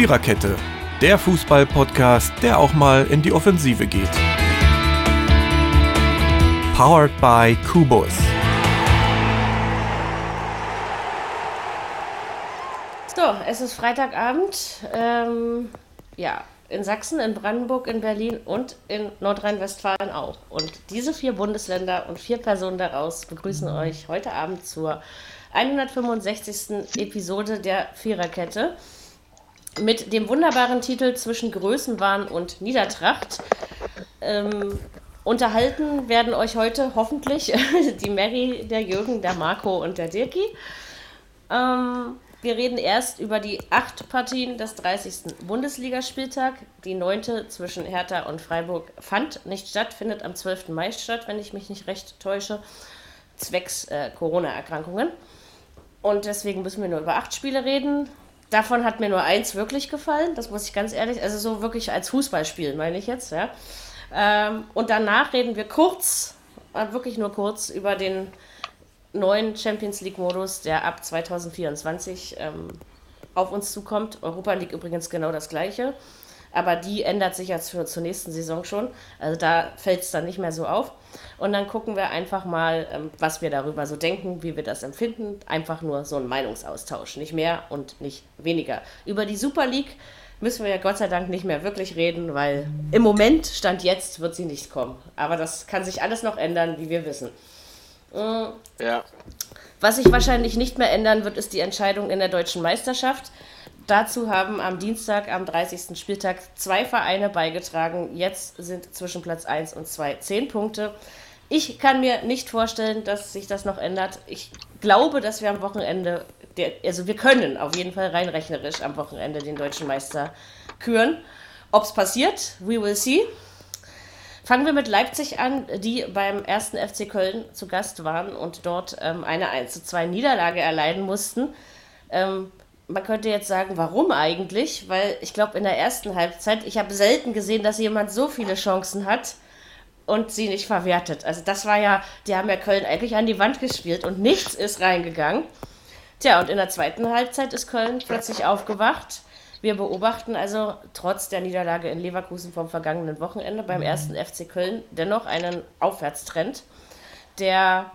Viererkette, der Fußball-Podcast, der auch mal in die Offensive geht. Powered by Kubus. So, es ist Freitagabend. Ähm, ja, in Sachsen, in Brandenburg, in Berlin und in Nordrhein-Westfalen auch. Und diese vier Bundesländer und vier Personen daraus begrüßen euch heute Abend zur 165. Episode der Viererkette mit dem wunderbaren Titel Zwischen Größenwahn und Niedertracht. Ähm, unterhalten werden euch heute hoffentlich die Mary, der Jürgen, der Marco und der Dirki. Ähm, wir reden erst über die acht Partien des 30. Bundesligaspieltag. Die neunte zwischen Hertha und Freiburg fand nicht statt, findet am 12. Mai statt, wenn ich mich nicht recht täusche, zwecks äh, Corona-Erkrankungen. Und deswegen müssen wir nur über acht Spiele reden. Davon hat mir nur eins wirklich gefallen, das muss ich ganz ehrlich, also so wirklich als Fußballspiel meine ich jetzt, ja. Ähm, und danach reden wir kurz, äh, wirklich nur kurz, über den neuen Champions League-Modus, der ab 2024 ähm, auf uns zukommt. Europa League übrigens genau das gleiche. Aber die ändert sich jetzt für, zur nächsten Saison schon. Also da fällt es dann nicht mehr so auf. Und dann gucken wir einfach mal, ähm, was wir darüber so denken, wie wir das empfinden. Einfach nur so ein Meinungsaustausch. Nicht mehr und nicht weniger. Über die Super League müssen wir ja Gott sei Dank nicht mehr wirklich reden, weil im Moment, Stand jetzt, wird sie nicht kommen. Aber das kann sich alles noch ändern, wie wir wissen. Mhm. Ja. Was sich wahrscheinlich nicht mehr ändern wird, ist die Entscheidung in der deutschen Meisterschaft. Dazu haben am Dienstag, am 30. Spieltag, zwei Vereine beigetragen. Jetzt sind zwischen Platz 1 und 2 10 Punkte. Ich kann mir nicht vorstellen, dass sich das noch ändert. Ich glaube, dass wir am Wochenende, der, also wir können auf jeden Fall rein rechnerisch am Wochenende den deutschen Meister küren. Ob es passiert, we will see. Fangen wir mit Leipzig an, die beim ersten FC Köln zu Gast waren und dort ähm, eine 1 zu 2 Niederlage erleiden mussten. Ähm, man könnte jetzt sagen, warum eigentlich? Weil ich glaube, in der ersten Halbzeit, ich habe selten gesehen, dass jemand so viele Chancen hat und sie nicht verwertet. Also das war ja, die haben ja Köln eigentlich an die Wand gespielt und nichts ist reingegangen. Tja, und in der zweiten Halbzeit ist Köln plötzlich aufgewacht wir beobachten also trotz der Niederlage in Leverkusen vom vergangenen Wochenende beim ersten FC Köln dennoch einen Aufwärtstrend, der,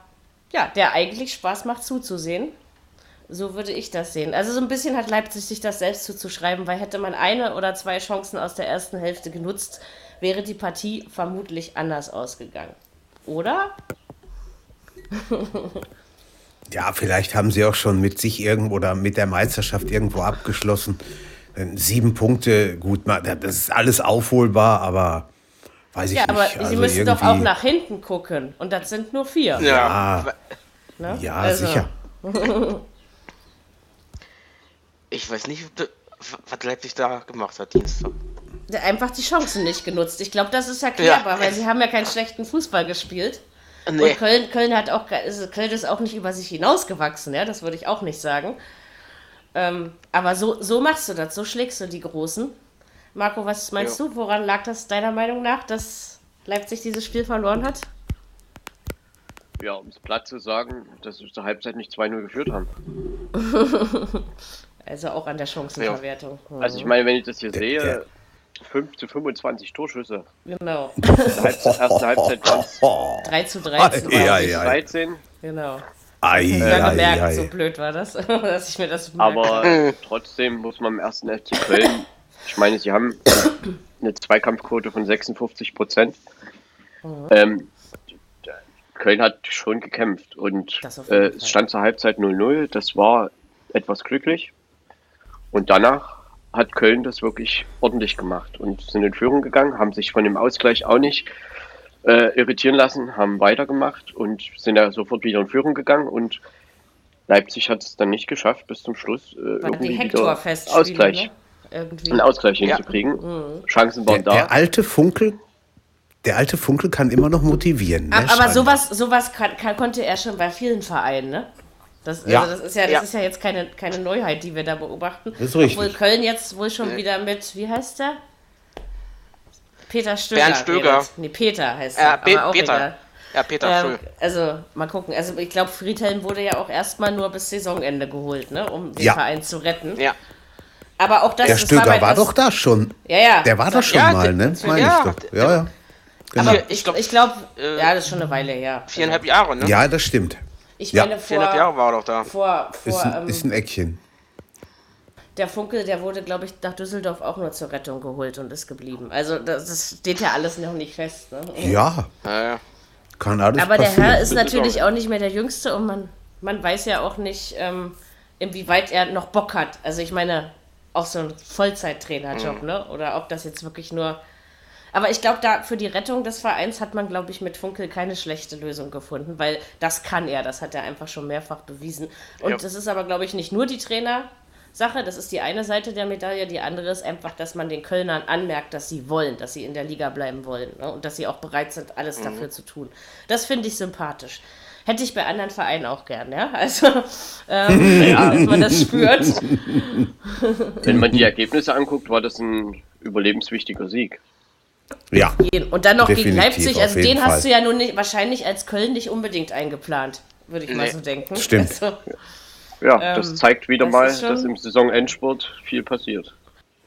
ja, der eigentlich Spaß macht zuzusehen. So würde ich das sehen. Also so ein bisschen hat Leipzig sich das selbst zuzuschreiben, weil hätte man eine oder zwei Chancen aus der ersten Hälfte genutzt, wäre die Partie vermutlich anders ausgegangen. Oder? ja, vielleicht haben sie auch schon mit sich irgendwo oder mit der Meisterschaft irgendwo abgeschlossen. Sieben Punkte, gut, das ist alles aufholbar, aber weiß ich ja, nicht. Ja, aber also Sie müssen doch auch nach hinten gucken und das sind nur vier. Ja, ne? ja also. sicher. ich weiß nicht, was Leipzig da gemacht hat, Dienstag. Einfach die Chancen nicht genutzt. Ich glaube, das ist erklärbar, ja. weil sie haben ja keinen schlechten Fußball gespielt. Nee. Und Köln, Köln hat auch Köln ist auch nicht über sich hinausgewachsen, ja, das würde ich auch nicht sagen. Ähm, aber so, so machst du das, so schlägst du die Großen. Marco, was meinst ja. du? Woran lag das deiner Meinung nach, dass Leipzig dieses Spiel verloren hat? Ja, um es platt zu sagen, dass wir zur Halbzeit nicht 2-0 geführt haben. also auch an der Chancenverwertung. Ja. Also ich meine, wenn ich das hier sehe, 5 zu 25 Torschüsse. Genau. Halbzeit, erste Halbzeit es 3 zu 13. Ja, ja, 13. Genau. Ei, ich habe gemerkt, ei. so blöd war das, dass ich mir das merke. Aber trotzdem muss man im ersten FC Köln, ich meine, sie haben eine Zweikampfquote von 56 Prozent. Mhm. Ähm, Köln hat schon gekämpft und äh, es stand zur Halbzeit 0-0. Das war etwas glücklich. Und danach hat Köln das wirklich ordentlich gemacht und sind in Führung gegangen, haben sich von dem Ausgleich auch nicht äh, irritieren lassen, haben weitergemacht und sind ja sofort wieder in Führung gegangen und Leipzig hat es dann nicht geschafft, bis zum Schluss äh, irgendwie wieder Ausgleich, ne? irgendwie. einen Ausgleich ja. hinzukriegen. Mhm. Chancen waren der, da. Der alte Funkel, der alte Funkel kann immer noch motivieren. Ne? Aber, sowas, sowas kann, kann, konnte er schon bei vielen Vereinen, ne? Das, ja. Also das, ist ja, das ja. ist ja jetzt keine, keine Neuheit, die wir da beobachten. Das ist richtig. Obwohl Köln jetzt wohl schon wieder mit, wie heißt der? Peter Stöger. Bernd Stöger. Nee, Peter heißt er. Ja, aber auch Peter. Egal. Ja, Peter ähm, Also, mal gucken. Also, ich glaube, Friedhelm wurde ja auch erstmal nur bis Saisonende geholt, ne? um den ja. Verein zu retten. Ja. Aber auch das Der Stöger war das- doch da schon. Ja, ja. Der war doch schon Ja, mal, ne? Meine ja, ich doch. Ja, ja. Genau. Aber Ich ich glaub, glaube, ich glaub, äh, ja, das ist schon eine Weile her. Viereinhalb Jahre, ne? Ja, das stimmt. Ich Ja. meine, Viereinhalb Jahre vor, war er doch da. vor, Ist vor ein, ähm, ist ein Eckchen. der Funkel, der wurde, glaube ich, nach Düsseldorf auch nur zur Rettung geholt und ist geblieben. Also das, das steht ja alles noch nicht fest. Ne? Ja, Ja, ja. kann alles Aber der passieren. Herr ist natürlich auch nicht mehr der Jüngste und man, man weiß ja auch nicht, ähm, inwieweit er noch Bock hat. Also ich meine, auch so ein Vollzeittrainerjob, ne? Oder ob das jetzt wirklich nur. Aber ich glaube, da für die Rettung des Vereins hat man, glaube ich, mit Funkel keine schlechte Lösung gefunden, weil das kann er, das hat er einfach schon mehrfach bewiesen. Und Ja. das ist aber, glaube ich, nicht nur die Trainersache, das ist die eine Seite der Medaille, die andere ist einfach, dass man den Kölnern anmerkt, dass sie wollen, dass sie in der Liga bleiben wollen ne? und dass sie auch bereit sind, alles dafür zu tun. Das finde ich sympathisch. Hätte ich bei anderen Vereinen auch gern, ja. Also, ähm, ja, dass man das spürt. Wenn man die Ergebnisse anguckt, war das ein überlebenswichtiger Sieg. Ja, Und dann noch gegen Leipzig, also den hast Fall. du ja nun nicht, wahrscheinlich als Köln nicht unbedingt eingeplant, würde ich mal Nee. so denken. Stimmt. Also, Ja, Ähm, das zeigt wieder das mal, dass im Saisonendspurt viel passiert.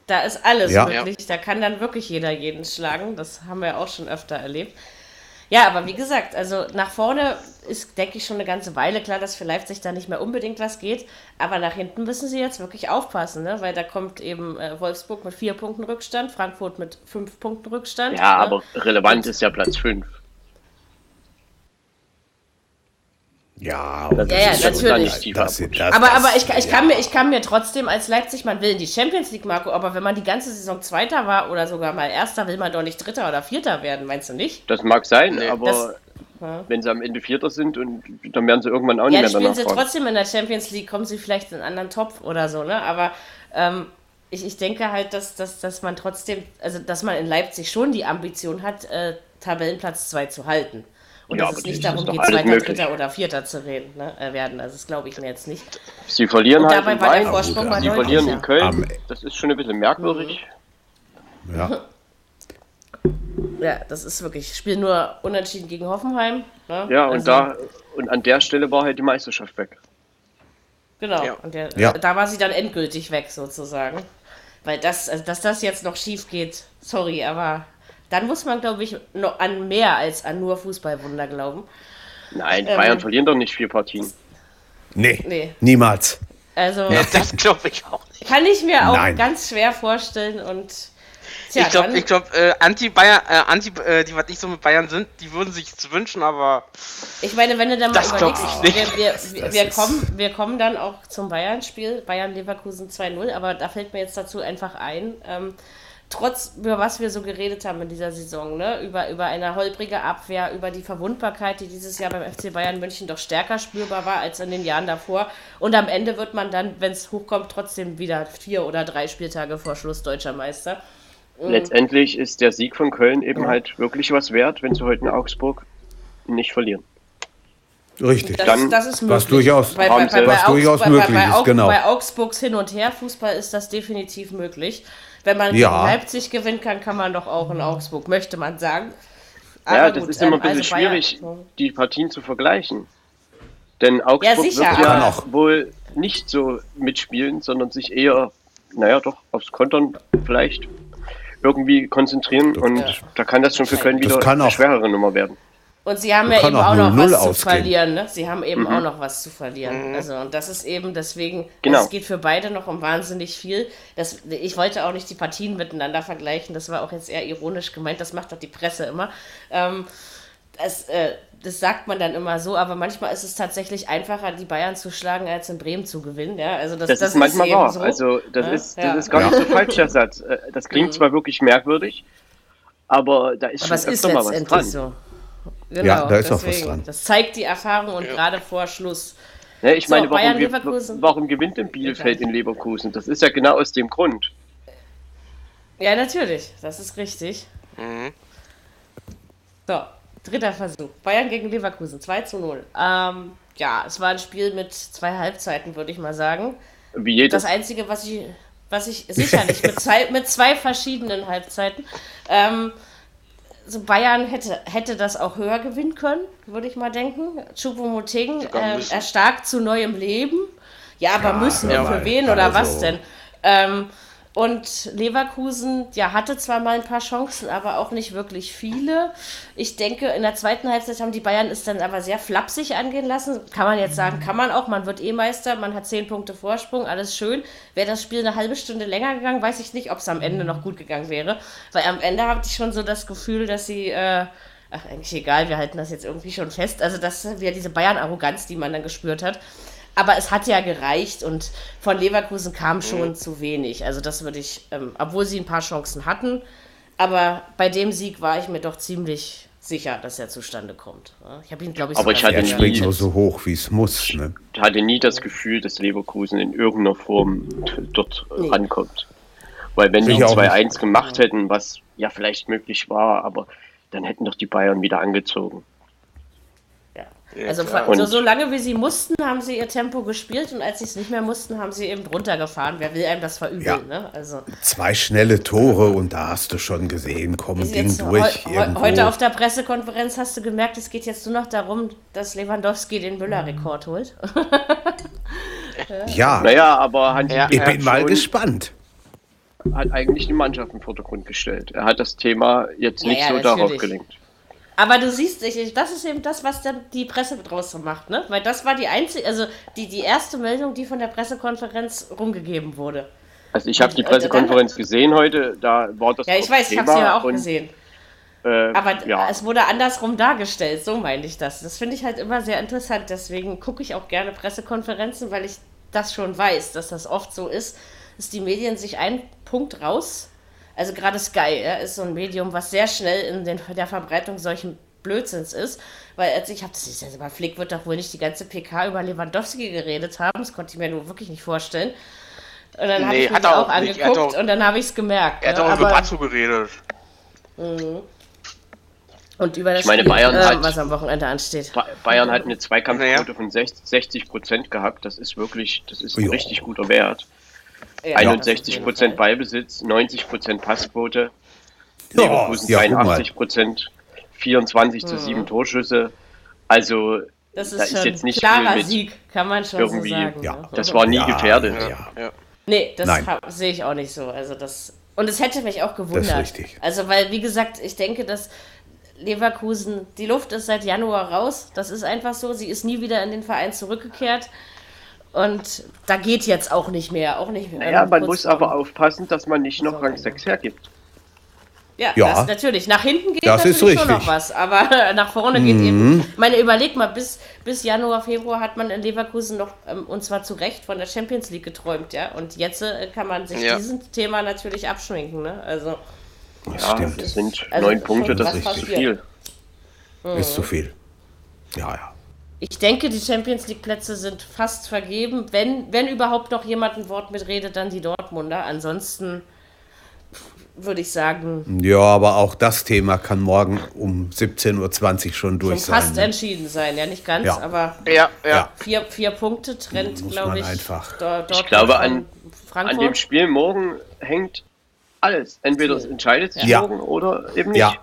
da ist alles Ja. möglich. Da kann dann wirklich jeder jeden schlagen. Das haben wir auch schon öfter erlebt. Ja, aber wie gesagt, also nach vorne ist, denke ich, schon eine ganze Weile klar, dass für Leipzig da nicht mehr unbedingt was geht. Aber nach hinten müssen sie jetzt wirklich aufpassen, ne? weil da kommt eben äh, Wolfsburg mit vier Punkten Rückstand, Frankfurt mit fünf Punkten Rückstand. Ja, ne? aber relevant ist ja Platz 5. ja, Das Ja, ja, natürlich. Das, das, Aber, aber ich, ich, ja. kann mir, ich kann mir trotzdem als Leipzig, man will in die Champions League, Marco, aber wenn man die ganze Saison Zweiter war oder sogar mal Erster, will man doch nicht Dritter oder Vierter werden, meinst du nicht? Das mag sein, Nee. aber Das- Ja. wenn sie am Ende Vierter sind und dann werden sie irgendwann auch Ja, nicht dann mehr spielen danach sie fragen. trotzdem in der Champions League, kommen sie vielleicht in einen anderen Topf oder so, ne? Aber ähm, ich, ich denke halt, dass, dass, dass man trotzdem, also dass man in Leipzig schon die Ambition hat, äh, Tabellenplatz 2 zu halten. Und Ja, es nicht das darum ist geht, Zweiter, möglich. Dritter oder Vierter zu reden, ne, äh, werden. Also das glaube ich mir jetzt nicht. Sie verlieren Und halt dabei in war der Vorsprung gut, mal sie ja. verlieren in. Köln. Das ist schon ein bisschen merkwürdig. ja. Ja, das ist wirklich. Ich spiele nur unentschieden gegen Hoffenheim. Ne? Ja, und Also, da und an der Stelle war halt die Meisterschaft weg. Genau. Ja. Und der, Ja. da war sie dann endgültig weg, sozusagen. Weil das, also, dass das jetzt noch schief geht, sorry, aber dann muss man, glaube ich, noch an mehr als an nur Fußballwunder glauben. Nein, Ähm. Bayern verlieren doch nicht vier Partien. Nee, Nee. niemals. Also Das glaube ich auch nicht. kann ich mir auch Nein. ganz schwer vorstellen und tja, ich glaube, ich glaub, äh, Anti-Bayern, äh, Anti, äh, die was nicht so mit Bayern sind, die würden sich wünschen, aber Ich meine, wenn du dann mal überlegst, ich wir, nicht. wir, wir, kommen, wir kommen dann auch zum Bayern-Spiel, Bayern-Leverkusen 2-0, aber da fällt mir jetzt dazu einfach ein, ähm, trotz über was wir so geredet haben in dieser Saison, ne? über, über eine holprige Abwehr, über die Verwundbarkeit, die dieses Jahr beim FC Bayern München doch stärker spürbar war als in den Jahren davor. Und am Ende wird man dann, wenn es hochkommt, trotzdem wieder vier oder drei Spieltage vor Schluss deutscher Meister. Mhm. Letztendlich ist der Sieg von Köln eben halt wirklich was wert, wenn sie heute in Augsburg nicht verlieren. Richtig. Das, Dann- das ist möglich. was durchaus- bei, haben sie- was durchaus bei, möglich bei, ist, genau. Bei Augsburgs Hin- und Her-Fußball ist das definitiv möglich. Wenn man Ja. gegen Leipzig gewinnen kann, kann man doch auch in Augsburg, möchte man sagen. ja, Aber das gut, ist immer ein ähm, bisschen also Bayern- schwierig, die Partien zu vergleichen. Denn Augsburg sicher, wird ja wohl nicht so mitspielen, sondern sich eher, naja, doch aufs Kontern vielleicht irgendwie konzentrieren. Und Ja. da kann das schon für Köln wieder kann eine schwerere Nummer werden. Und sie haben ja eben auch auch noch 0-0 was zu ausgehen. verlieren. Ne? Sie haben eben auch noch was zu verlieren. Also und das ist eben deswegen, Genau. es geht für beide noch um wahnsinnig viel. Das, ich wollte auch nicht die Partien miteinander vergleichen. Das war auch jetzt eher ironisch gemeint. Das macht doch die Presse immer. Ähm, das, äh, das sagt man dann immer so, aber manchmal ist es tatsächlich einfacher, die Bayern zu schlagen, als in Bremen zu gewinnen. Ja, also das, Das, das ist manchmal eben wahr. so. Also das Ja, ist das ja. ist gar nicht so falsch, der Satz. Äh, Das klingt zwar wirklich merkwürdig, aber da ist Aber schon es ist öfter mal was dran. so. Genau, Ja, da ist auch was deswegen. dran. Das zeigt die Erfahrung und gerade vor Schluss. Ja, ich So, meine, warum, Leverkusen. warum gewinnt denn Bielefeld in Leverkusen? Das ist ja genau aus dem Grund. Ja, natürlich, das ist richtig. Mhm. So, dritter Versuch. Bayern gegen Leverkusen, 2 zu 0. Ähm, ja, es war ein Spiel mit zwei Halbzeiten, würde ich mal sagen. Wie jedes. Das Einzige, was ich, was ich sicherlich mit zwei, mit zwei verschiedenen Halbzeiten. Ähm, so Bayern hätte, hätte das auch höher gewinnen können, würde ich mal denken. Choupo-Moting müssen. erstarkt zu neuem Leben. Ja, aber müssen. ja, für wen oder also- was denn? Ähm, Und Leverkusen, ja, hatte zwar mal ein paar Chancen, aber auch nicht wirklich viele. Ich denke, in der zweiten Halbzeit haben die Bayern es dann aber sehr flapsig angehen lassen. Kann man jetzt sagen, kann man auch. Man wird eh Meister, man hat zehn Punkte Vorsprung, alles schön. Wäre das Spiel eine halbe Stunde länger gegangen, weiß ich nicht, ob es am Ende noch gut gegangen wäre. Weil am Ende hatte ich schon so das Gefühl, dass sie, äh, ach, eigentlich egal, wir halten das jetzt irgendwie schon fest. Also, das ist wieder diese Bayern-Arroganz, die man dann gespürt hat. Aber es hat ja gereicht und von Leverkusen kam schon mhm. zu wenig. Also das würde ich, ähm, obwohl sie ein paar Chancen hatten, aber bei dem Sieg war ich mir doch ziemlich sicher, dass er zustande kommt. Ich habe ihn, glaube ich, aber ich hatte nie nur so hoch, wie es muss. Ne? Ich hatte nie das Gefühl, dass Leverkusen in irgendeiner Form dort nee. rankommt. Weil wenn Sicher die 2-1 gemacht hätten, was ja vielleicht möglich war, aber dann hätten doch die Bayern wieder angezogen. Also so, so, lange wie sie mussten, haben sie ihr Tempo gespielt und als sie es nicht mehr mussten, haben sie eben runtergefahren. Wer will einem das verübeln? Ja. Ne? Also, Zwei schnelle Tore und da hast du schon gesehen, kommen Ding durch. He irgendwo. Heute auf der Pressekonferenz hast du gemerkt, es geht jetzt nur noch darum, dass Lewandowski den Müller-Rekord holt. ja. Naja, aber Hansi Ich bin mal gespannt. Hat eigentlich die Mannschaft im Vordergrund gestellt. Er hat das Thema jetzt nicht naja, so natürlich. darauf gelenkt. Aber du siehst, ich, das ist eben das, was dann die Presse draus macht, ne? Weil das war die einzige, also die, die erste Meldung, die von der Pressekonferenz rumgegeben wurde. Also ich habe die Pressekonferenz gesehen heute, da war das Ja, ich weiß, Thema ich habe sie ja auch und, gesehen. Äh, Aber ja. es wurde andersrum dargestellt, so meine ich das. Das finde ich halt immer sehr interessant. Deswegen gucke ich auch gerne Pressekonferenzen, weil ich das schon weiß, dass das oft so ist, dass die Medien sich einen Punkt raus also gerade Sky ja, ist so ein Medium, was sehr schnell in den, der Verbreitung solchen Blödsinns ist. Weil als ich habe das ist aber Flick wird doch wohl nicht die ganze PK über Lewandowski geredet haben. Das konnte ich mir nur wirklich nicht vorstellen. Und dann nee, habe ich mir auch, auch angeguckt auch, und dann habe ich es gemerkt. Er hat ne? auch über Batsu geredet. Mhm. Und über das ich meine, Spiel, Bayern äh, hat, was am Wochenende ansteht. Bayern hat eine Zweikampfquote von 60 Prozent gehabt. Das ist wirklich, das ist ein richtig guter Wert. Ja, 61 Prozent Ballbesitz, 90 Prozent Passquote, Leverkusen ja, 82 Prozent, 24 zu 7 hm. Torschüsse. Also das ist, da ist jetzt nicht klarer viel Sieg, kann man schon irgendwie, so sagen. Ja. Ne? Das war nie gefährdet. Ja. Nee, das sehe ich auch nicht so. Also das und es hätte mich auch gewundert. Das ist richtig. Also weil wie gesagt, ich denke, dass Leverkusen, die Luft ist seit Januar raus. Das ist einfach so. Sie ist nie wieder in den Verein zurückgekehrt. Und da geht jetzt auch nicht mehr. Auch nicht mehr naja, man muss aber aufpassen, dass man nicht noch Rang 6 hergibt. Ja, ja. Das natürlich. Nach hinten geht das natürlich schon noch was, aber nach vorne geht mhm. eben. Ich meine, überleg mal, bis, bis Januar, Februar hat man in Leverkusen noch, ähm, und zwar zu Recht, von der Champions League geträumt, ja. Und jetzt äh, kann man sich ja. diesem Thema natürlich abschminken, ne? Also. Das ja, stimmt. Das sind also neun Punkte, das ist zu viel. Mhm. Ist zu viel. Ja, ja. Ich denke, die Champions League Plätze sind fast vergeben. Wenn, wenn überhaupt noch jemand ein Wort mitredet, dann die Dortmunder. Ansonsten würde ich sagen. Ja, aber auch das Thema kann morgen um 17.20 Uhr schon durch schon sein. Fast ne? entschieden sein, ja, nicht ganz, ja. aber ja, ja. Vier, vier Punkte trennt, glaube ich. Einfach. Dort, ich glaube, an, an dem Spiel morgen hängt alles. Entweder es entscheidet sich ja. morgen oder eben nicht. Ja,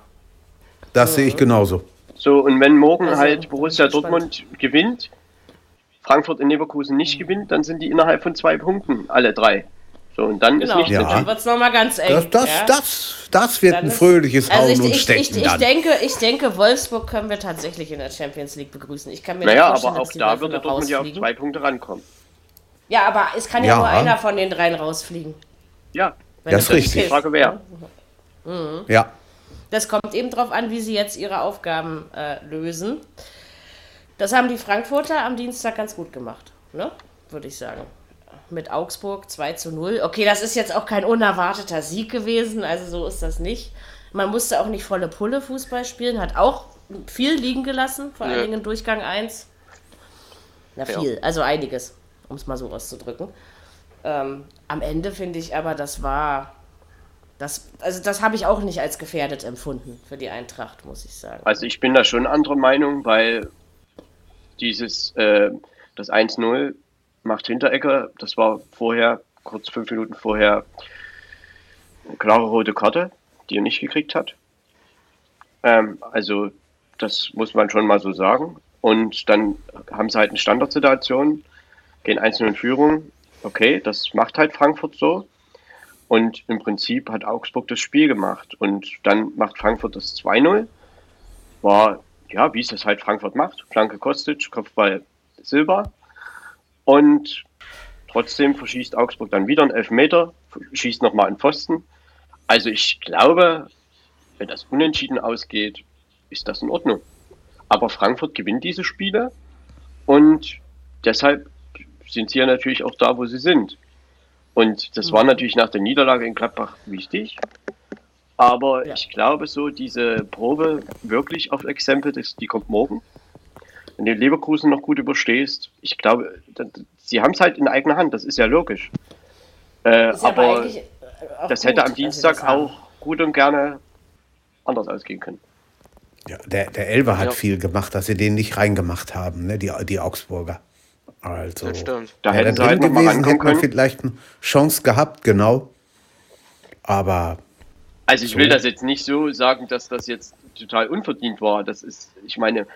das mhm. sehe ich genauso. So, und wenn morgen also, halt Borussia Dortmund gewinnt, Frankfurt in Leverkusen nicht gewinnt, dann sind die innerhalb von zwei Punkten alle drei. So, und dann genau. ist nicht ja. Dann wird es nochmal ganz eng. Das, das, ja? das, das wird dann ein fröhliches also Hauen ich, und ich, Stecken ich, ich, ich, denke, ich denke, Wolfsburg können wir tatsächlich in der Champions League begrüßen. Ich kann mir naja, aber auch da würde Dortmund ja auf zwei Punkte rankommen. Ja, aber es kann ja, ja nur einer von den dreien rausfliegen. Ja, das ist richtig. Die Frage wer. Mhm. Ja. Das kommt eben darauf an, wie sie jetzt ihre Aufgaben äh, lösen. Das haben die Frankfurter am Dienstag ganz gut gemacht, ne? würde ich sagen. Mit Augsburg 2 zu 0. Okay, das ist jetzt auch kein unerwarteter Sieg gewesen, also so ist das nicht. Man musste auch nicht volle Pulle Fußball spielen, hat auch viel liegen gelassen, vor ja. allen Dingen in Durchgang 1. Na, viel, ja. also einiges, um es mal so auszudrücken. Ähm, am Ende finde ich aber, das war das, also das habe ich auch nicht als gefährdet empfunden für die Eintracht, muss ich sagen. Also ich bin da schon anderer Meinung, weil dieses, äh, das 1-0 macht Hinteregger, das war vorher, kurz fünf Minuten vorher, eine klare rote Karte, die er nicht gekriegt hat. Ähm, also das muss man schon mal so sagen. Und dann haben sie halt eine Standardsituation, gehen einzeln in Führung. Okay, das macht halt Frankfurt so. Und im Prinzip hat Augsburg das Spiel gemacht. Und dann macht Frankfurt das 2-0. War, ja, wie es das halt Frankfurt macht. Flanke Kostic, Kopfball Silber. Und trotzdem verschießt Augsburg dann wieder einen Elfmeter, schießt nochmal einen Pfosten. Also ich glaube, wenn das unentschieden ausgeht, ist das in Ordnung. Aber Frankfurt gewinnt diese Spiele und deshalb sind sie ja natürlich auch da, wo sie sind. Und das war mhm. natürlich nach der Niederlage in Gladbach wichtig. Aber ja. ich glaube so, diese Probe wirklich auf Exempel, das, die kommt morgen. Wenn du Leverkusen noch gut überstehst, ich glaube, das, sie haben es halt in eigener Hand, das ist ja logisch. Äh, aber, aber das hätte am Dienstag auch gut und gerne anders ausgehen können. Ja, der, der Elber hat ja. viel gemacht, dass sie den nicht reingemacht haben, ne? die, die Augsburger. Also, das stimmt. Da ja, hätten sie halt gewesen, hätten wir vielleicht eine Chance gehabt, genau. Aber. Also ich so. will das jetzt nicht so sagen, dass das jetzt total unverdient war. Das ist, ich meine,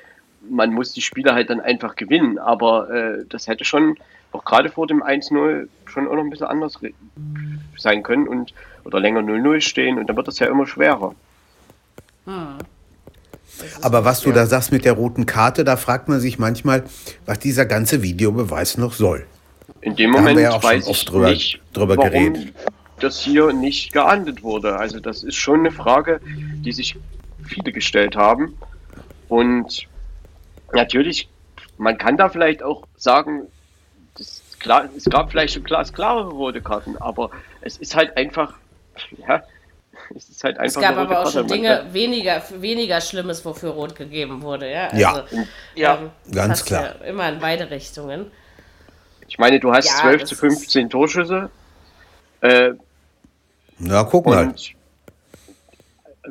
man muss die Spiele halt dann einfach gewinnen, aber äh, das hätte schon, auch gerade vor dem 1-0, schon auch noch ein bisschen anders sein können und oder länger 0-0 stehen und dann wird das ja immer schwerer. Hm. Aber was du da sagst mit der roten Karte, da fragt man sich manchmal, was dieser ganze Videobeweis noch soll. In dem Moment da ja weiß ich drüber, nicht, drüber warum geredet. das hier nicht geahndet wurde. Also das ist schon eine Frage, die sich viele gestellt haben. Und natürlich, man kann da vielleicht auch sagen, das klar, es gab vielleicht schon glasklarere rote Karten, aber es ist halt einfach, ja, es ist halt einfach. Es gab aber auch schon Dinge weniger, weniger Schlimmes, wofür rot gegeben wurde, ja. Also, ja, ja. Ähm, ganz klar. Ja immer in beide Richtungen. Ich meine, du hast ja, 12 zu 15 ist... Torschüsse. Äh, Na, guck mal.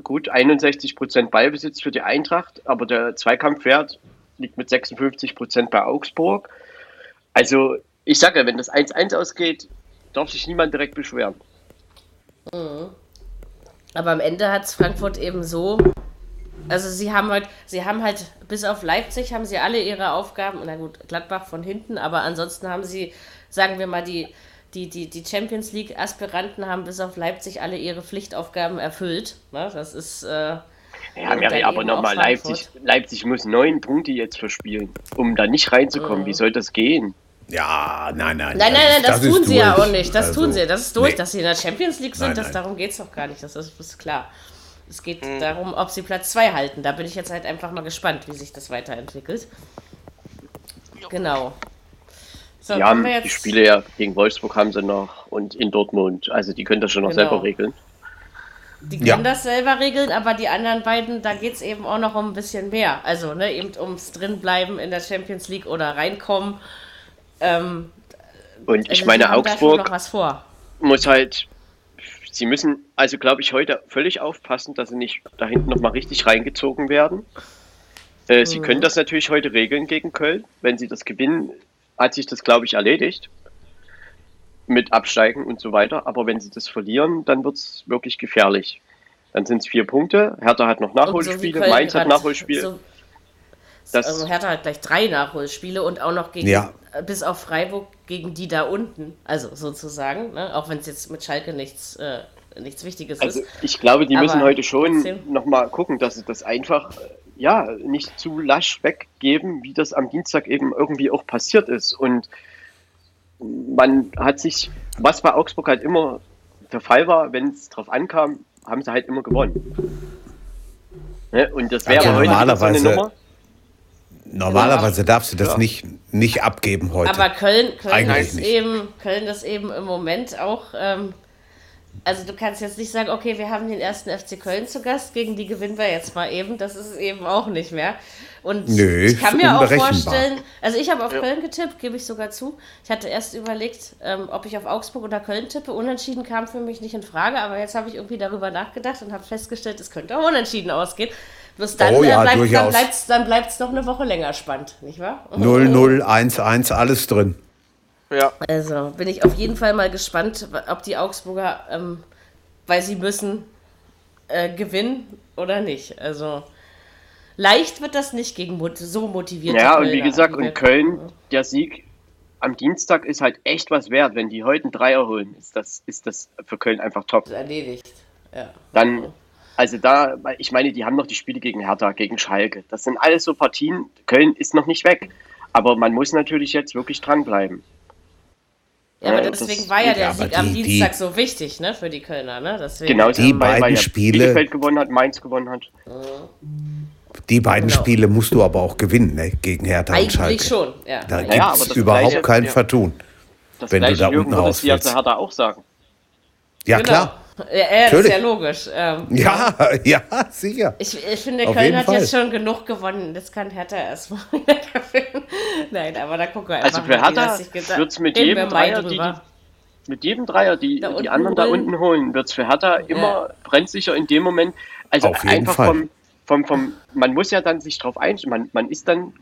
Gut, 61 Prozent Ballbesitz für die Eintracht, aber der Zweikampfwert liegt mit 56 Prozent bei Augsburg. Also, ich sage, wenn das 1-1 ausgeht, darf sich niemand direkt beschweren. Mhm. Aber am Ende hat es Frankfurt eben so. Also sie haben halt, sie haben halt, bis auf Leipzig haben sie alle ihre Aufgaben, na gut, Gladbach von hinten, aber ansonsten haben sie, sagen wir mal, die, die, die, die Champions League-Aspiranten haben bis auf Leipzig alle ihre Pflichtaufgaben erfüllt. Ne? Das ist. Äh, ja, ja, aber nochmal, Leipzig, Leipzig muss neun Punkte jetzt verspielen, um da nicht reinzukommen. Mhm. Wie soll das gehen? Ja, nein, nein. Nein, nein, nein, das, das tun sie durch. ja auch nicht. Das also, tun sie. Das ist durch, nee. dass sie in der Champions League sind. Nein, das, Darum geht es doch gar nicht. Das ist, ist klar. Es geht mhm. darum, ob sie Platz 2 halten. Da bin ich jetzt halt einfach mal gespannt, wie sich das weiterentwickelt. Genau. So, die haben die Spiele ja gegen Wolfsburg haben sie noch und in Dortmund. Also die können das schon noch genau. selber regeln. Die können ja. das selber regeln, aber die anderen beiden, da geht es eben auch noch um ein bisschen mehr. Also, ne, eben ums Drinbleiben in der Champions League oder reinkommen ähm, und ich also meine, Augsburg muss halt, sie müssen also, glaube ich, heute völlig aufpassen, dass sie nicht da hinten nochmal richtig reingezogen werden. Äh, mhm. Sie können das natürlich heute regeln gegen Köln. Wenn sie das gewinnen, hat sich das, glaube ich, erledigt. Mit Absteigen und so weiter. Aber wenn sie das verlieren, dann wird es wirklich gefährlich. Dann sind es vier Punkte. Hertha hat noch Nachholspiele, so Mainz hat Nachholspiele. So, das also Hertha hat gleich drei Nachholspiele und auch noch gegen, ja. Äh, bis auf Freiburg gegen die da unten, also sozusagen, ne? auch wenn es jetzt mit Schalke nichts, äh, nichts Wichtiges also, ist. Ich glaube, die Aber müssen heute schon nochmal gucken, dass sie das einfach äh, ja, nicht zu lasch weggeben, wie das am Dienstag eben irgendwie auch passiert ist. Und man hat sich, was bei Augsburg halt immer der Fall war, wenn es drauf ankam, haben sie halt immer gewonnen. Ne? Und das wäre ja, heute so eine Nummer. Normalerweise darfst du das ja. nicht, nicht abgeben heute. Aber Köln, Köln, ist eben, Köln ist eben im Moment auch. Ähm, also du kannst jetzt nicht sagen, okay, wir haben den ersten FC Köln zu Gast, gegen die gewinnen wir jetzt mal eben. Das ist eben auch nicht mehr. Und Nö, ich kann mir auch vorstellen, also ich habe auf ja. Köln getippt, gebe ich sogar zu. Ich hatte erst überlegt, ähm, ob ich auf Augsburg oder Köln tippe. Unentschieden kam für mich nicht in Frage, aber jetzt habe ich irgendwie darüber nachgedacht und habe festgestellt, es könnte auch unentschieden ausgehen. Bloß dann oh, ja, äh, bleibt dann bleibt es noch eine Woche länger spannend, nicht wahr? 0, 0, 1, 1, alles drin. Ja. Also bin ich auf jeden Fall mal gespannt, ob die Augsburger, ähm, weil sie müssen, äh, gewinnen oder nicht. Also leicht wird das nicht gegen so motiviert. Ja, und wie gesagt, und Köln, der Sieg am Dienstag ist halt echt was wert. Wenn die heute einen Dreier holen, ist das, ist das für Köln einfach top. Erledigt. Ja. Dann, also da, ich meine, die haben noch die Spiele gegen Hertha, gegen Schalke. Das sind alles so Partien. Köln ist noch nicht weg. Aber man muss natürlich jetzt wirklich dranbleiben. Ja, aber deswegen das, war ja der Sieg die, am Dienstag die, so wichtig, ne, für die Kölner, ne? Deswegen. Genau, die beiden weil ja Spiele. Bielefeld gewonnen hat, Mainz gewonnen hat. Die beiden genau. Spiele musst du aber auch gewinnen, ne, gegen Hertha Eigentlich und Schalke. schon, ja. Da ja, gibt es überhaupt gleiche, kein ja. Vertun, das wenn du da unten raus willst. Das Hertha auch sagen. Ja, genau. klar. Ja, ist ja logisch. Ähm, ja, ja, sicher. Ich, ich finde, Auf Köln hat Fall. jetzt schon genug gewonnen. Das kann Hertha erstmal wieder gewinnen. Nein, aber da gucken wir einfach Also für Hertha wird es mit jedem Dreier, die, die, mit jedem Dreier, die da die anderen holen. da unten holen, wird es für Hertha immer brenzsicher in dem Moment. Also Auf jeden einfach Fall. vom, vom, vom, man muss ja dann sich drauf einstellen. Man, man ist dann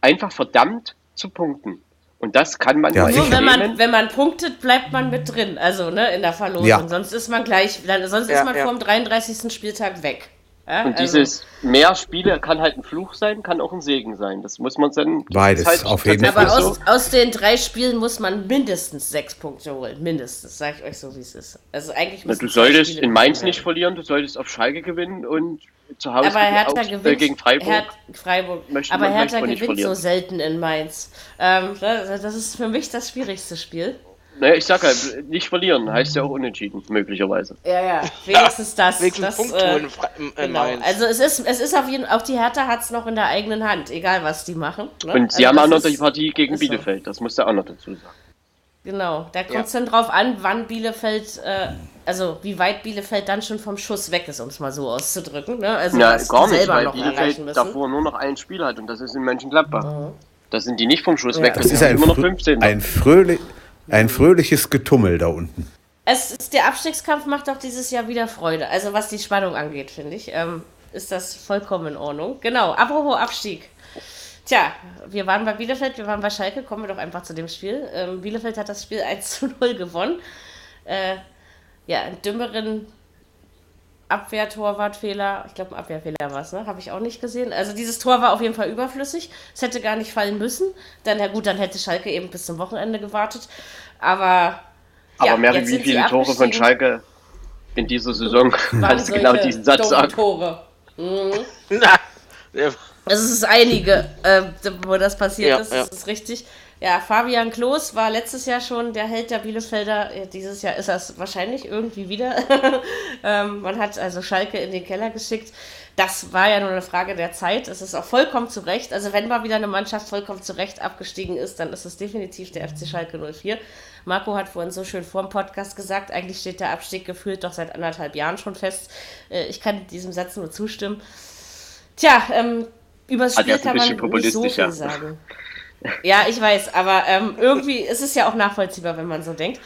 einfach verdammt zu punkten. Und das kann man ja, nur, wenn man, wenn man punktet, bleibt man mit drin, also ne, in der Verlosung. Ja. Sonst ist man gleich, sonst ja, ist man ja. vor dem 33. Spieltag weg. Ja, und also. dieses mehr Spiele kann halt ein Fluch sein, kann auch ein Segen sein. Das muss man dann. Beides, halt auf jeden Fall. Aber aus, aus, den drei Spielen muss man mindestens sechs Punkte holen. Mindestens, sag ich euch so, wie es ist. Also eigentlich Na, Du solltest in Mainz nicht verlieren, du solltest auf Schalke gewinnen und zu Hause aber Hertha auch, gewinnt, äh, gegen Freiburg. Her Freiburg. aber Hertha gewinnt so selten in Mainz. Ähm, das ist für mich das schwierigste Spiel. Naja, ich sag halt, nicht verlieren heißt ja auch unentschieden, möglicherweise. Ja, ja, wenigstens das. Wenigstens das, Punkt äh, holen genau. Also es ist, es ist auf jeden Fall, auch die Hertha hat es noch in der eigenen Hand, egal was die machen. Ne? Und sie also haben auch noch die Partie gegen Bielefeld, so. das muss du auch noch dazu sagen. Genau, da kommt es ja. dann drauf an, wann Bielefeld, äh, also wie weit Bielefeld dann schon vom Schuss weg ist, um es mal so auszudrücken. Ne? Also ja, gar nicht, weil Bielefeld davor nur noch ein Spiel hat und das ist in Mönchengladbach. Mhm. Da sind die nicht vom Schuss ja. weg, das, das ist ein immer noch 15. Ein, fröhlich, ein fröhliches Getummel da unten. Es ist, der Abstiegskampf macht auch dieses Jahr wieder Freude. Also was die Spannung angeht, finde ich, ähm, ist das vollkommen in Ordnung. Genau, apropos Abstieg. Tja, wir waren bei Bielefeld, wir waren bei Schalke, kommen wir doch einfach zu dem Spiel. Ähm, Bielefeld hat das Spiel 1 zu 0 gewonnen. Äh, ja, einen dümmeren Abwehrtorwartfehler, ich glaube, ein Abwehrfehler war es, ne? Habe ich auch nicht gesehen. Also dieses Tor war auf jeden Fall überflüssig. Es hätte gar nicht fallen müssen. Dann, ja gut, dann hätte Schalke eben bis zum Wochenende gewartet. Aber. Aber ja, Mary, wie viele Tore von Schalke in dieser Saison kannst du genau diesen Satz sagen? Tore. Mhm. Na, also es ist einige, äh, wo das passiert ja, ist, das ja. ist richtig. Ja, Fabian Klos war letztes Jahr schon der Held der Bielefelder. Dieses Jahr ist das wahrscheinlich irgendwie wieder. ähm, man hat also Schalke in den Keller geschickt. Das war ja nur eine Frage der Zeit. Es ist auch vollkommen zu Recht. Also wenn mal wieder eine Mannschaft vollkommen zu Recht abgestiegen ist, dann ist es definitiv der FC Schalke 04. Marco hat vorhin so schön vor dem Podcast gesagt, eigentlich steht der Abstieg gefühlt doch seit anderthalb Jahren schon fest. Äh, ich kann diesem Satz nur zustimmen. Tja, ähm, über das Spiel kann man nicht so viel sagen. Ja, ich weiß, aber ähm, irgendwie ist es ja auch nachvollziehbar, wenn man so denkt.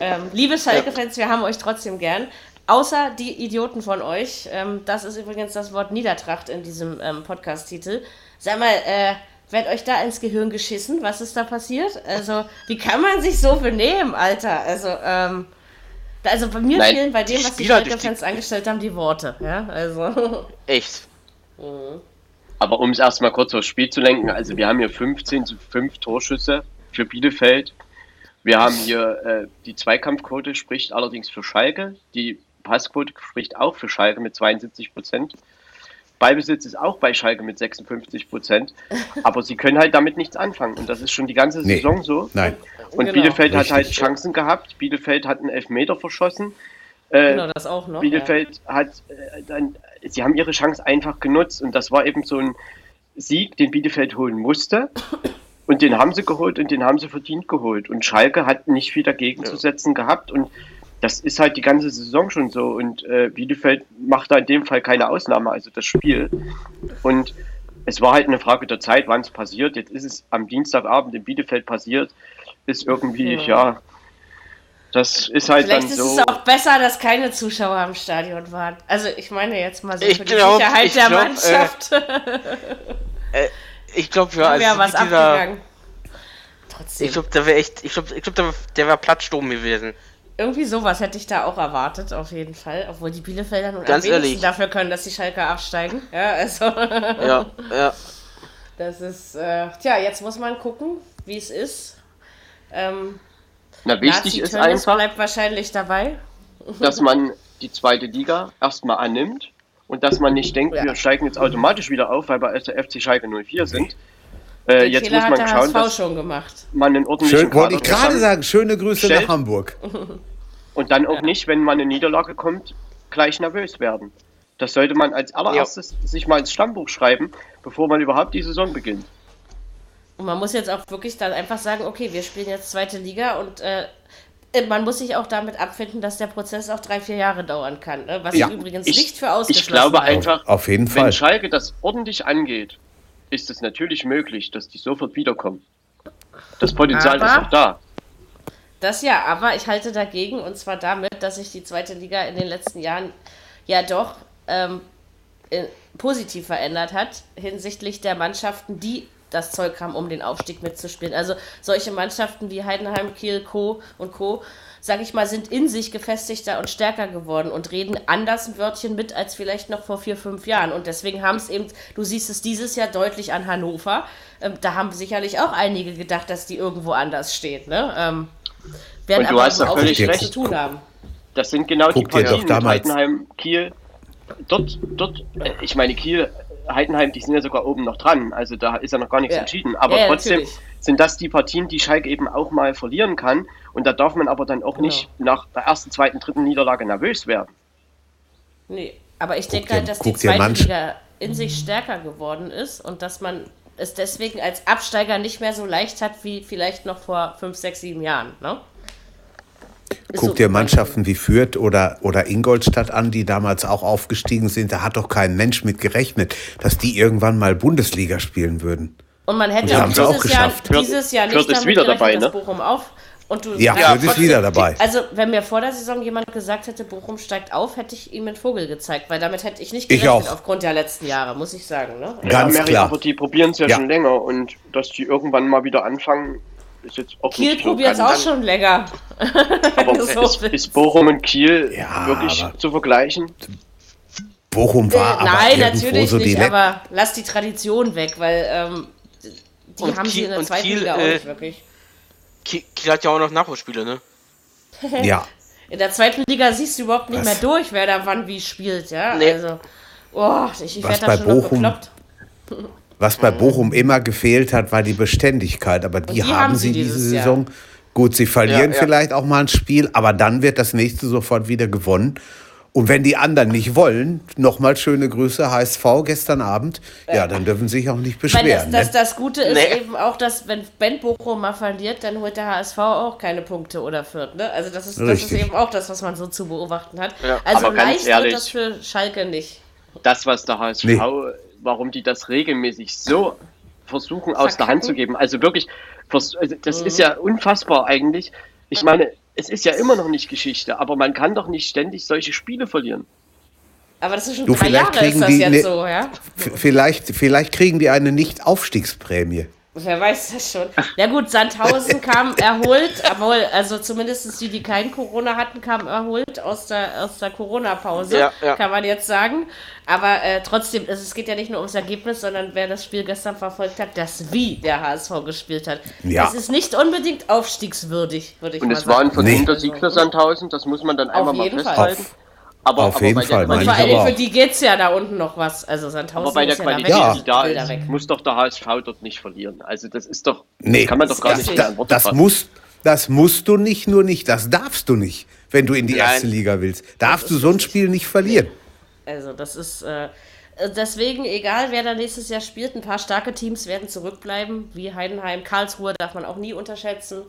Ähm, liebe Schalke-Fans, wir haben euch trotzdem gern. Außer die Idioten von euch. Ähm, das ist übrigens das Wort Niedertracht in diesem ähm, Podcast-Titel. Sag mal, äh, wird euch da ins Gehirn geschissen? Was ist da passiert? Also, wie kann man sich so benehmen, Alter? Also, ähm, also bei mir Nein, fehlen bei dem, was die Schalke-Fans angestellt haben, die Worte. Ja, also. Echt? Mhm. Aber um es erstmal kurz aufs Spiel zu lenken, also wir haben hier 15 zu 5 Torschüsse für Bielefeld. Wir haben hier äh, die Zweikampfquote spricht allerdings für Schalke. Die Passquote spricht auch für Schalke mit 72 Prozent. Ballbesitz ist auch bei Schalke mit 56 Prozent. Aber sie können halt damit nichts anfangen. Und das ist schon die ganze Saison so. Nein. Und genau. Bielefeld Richtig. hat halt Chancen gehabt. Bielefeld hat einen Elfmeter verschossen. Äh, genau, das auch noch. Bielefeld ja. hat äh, dann sie haben ihre Chance einfach genutzt und das war eben so ein Sieg, den Bielefeld holen musste. Und den haben sie geholt und den haben sie verdient geholt. Und Schalke hat nicht viel dagegen ja. zu setzen gehabt. Und das ist halt die ganze Saison schon so. Und äh, Bielefeld macht da in dem Fall keine Ausnahme, also das Spiel. Und es war halt eine Frage der Zeit, wann es passiert. Jetzt ist es am Dienstagabend in Bielefeld passiert. Ist irgendwie, ja, ja das ist halt Vielleicht dann ist so. es auch besser, dass keine Zuschauer im Stadion waren. Also ich meine jetzt mal so ich für glaub, die Sicherheit der glaub, äh, Mannschaft. Äh, äh, ich glaube, ja, also was dieser, abgegangen. Trotzdem. Ich glaube, der wäre echt, ich glaube, ich glaub, der, der wäre Plattsturm gewesen. Irgendwie sowas hätte ich da auch erwartet, auf jeden Fall. Obwohl die Bielefelder nun Ganz ehrlich. dafür können, dass die Schalke absteigen. Ja, also. ja, ja. Das ist, äh, tja, jetzt muss man gucken, wie es ist Ähm, Na, wichtig ist einfach. bleibt wahrscheinlich dabei. Dass man die zweite Liga erstmal annimmt und dass man nicht denkt, ja. wir steigen jetzt automatisch wieder auf, weil wir der FC Schalke 04 sind. Äh, jetzt Fehler muss man schauen, dass schon gemacht. man einen ordentlichen Schön, Wollte ich gerade sagen, schöne Grüße stellt. nach Hamburg. Und dann auch ja. nicht, wenn man eine Niederlage kommt, gleich nervös werden. Das sollte man als allererstes ja. sich mal ins Stammbuch schreiben, bevor man überhaupt die Saison beginnt. Und man muss jetzt auch wirklich dann einfach sagen, okay, wir spielen jetzt zweite Liga und äh, man muss sich auch damit abfinden, dass der Prozess auch drei, vier Jahre dauern kann. Ne? Was ja. ich übrigens ich, nicht für ausgeschlossen Ich glaube einfach, auf jeden Fall. wenn Schalke das ordentlich angeht, ist es natürlich möglich, dass die sofort wiederkommen. Das Potenzial aber, ist auch da. Das ja, aber ich halte dagegen und zwar damit, dass sich die zweite Liga in den letzten Jahren ja doch ähm, positiv verändert hat hinsichtlich der Mannschaften, die das Zeug haben, um den Aufstieg mitzuspielen. Also solche Mannschaften wie Heidenheim, Kiel, Co. und Co., sage ich mal, sind in sich gefestigter und stärker geworden und reden anders ein Wörtchen mit als vielleicht noch vor vier, fünf Jahren. Und deswegen haben es eben, du siehst es dieses Jahr deutlich an Hannover. Ähm, da haben sicherlich auch einige gedacht, dass die irgendwo anders steht. Ne? Ähm, werden und du aber hast auch völlig recht. zu tun haben. Das sind genau Guck die Partien mit Heidenheim, Kiel. Dort, dort, äh, ich meine, Kiel Heidenheim, die sind ja sogar oben noch dran, also da ist ja noch gar nichts ja. entschieden. Aber ja, trotzdem natürlich. sind das die Partien, die Schalke eben auch mal verlieren kann. Und da darf man aber dann auch genau. nicht nach der ersten, zweiten, dritten Niederlage nervös werden. Nee, aber ich denke halt, dass die zweite Liga in sich stärker geworden ist und dass man es deswegen als Absteiger nicht mehr so leicht hat wie vielleicht noch vor fünf, sechs, sieben Jahren. Ne? Guck so dir Mannschaften wie Fürth oder, oder Ingolstadt an, die damals auch aufgestiegen sind. Da hat doch kein Mensch mit gerechnet, dass die irgendwann mal Bundesliga spielen würden. Und man hätte Und dieses, auch geschafft. Jahr, dieses Jahr nicht damit wieder gerechnet, dabei, ne? Bochum auf. Und du ja, Fürth ist wieder dabei. Also, wenn mir vor der Saison jemand gesagt hätte, Bochum steigt auf, hätte ich ihm einen Vogel gezeigt, weil damit hätte ich nicht gerechnet ich aufgrund der letzten Jahre, muss ich sagen. Ne? Ganz ja, Mary, klar. Aber die probieren es ja, ja, schon länger und dass die irgendwann mal wieder anfangen, ist jetzt auch Kiel probiert es auch schon länger. Aber so ist, ist, Bochum und Kiel ja, wirklich zu vergleichen? Bochum war äh, Nein, natürlich so nicht, aber lass die Tradition weg, weil ähm, die und haben Kiel, sie in der zweiten Kiel, Liga auch äh, nicht wirklich. Kiel, Kiel hat ja auch noch Nachholspiele, ne? ja. In der zweiten Liga siehst du überhaupt nicht Was? mehr durch, wer da wann wie spielt, ja? Nee. Also, oh, ich, ich werde da schon Bochum, noch bekloppt. Was bei Bochum immer gefehlt hat, war die Beständigkeit. Aber die, die haben, haben, sie diese Saison. Jahr. Gut, sie verlieren ja, ja. vielleicht auch mal ein Spiel, aber dann wird das nächste sofort wieder gewonnen. Und wenn die anderen nicht wollen, nochmal schöne Grüße, HSV gestern Abend, ja, dann dürfen sie sich auch nicht beschweren. Das, das, ne? das, Gute ist nee. eben auch, dass wenn Ben Bochum mal verliert, dann holt der HSV auch keine Punkte oder führt. Ne? Also das ist, das ist eben auch das, was man so zu beobachten hat. Ja, also leicht ehrlich, wird das für Schalke nicht. Das, was der HSV nee warum die das regelmäßig so versuchen aus der Hand zu geben. Also wirklich, also das mhm. ist ja unfassbar eigentlich. Ich meine, es ist ja immer noch nicht Geschichte, aber man kann doch nicht ständig solche Spiele verlieren. Aber das ist schon du, drei Jahre ist das jetzt ne, so, ja? Vielleicht, vielleicht kriegen die eine Nicht-Aufstiegsprämie. Wer weiß das schon. Na gut, Sandhausen kam erholt, obwohl, also zumindest die, die kein Corona hatten, kamen erholt aus der, aus der Corona-Pause, ja, ja. kann man jetzt sagen. Aber äh, trotzdem, es geht ja nicht nur ums Ergebnis, sondern wer das Spiel gestern verfolgt hat, das wie der HSV gespielt hat. Ja. Es ist nicht unbedingt aufstiegswürdig, würde ich Und mal sagen. Und es war ein verdienter Sieg für Sandhausen, das muss man dann einmal mal festhalten. Auf. Aber, Auf aber jeden Fall. Und vor allem für die geht es ja da unten noch was. Also Sandhausen aber bei der Qualität, ja die da ist, weg. muss doch der HSV dort nicht verlieren. Also das ist doch, nee, das kann man doch gar nicht da, Das muss, das musst du nicht, nur nicht, das darfst du nicht, wenn du in die Nein. erste Liga willst. Darfst du so ein Spiel nicht verlieren. Also das ist... Äh, Deswegen, egal wer da nächstes Jahr spielt, ein paar starke Teams werden zurückbleiben, wie Heidenheim. Karlsruhe darf man auch nie unterschätzen.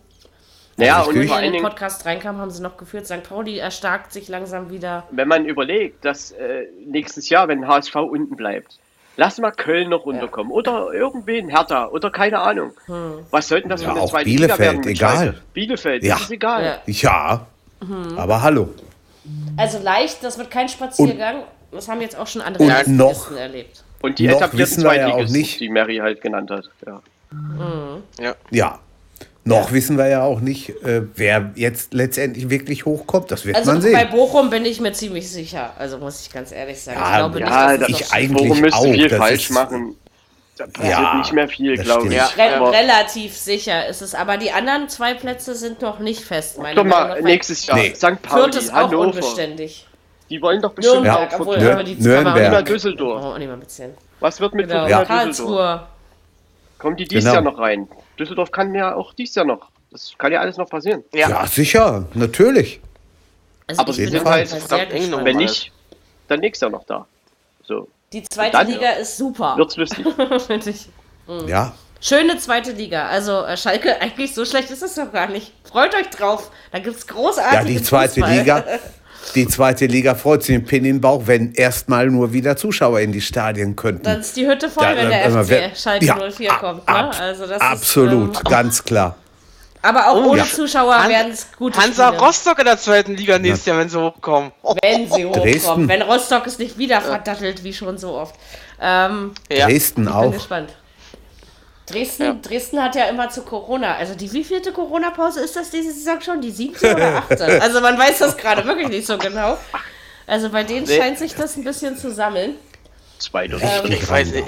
Naja, also und vor in den Podcast reinkam, haben sie noch geführt, St. Pauli erstarkt sich langsam wieder. Wenn man überlegt, dass äh, nächstes Jahr, wenn HSV unten bleibt, lass mal Köln noch runterkommen ja. oder irgendwen Hertha oder keine Ahnung. Hm. Was sollten das ja, für eine zweite Bielefeld, Liga werden? egal. Bielefeld, ja. ist egal. Ja, ja. Mhm. aber hallo. Also leicht, das wird kein Spaziergang. Und, das haben jetzt auch schon andere und noch, erlebt. Und die etablierten Zweitligisten, ja die Mary halt genannt hat. Ja. Mhm. ja. ja. Noch ja. wissen wir ja auch nicht, äh, wer jetzt letztendlich wirklich hochkommt. Das wird also man sehen. Bei Bochum bin ich mir ziemlich sicher. Also muss ich ganz ehrlich sagen. Ja, ich glaube ja, nicht, dass ich eigentlich Bochum müsste auch. viel das falsch machen. da passiert ja, nicht mehr viel, glaube ich. Ja. Re relativ sicher ist es, aber die anderen zwei Plätze sind noch nicht fest. Meine Guck mal, nächstes Jahr, nee. St. Pauli, Fürth ist auch Hannover. unbeständig. Die wollen doch bestimmt Nürnberg, ja, obwohl, Nür die Nürnberg. Düsseldorf. Oh. Was wird mit genau. ja. Karlsruhe? Kommt die dieses genau. Jahr noch rein? Düsseldorf kann ja auch dieses Jahr noch. Das kann ja alles noch passieren. Ja, ja sicher, natürlich. Also aber sie sind halt verdammt eng noch. Wenn nicht, dann nächstes Jahr noch da. So. Die zweite dann, Liga ist super. Wird's lustig. Finde ich. Mhm. Ja. Schöne zweite Liga. Also äh, Schalke, eigentlich so schlecht ist es doch gar nicht. Freut euch drauf. Da gibt es großartige Ja, die zweite Fußball. Liga. Die zweite Liga freut sich den Pin im Bauch, wenn erstmal nur wieder Zuschauer in die Stadien könnten. Dann ist die Hütte voll, da, wenn der FC wer, Schalke ja, 04 kommt. Ne? Also das absolut, ist, ähm, ganz klar. Aber auch oh, ohne ja. Zuschauer werden es gut. Hansa Spiele. Rostock in der zweiten Liga nächstes Jahr, wenn sie hochkommen. Wenn sie hochkommen. Dresden. Wenn Rostock es nicht wieder verdattelt, wie schon so oft. Ähm, ja. Dresden ich auch. Bin gespannt. Dresden, ja. Dresden hat ja immer zu Corona, also die wievielte Corona-Pause ist das diese Saison schon? Die siebte oder achte? Also man weiß das gerade wirklich nicht so genau. Also bei denen nee. scheint sich das ein bisschen zu sammeln. Zwei ähm, ich weiß nicht.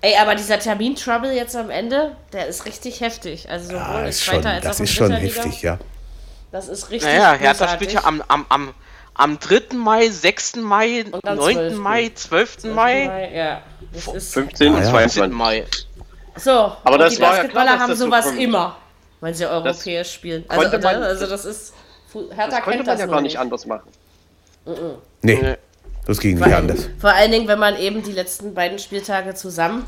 Ey, aber dieser Termin-Trouble jetzt am Ende, der ist richtig heftig. Also sowohl ja, in zweiter als auch Das ist schon heftig, ja. Das ist richtig Naja, Hertha spielt ja am, am, am, am 3. Mai, 6. Mai, 9. 12. Mai, 12. Mai. Mai ja. Das ist 15 und 22. Mai. So, aber das die Basketballer ja klar, haben sowas so immer, wenn sie europäisch das spielen. Also, man, also das ist. Hertha das konnte man ja gar nicht anders machen. Nee. Das ging nicht anders. Vor allen Dingen, wenn man eben die letzten beiden Spieltage zusammen,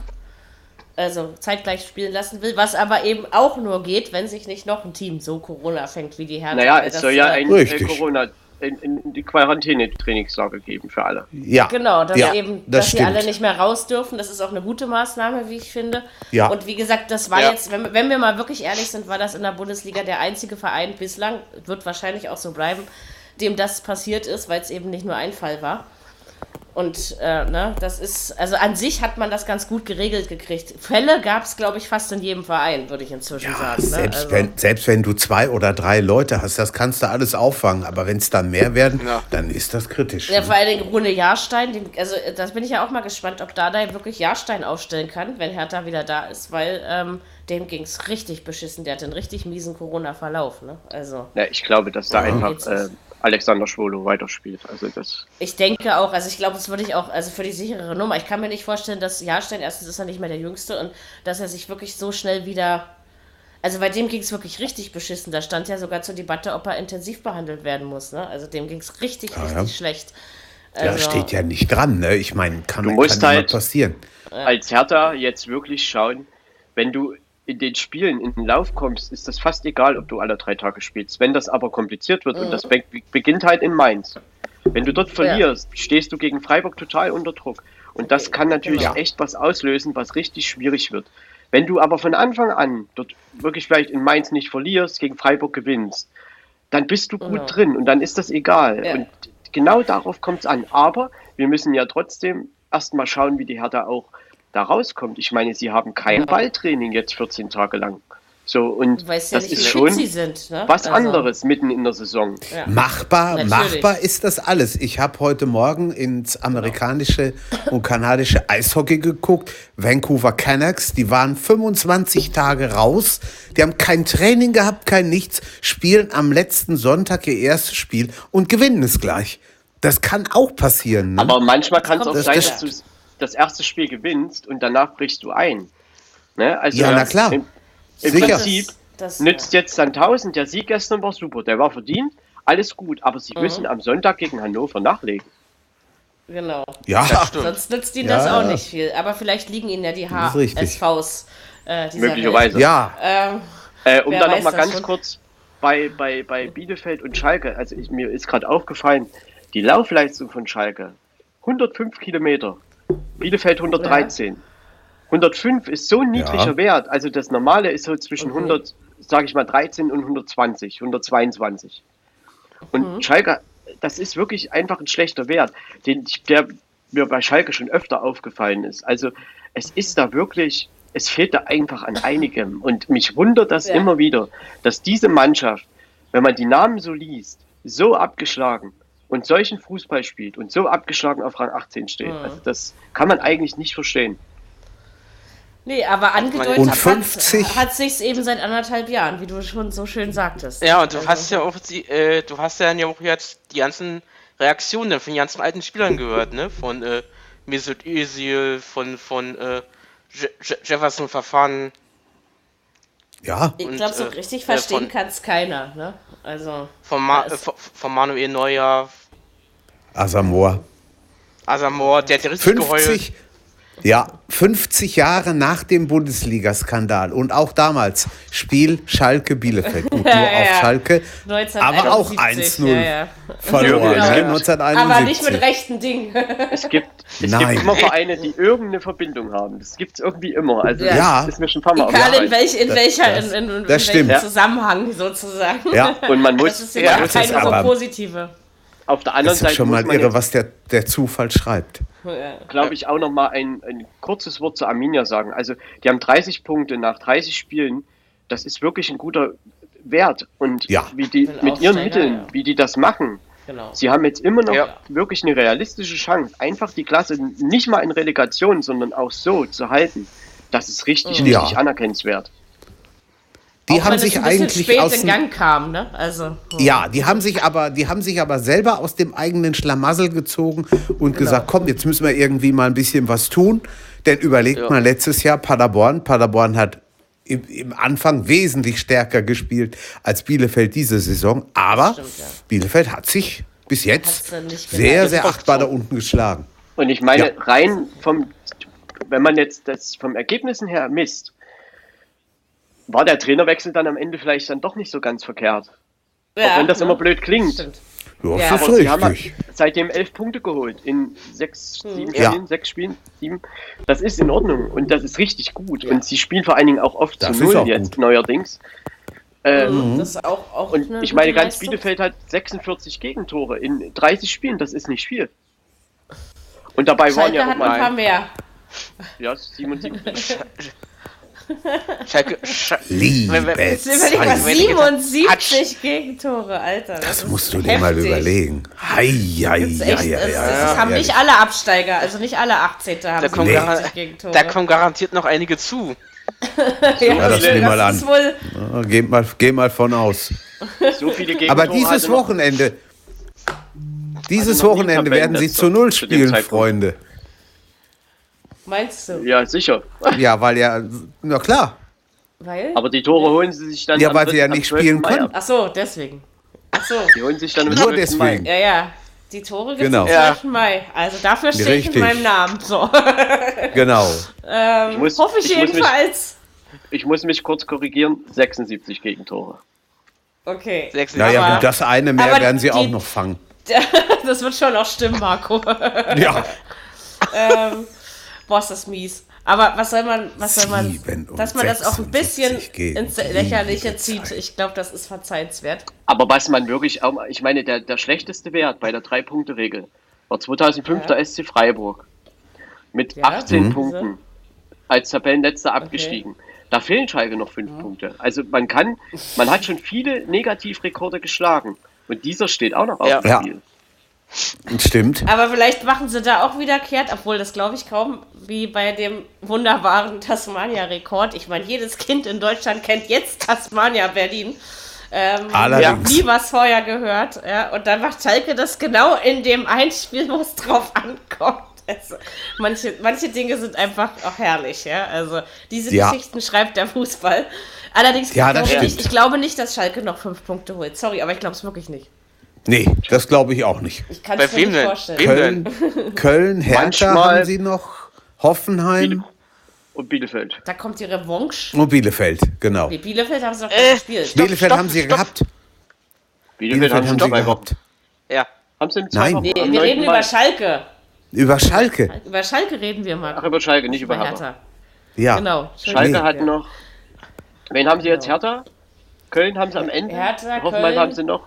also zeitgleich spielen lassen will, was aber eben auch nur geht, wenn sich nicht noch ein Team so Corona fängt wie die Herren. Naja, es soll ja ein äh, Corona in, in die Quarantäne-Trainingslager geben für alle. Ja. Genau, dass ja, eben, das dass sie alle nicht mehr raus dürfen. Das ist auch eine gute Maßnahme, wie ich finde. Ja. Und wie gesagt, das war ja. jetzt, wenn, wenn wir mal wirklich ehrlich sind, war das in der Bundesliga der einzige Verein bislang, wird wahrscheinlich auch so bleiben, dem das passiert ist, weil es eben nicht nur ein Fall war. Und äh, ne, das ist, also an sich hat man das ganz gut geregelt gekriegt. Fälle gab es, glaube ich, fast in jedem Verein, würde ich inzwischen ja, sagen. Ne? Selbst, also, wenn, selbst wenn du zwei oder drei Leute hast, das kannst du alles auffangen. Aber wenn es dann mehr werden, ja. dann ist das kritisch. Ja, ne? vor allen Dingen Rune Jahrstein, den, also das bin ich ja auch mal gespannt, ob Dada wirklich Jahrstein aufstellen kann, wenn Hertha wieder da ist, weil ähm, dem ging es richtig beschissen. Der hat einen richtig miesen Corona-Verlauf. Ne? Also, ja, ich glaube, dass da einfach Alexander Schwolo weiterspielt. Also das ich denke auch, also ich glaube, das würde ich auch, also für die sichere Nummer. Ich kann mir nicht vorstellen, dass Jahrstein, erstens ist er nicht mehr der Jüngste und dass er sich wirklich so schnell wieder. Also bei dem ging es wirklich richtig beschissen. Da stand ja sogar zur Debatte, ob er intensiv behandelt werden muss. Ne? Also dem ging es richtig, ah, richtig ja. schlecht. Also, ja, steht ja nicht dran, ne? Ich meine, kann, du musst kann halt passieren. Als Hertha jetzt wirklich schauen, wenn du in den Spielen in den Lauf kommst, ist das fast egal, ob du alle drei Tage spielst. Wenn das aber kompliziert wird, mhm. und das be beginnt halt in Mainz. Wenn du dort verlierst, ja. stehst du gegen Freiburg total unter Druck. Und das kann natürlich genau. echt was auslösen, was richtig schwierig wird. Wenn du aber von Anfang an dort wirklich vielleicht in Mainz nicht verlierst, gegen Freiburg gewinnst, dann bist du gut genau. drin und dann ist das egal. Ja. Und genau darauf kommt es an. Aber wir müssen ja trotzdem erstmal schauen, wie die Hertha auch da rauskommt. Ich meine, sie haben kein Balltraining jetzt 14 Tage lang. So, und ja das nicht, ist schon sind, ne? was also. anderes mitten in der Saison. Ja. Machbar, machbar ist das alles. Ich habe heute Morgen ins amerikanische und kanadische Eishockey geguckt. Vancouver Canucks, die waren 25 Tage raus. Die haben kein Training gehabt, kein nichts, spielen am letzten Sonntag ihr erstes Spiel und gewinnen es gleich. Das kann auch passieren. Ne? Aber manchmal kann es auch sein, dass du das erste Spiel gewinnst und danach brichst du ein. Ne? Also ja, na klar. Im, im Prinzip das, das, nützt jetzt dann 1000. Der Sieg gestern war super, der war verdient, alles gut, aber sie mhm. müssen am Sonntag gegen Hannover nachlegen. Genau. Ja, sonst nützt ihnen ja. das auch nicht viel. Aber vielleicht liegen ihnen ja die HSVs. Äh, Möglicherweise. Welt. Ja. Ähm, äh, um dann nochmal ganz schon? kurz bei, bei, bei Bielefeld und Schalke, also ich, mir ist gerade aufgefallen, die Laufleistung von Schalke, 105 Kilometer, Bielefeld 113. Ja. 105 ist so ein niedriger ja. Wert. Also das Normale ist so zwischen okay. 100, sage ich mal, 13 und 120, 122. Und mhm. Schalke, das ist wirklich einfach ein schlechter Wert, den, der mir bei Schalke schon öfter aufgefallen ist. Also es ist da wirklich, es fehlt da einfach an einigem. Und mich wundert das ja. immer wieder, dass diese Mannschaft, wenn man die Namen so liest, so abgeschlagen und solchen Fußball spielt und so abgeschlagen auf Rang 18 steht. Mhm. Also das kann man eigentlich nicht verstehen. Nee, aber angedeutet und 50 hat, sich eben seit anderthalb Jahren, wie du schon so schön sagtagtest. Ja, und du also. hast ja auch die, äh, du hast ja auch jetzt die ganzen Reaktionen von den ganzen alten Spielern gehört, ne? Von äh, Mesut Özil, von, von äh, Jefferson Verfahren. Ja. Ich glaube, so äh, richtig verstehen kann es keiner, ne? Also. Von, Ma äh, von Manuel Neuer. Asamoah. Asamoah, der hat richtig 50, geheult. Ja, 50 Jahre nach dem Bundesliga-Skandal und auch damals Spiel Schalke Bielefeld. Gut, nur ja, auf ja. Schalke, aber auch 1-0 ja, verloren. Genau. 1971. Aber nicht mit rechten Dingen. Es gibt, es gibt immer Vereine, die irgendeine Verbindung haben. Das gibt es irgendwie immer. Also ja. das ist mir schon ein paar Mal Egal in, welch, in das, welcher das, in, in, in welchem Zusammenhang sozusagen. Ja. Und man muss. Das ist ja, keine so positive. Auf der anderen das ist Seite. schon mal irre, was der, der Zufall schreibt. Glaube ich auch noch mal ein, ein kurzes Wort zu Arminia sagen. Also, die haben 30 Punkte nach 30 Spielen. Das ist wirklich ein guter Wert. Und ja. wie die mit ihren Mitteln, ja. wie die das machen. Genau. Sie haben jetzt immer noch ja. wirklich eine realistische Chance, einfach die Klasse nicht mal in Relegation, sondern auch so zu halten. Das ist richtig, richtig anerkennenswert. Die auch haben sich eigentlich spät aus in Gang kam, ne? Also. Oh. Ja, die haben sich aber, die haben sich aber selber aus dem eigenen Schlamassel gezogen und genau. gesagt, komm, jetzt müssen wir irgendwie mal ein bisschen was tun. Denn überlegt ja. mal letztes Jahr Paderborn. Paderborn hat im, im, Anfang wesentlich stärker gespielt als Bielefeld diese Saison. Aber stimmt, ja. Bielefeld hat sich bis jetzt sehr, sehr achtbar da unten geschlagen. Und ich meine, ja. rein vom, wenn man jetzt das vom Ergebnissen her misst, war der Trainerwechsel dann am Ende vielleicht dann doch nicht so ganz verkehrt. Ja, Auch wenn das ja. immer blöd klingt. Stimmt. Ja, ja. das ist richtig. haben seitdem elf Punkte geholt in sechs, hm. sieben ja. Spielen, sechs Spielen, sieben. Das ist in Ordnung und das ist richtig gut. Und sie spielen vor allen Dingen auch oft das zu Null jetzt gut. neuerdings. Ähm, mhm. das ist auch, auch und ich meine, ganz Leistung. Bielefeld hat 46 Gegentore in 30 Spielen, das ist nicht viel. Und dabei Schalke waren ja auch mal. Ein paar mehr. Ja, 77. Schalke, Schalke. Liebe Jetzt überleg mal, 77 Gegentore, Alter. Das, das musst du dir mal überlegen. Hei, hei, das, echt, hei, das, das haben nicht alle Absteiger, also nicht alle 18. haben da kommen, nee. Gegentore. da kommen garantiert noch einige zu. ja, ja, das nimm mal an. Ja, geh, mal, geh mal von aus. So viele Gegentore Aber dieses Wochenende, dieses Wochenende werden sie zu Null spielen, Freunde. Meinst du? Ja, sicher. Ja, weil ja, na klar. Weil? Aber die Tore holen sie sich dann. Ja, weil sie ja nicht spielen können. Ach so, deswegen. Ach so. Die holen sich dann Nur deswegen. Ja, ja. Die Tore gibt genau. es am 12. Mai. Also dafür stehe ich in meinem Namen. So. Genau. ähm, ich muss, hoffe ich, ich jedenfalls. Muss mich, ich muss mich kurz korrigieren. 76 Gegentore. Okay. Naja, gut, das eine mehr werden sie die, auch noch fangen. das wird schon auch stimmen, Marco. ja. ähm, boah, ist das mies. Aber was soll man, was soll man, dass man das auch ein bisschen ins Lächerliche zieht, ich glaube, das ist verzeihenswert. Aber was man wirklich auch, ich meine, der, der schlechteste Wert bei der Drei-Punkte-Regel war 2005 ja. der SC Freiburg. Mit ja, 18 mhm. Punkten als Tabellenletzter abgestiegen. Okay. Da fehlen Schalke noch fünf ja. Punkte. Also man kann, man hat schon viele Negativrekorde geschlagen. Und dieser steht auch noch auf dem Spiel. Stimmt. Aber vielleicht machen sie da auch wiederkehrt, obwohl das glaube ich kaum, wie bei dem wunderbaren Tasmania-Rekord. Ich meine, jedes Kind in Deutschland kennt jetzt Tasmania Berlin. Ähm, Allerdings. nie was vorher gehört. Ja, und dann macht Schalke das genau in dem Einspiel, wo es drauf ankommt. Also, manche, manche Dinge sind einfach auch herrlich, ja. Also diese ja. Geschichten schreibt der Fußball. Allerdings ja, glaube ich, ich glaube nicht, dass Schalke noch fünf Punkte holt. Sorry, aber ich glaube es wirklich nicht. Nee, das glaube ich auch nicht. Ich kann es mir nicht vorstellen. Köln, Köln Hertha Manchmal haben sie noch, Hoffenheim. Und Bielefeld. Da kommt die Revanche. Und Bielefeld, genau. Nee, Bielefeld haben sie noch äh, gespielt. Stopp, Bielefeld stopp, haben sie stopp. gehabt. Bielefeld, Bielefeld haben, sie gehabt. Ja. Haben sie Nein. Nee, wir reden über Schalke. Über Schalke? Über Schalke reden wir mal. Ach, über Schalke, nicht über Hertha. Ja. Genau. Schalke nee. hat noch. Wen haben sie jetzt? Hertha? Köln haben sie am Ende. Hertha, Hoffenheim Köln. haben sie noch.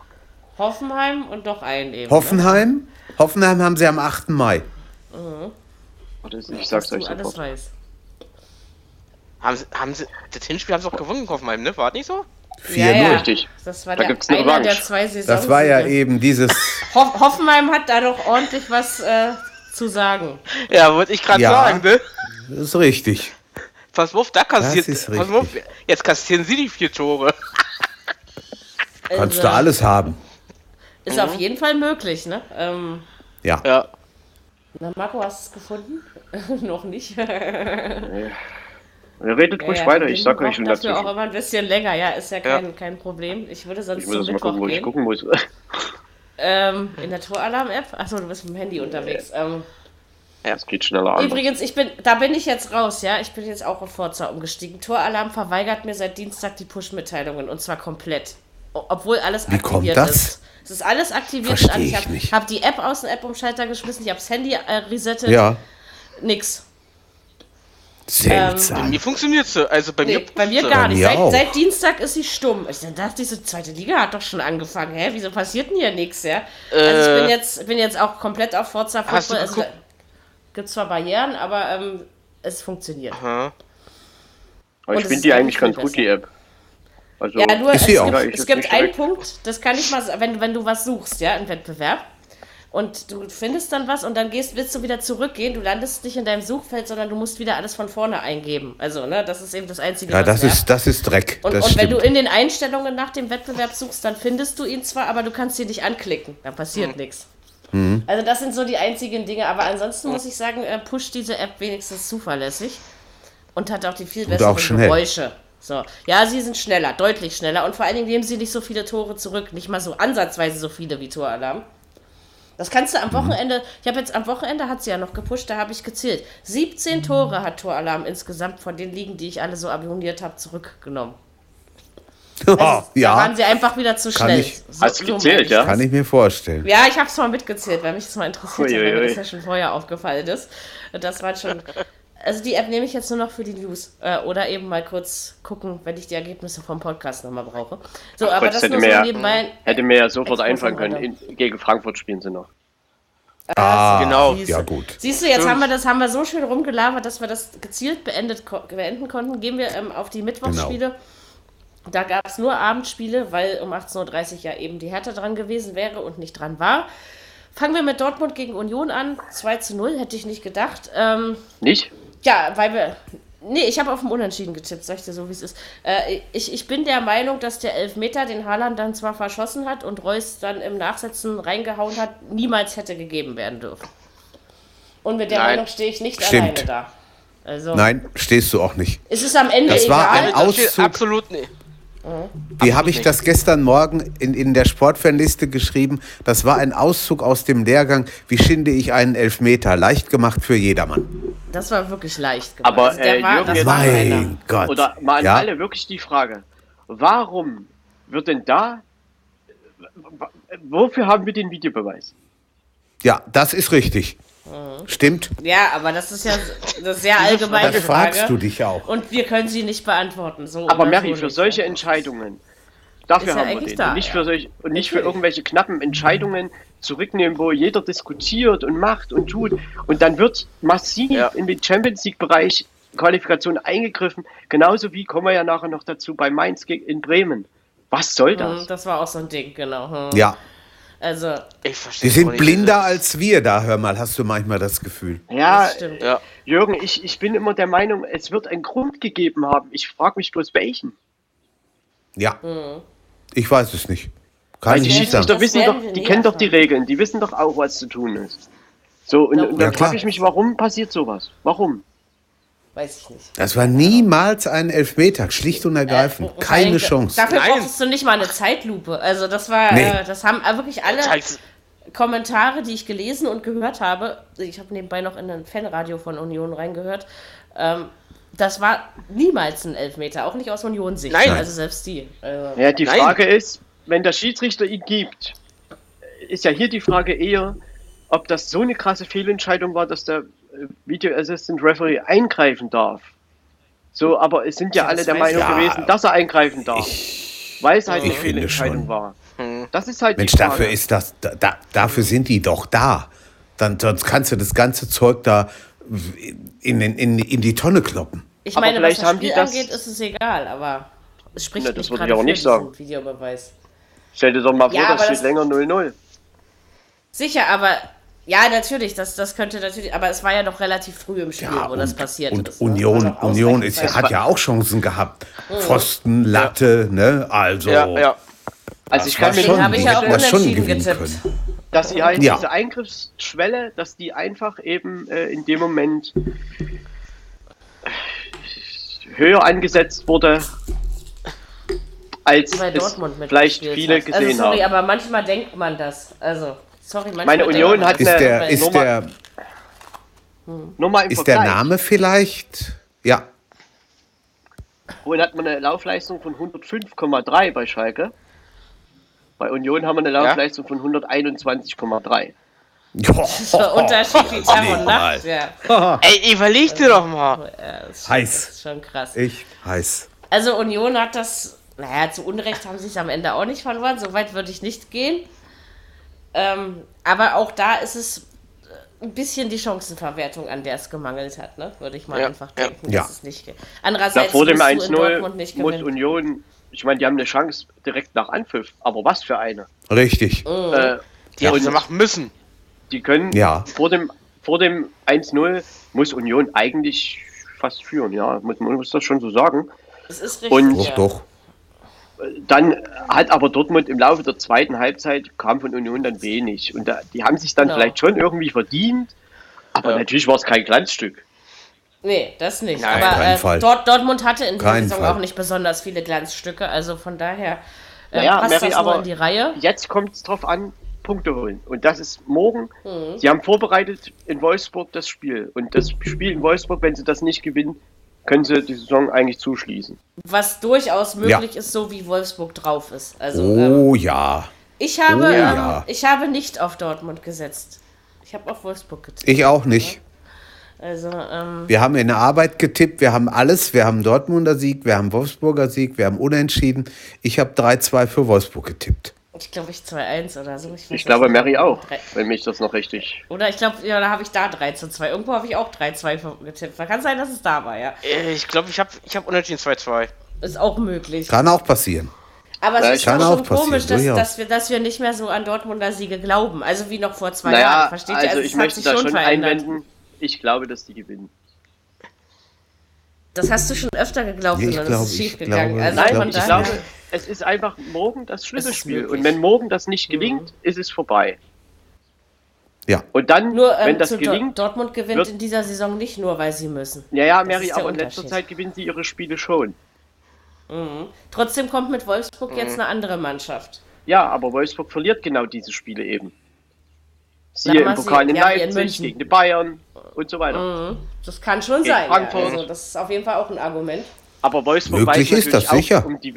Hoffenheim und doch einen eben. Ne? Hoffenheim? Ne? Hoffenheim haben sie am 8. Mai. Mhm. Ich sag's euch alles weiß. Haben sie, haben sie, das Hinspiel haben sie auch gewonnen, Hoffenheim, ne? War das nicht so? 4-0. Ja, ja. Richtig. Das war da der, einer Revanche. der zwei Saisons. Das war ja eben dieses. Ho Hoffenheim hat da doch ordentlich was äh, zu sagen. Ja, wollte ich gerade ja, sagen, ne? Das ist richtig. pass auf, da kassiert. Pass auf, jetzt kassieren sie die vier Tore. Kannst also, du alles haben. Ist mhm. auf jeden Fall möglich, ne? Ähm, ja. ja. Na, Marco, hast du es gefunden? Noch nicht. Ihr redet ruhig ja, weiter, ich sag euch schon dazu. auch immer ein bisschen länger, ja, ist ja kein, ja. kein Problem. Ich würde sonst ich zum Mittwoch mal gucken, wo ich gucken muss. Ähm, in der Toralarm-App? Achso, du bist mit dem Handy unterwegs. Ähm, ja, es geht schneller an. Übrigens, ich bin, da bin ich jetzt raus, ja. Ich bin jetzt auch auf Forza umgestiegen. Toralarm verweigert mir seit Dienstag die Push-Mitteilungen und zwar komplett. Obwohl alles Wie aktiviert kommt das? ist. Es ist alles aktiviert. Versteh ich habe hab die App aus dem App-Umschalter geschmissen, ich habe das Handy äh, resettet. Ja. Nix. Seltsam. Ähm, bei mir funktioniert sie. Also bei nee, mir, bei mir gar nicht. Seit, seit, Dienstag ist sie stumm. Ich dachte, diese zweite Liga hat doch schon angefangen. Hä? Wieso passiert denn hier nichts? Ja? Äh, also ich bin jetzt, bin jetzt auch komplett auf Forza Football. Es also, gibt zwar Barrieren, aber ähm, es funktioniert. Aha. Aber ich finde die eigentlich ganz gut, die App. Also, ja, nur es, gibt, es gibt einen Punkt, das kann ich mal wenn, wenn du was suchst, ja, im Wettbewerb und du findest dann was und dann gehst, willst du wieder zurückgehen. Du landest nicht in deinem Suchfeld, sondern du musst wieder alles von vorne eingeben. Also, ne, das ist eben das Einzige. Ja, das ist, das ist Dreck. Und, das und wenn du in den Einstellungen nach dem Wettbewerb suchst, dann findest du ihn zwar, aber du kannst ihn nicht anklicken. Da passiert mhm. nichts. Mhm. Also, das sind so die einzigen Dinge. Aber ansonsten muss ich sagen, äh, pusht diese App wenigstens zuverlässig und hat auch die viel besseren Geräusche. So. Ja, sie sind schneller, deutlich schneller und vor allen Dingen nehmen sie nicht so viele Tore zurück. Nicht mal so ansatzweise so viele wie Toralarm. Das kannst du am mhm. Wochenende, ich habe jetzt am Wochenende hat sie ja noch gepusht, da habe ich gezählt. 17 Tore hat Toralarm insgesamt von den Ligen, die ich alle so abonniert habe, zurückgenommen. Also, oh, ja. Da waren sie einfach wieder zu Kann schnell. Ich, so, hast du gezählt, ja? Kann ich mir vorstellen. Ja, ich habe es mal mitgezählt, weil mich das mal interessiert hat, weil mir das ja schon vorher aufgefallen ist. Das war schon also die App nehme ich jetzt nur noch für die News. Äh, oder eben mal kurz gucken, wenn ich die Ergebnisse vom Podcast nochmal brauche. So, Ach, aber Gott, das hätte, mir, so nebenbei, hätte mir ja sofort einfallen können. In, gegen Frankfurt spielen sie noch. Ah, ah genau. Siehst, ja gut. Siehst du, jetzt haben wir das haben wir so schön rumgelabert, dass wir das gezielt beendet, beenden konnten. Gehen wir ähm, auf die Mittwochsspiele. Genau. Da gab es nur Abendspiele, weil um 18.30 Uhr ja eben die Hertha dran gewesen wäre und nicht dran war. Fangen wir mit Dortmund gegen Union an. 2 zu 0, hätte ich nicht gedacht. Ähm, nicht? Ja, weil wir. Nee, ich habe auf dem Unentschieden getippt, sag ich dir so, wie es ist. Äh, ich, ich bin der Meinung, dass der Elfmeter, den Haaland dann zwar verschossen hat und Reus dann im Nachsetzen reingehauen hat, niemals hätte gegeben werden dürfen. Und mit der Nein. Meinung stehe ich nicht Stimmt. alleine da. Also, Nein, stehst du auch nicht. Es ist am Ende das egal. War ein Auszug, absolut nicht. Wie habe ich das gestern Morgen in, in der Sportfanliste geschrieben? Das war ein Auszug aus dem Lehrgang, wie schinde ich einen Elfmeter? Leicht gemacht für jedermann. Das war wirklich leicht gemacht. Aber also äh, war, Jürgen, mein Gott. Oder mal an ja? alle wirklich die Frage, warum wird denn da, wofür haben wir den Videobeweis? Ja, das ist richtig. Mhm. Stimmt. Ja, aber das ist ja eine sehr allgemeine das Frage. fragst du dich auch. Und wir können sie nicht beantworten. So aber Mary, für solche Entscheidungen, dafür haben wir den. Da, und nicht, ja. für, solch, und nicht für irgendwelche knappen Entscheidungen zurücknehmen, wo jeder diskutiert und macht und tut. Und dann wird massiv ja. in den Champions League-Bereich Qualifikation eingegriffen. Genauso wie, kommen wir ja nachher noch dazu, bei Mainz in Bremen. Was soll das? Das war auch so ein Ding, genau. Hm. Ja, also, ich verstehe. Die sind blinder als wir da, hör mal, hast du manchmal das Gefühl. Ja, ja. Jürgen, ich, ich bin immer der Meinung, es wird einen Grund gegeben haben. Ich frage mich bloß welchen. Ja. Mhm. Ich weiß es nicht. Kann Weil die Schiedsrichter wissen doch, die kennen doch die Regeln, die wissen doch auch, was zu tun ist. So, und, und dann ja, frage ich mich, warum passiert sowas? Warum? Weiß ich nicht. Das war niemals ein Elfmeter, schlicht und ergreifend. Äh, Keine Chance. Dafür Nein. brauchst du nicht mal eine Zeitlupe. Also das war, nee. äh, das haben wirklich alle Kommentare, die ich gelesen und gehört habe. Ich habe nebenbei noch in ein Fanradio von Union reingehört. Ähm, das war niemals ein Elfmeter, auch nicht aus Union-Sicht. Nein. Also selbst die. Äh, ja, die Nein. Frage ist, wenn der Schiedsrichter ihn gibt, ist ja hier die Frage eher, ob das so eine krasse Fehlentscheidung war, dass der Video Assistant Referee eingreifen darf. So, aber es sind ja alle der Meinung ja, gewesen, dass er eingreifen darf. Ich, weil es halt eine Fehlentscheidung war. Hm. Das ist halt Mensch, dafür ist das, da, dafür sind die doch da. Dann, sonst kannst du das ganze Zeug da in, in, in die Tonne kloppen. Ich meine, aber vielleicht was das Spiel haben die angeht, ist es egal, aber es spricht ne, das nicht würde ich auch nicht sagen. Videobeweis. Stell dir doch mal vor, ja, das steht länger 0-0. Sicher, aber Ja, natürlich, das, das könnte natürlich, aber es war ja noch relativ früh im Spiel, ja, wo und, das passiert und ist. Und ne? Union, Union ist, hat ja auch Chancen gehabt. Mhm. Pfosten, Latte, ja. ne? Also. Ja, ja. Also ich kann mir schon, habe ich ja auch unentschieden getippt. Können. Dass sie halt ja. diese Eingriffsschwelle, dass die einfach eben äh, in dem Moment höher angesetzt wurde, als es vielleicht viele hat. gesehen also, sorry, haben. aber manchmal denkt man das. Also, sorry, Meine Union hat ist der, ist Nummer, der, hm. Nummer ist der Name vielleicht? Ja. Vorhin hat man eine Laufleistung von 105,3 bei Schalke. Bei Union haben wir eine Laufleistung ja? von 121,3. Das ist der Unterschied wie Tag und Nacht. Ja. Ey, überleg dir doch mal. Ja, das schon, heiß. Das ist schon krass. Ich heiß. Also Union hat das, naja, zu Unrecht haben sie es am Ende auch nicht verloren. So weit würde ich nicht gehen. Ähm, aber auch da ist es ein bisschen die Chancenverwertung, an der es gemangelt hat, ne? würde ich mal ja, einfach denken, ja. dass es nicht geht. Andererseits ja, vor dem 1-0 muss Union, ich meine, die haben eine Chance direkt nach Anpfiff, aber was für eine? Richtig. Mhm. Äh, die ja. sie machen müssen. Die können ja. vor dem, vor dem 1-0 muss Union eigentlich fast führen, ja, muss, man muss das schon so sagen. Das ist richtig. Und doch, doch. Dann hat aber Dortmund im Laufe der zweiten Halbzeit kam von Union dann wenig. Und da, die haben sich dann genau. vielleicht schon irgendwie verdient, aber ja. natürlich war es kein Glanzstück. Nee, das nicht. Nein, aber äh, Dort, Dortmund hatte in dieser Saison Fall. auch nicht besonders viele Glanzstücke, also von daher äh, naja, passt Mary, das aber in die Reihe. Jetzt kommt es drauf an, Punkte holen. Und das ist morgen. Mhm. Sie haben vorbereitet in Wolfsburg das Spiel. Und das Spiel in Wolfsburg, wenn sie das nicht gewinnen, können sie die Saison eigentlich zuschließen. Was durchaus möglich ja. ist, so wie Wolfsburg drauf ist. Also, oh ähm, ja. Ich habe, oh, ähm, ja. ich habe nicht auf Dortmund gesetzt. Ich habe auf Wolfsburg getippt. Ich auch nicht. Also, ähm, wir haben in der Arbeit getippt, wir haben alles. Wir haben Dortmunder Sieg, wir haben Wolfsburger Sieg, wir haben Unentschieden. Ich habe 3-2 für Wolfsburg getippt. Ich glaube, ich 2-1 oder so. Ich, ich glaube, Mary auch, wenn mich das noch richtig. Oder ich glaube, ja, da habe ich da 3 zu 2. Irgendwo habe ich auch 3-2 getippt. Kann sein, dass es da war, ja. Äh, ich glaube, ich habe ich hab unentschieden 2-2. Ist auch möglich. Kann auch passieren. Aber es ja, ist schon, schon komisch, dass, dass, wir, dass wir nicht mehr so an Dortmunder Siege glauben. Also wie noch vor zwei naja, Jahren. Versteht also ihr? Also ich möchte da schon, schon einwenden. Ich glaube, dass die gewinnen. Das hast du schon öfter geglaubt ja, und dann glaub, ist es schief gegangen. Glaube, also ich, ich glaube, es ist einfach morgen das Schlüsselspiel. Und wenn morgen das nicht mhm. gelingt, mhm. ist es vorbei. Ja. Und dann, nur, ähm, wenn das gelingt. Dortmund gewinnt wird, in dieser Saison nicht nur, weil sie müssen. Ja, ja, Mary, aber in letzter Zeit gewinnen sie ihre Spiele schon. Mhm. Trotzdem kommt mit Wolfsburg mhm. jetzt eine andere Mannschaft. Ja, aber Wolfsburg verliert genau diese Spiele eben. Siehe im Pokal in ja, Leipzig, gegen die Bayern und so weiter. Mhm. Das kann schon gegen sein. Ja. Also, das ist auf jeden Fall auch ein Argument. Aber Wolfsburg Möglich weiß natürlich auch sicher. um die,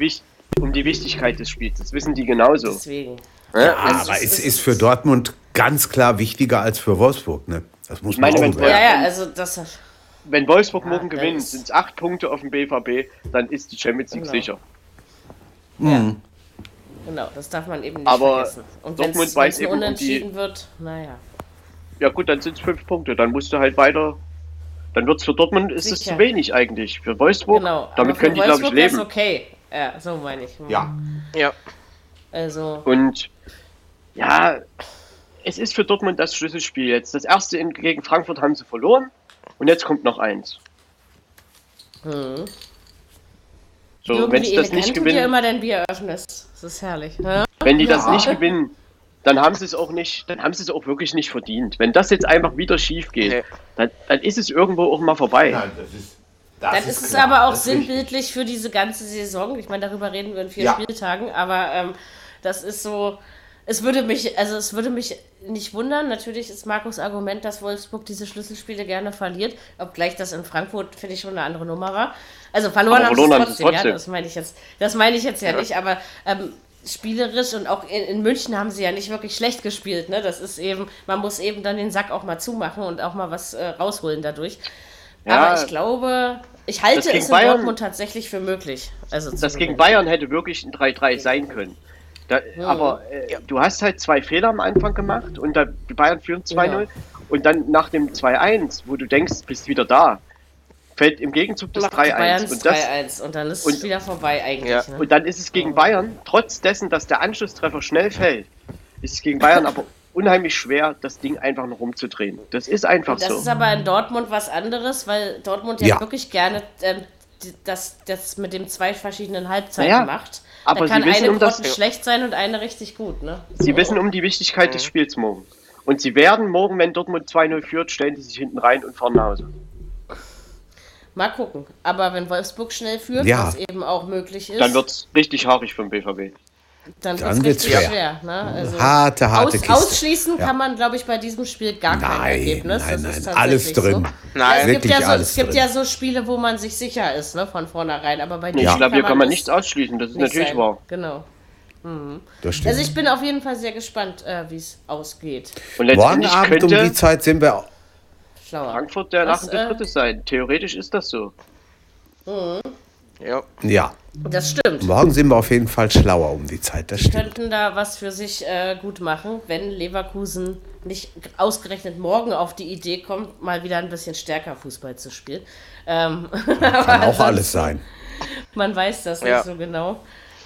um die Wichtigkeit des Spiels. Das wissen die genauso. Deswegen. Ja, also aber es ist für Dortmund ganz klar wichtiger als für Wolfsburg. Ne? Das muss man meine, auch Ja, ja, also das. Wenn Wolfsburg ja, morgen gewinnt, sind es acht Punkte auf dem BVB, dann ist die Champions League genau. sicher. Mhm. Genau, das darf man eben nicht aber vergessen. Und Dortmund weiß eben unentschieden um die, wird, naja. Ja gut, dann sind es fünf Punkte. Dann musst du halt weiter. Dann wird es für Dortmund ist es zu wenig eigentlich. Für Wolfsburg, genau, damit können die, glaube ich, leben. okay. Ja, so meine ich. Ja. Ja. Also. Und ja, es ist für Dortmund das Schlüsselspiel jetzt. Das erste gegen Frankfurt haben sie verloren und jetzt kommt noch eins. Hm. So, wenn sie das nicht gewinnen. immer dein Bier öffnest. Das ist herrlich. Ja? Wenn die das nicht gewinnen, dann haben sie es auch nicht, dann haben sie es auch wirklich nicht verdient. Wenn das jetzt einfach wieder schief geht, nee. dann, dann, ist es irgendwo auch mal vorbei. Nein, das ist, das dann ist, ist es aber auch sinnbildlich für diese ganze Saison. Ich meine, darüber reden wir in vier ja. Spieltagen, aber ähm, das ist so. Es würde mich, also es würde mich nicht wundern. Natürlich ist Markus Argument, dass Wolfsburg diese Schlüsselspiele gerne verliert, obgleich das in Frankfurt finde ich schon eine andere Nummer war. Also verloren haben sie trotzdem, trotzdem, ja. Das meine ich jetzt, das meine ich jetzt ja, ja. nicht. Aber ähm, spielerisch und auch in, in, München haben sie ja nicht wirklich schlecht gespielt. Ne? Das ist eben, man muss eben dann den Sack auch mal zumachen und auch mal was äh, rausholen dadurch. Ja, Aber ich glaube, ich halte es in Bayern, Dortmund tatsächlich für möglich. Also das gegen Bayern hätte wirklich ein 3-3 sein können. Da, hm. Aber äh, du hast halt zwei Fehler am Anfang gemacht und da, die Bayern führen 2-0 ja. und dann nach dem 2-1, wo du denkst, bist wieder da, fällt im Gegenzug das 3-1. Und, 3-1 und dann ist es wieder vorbei eigentlich. Ja. Ne? Und dann ist es gegen Bayern, trotz dessen, dass der Anschlusstreffer schnell fällt, ist es gegen Bayern aber unheimlich schwer, das Ding einfach noch rumzudrehen. Das ist einfach das so. Das ist aber in Dortmund was anderes, weil Dortmund ja, ja. wirklich gerne ähm, das, das mit dem zwei verschiedenen Halbzeiten naja, macht. Aber da kann sie wissen, eine um das, schlecht sein und eine richtig gut. Ne? Sie oh. wissen um die Wichtigkeit mhm. des Spiels morgen. Und sie werden morgen, wenn Dortmund 2-0 führt, stellen sie sich hinten rein und fahren nach Hause. Mal gucken. Aber wenn Wolfsburg schnell führt, ja. was eben auch möglich ist. Dann wird es richtig haarig vom BVB. Dann, dann wird es schwer. schwer ne? also harte, harte aus, Ausschließen ja. kann man, glaube ich, bei diesem Spiel gar nein, kein Ergebnis. Nein, nein, alles drin. So. Nein, es gibt, ja so, es gibt ja so Spiele, wo man sich sicher ist, ne, von vornherein. Aber bei ja. Ich glaube, hier kann man nichts ausschließen. Das ist natürlich sein. wahr. Genau. Mhm. Also ich bin auf jeden Fall sehr gespannt, äh, wie es ausgeht. Und Morgen Abend um die Zeit sind wir Schlauer. Frankfurt der lachende äh, Dritte sein. Theoretisch ist das so. Mhm. Ja. Ja. Das stimmt. Morgen sind wir auf jeden Fall schlauer um die Zeit. Das die könnten da was für sich äh, gut machen, wenn Leverkusen nicht ausgerechnet morgen auf die Idee kommt, mal wieder ein bisschen stärker Fußball zu spielen. Ähm, kann auch alles sein. Man weiß das ja. nicht so genau.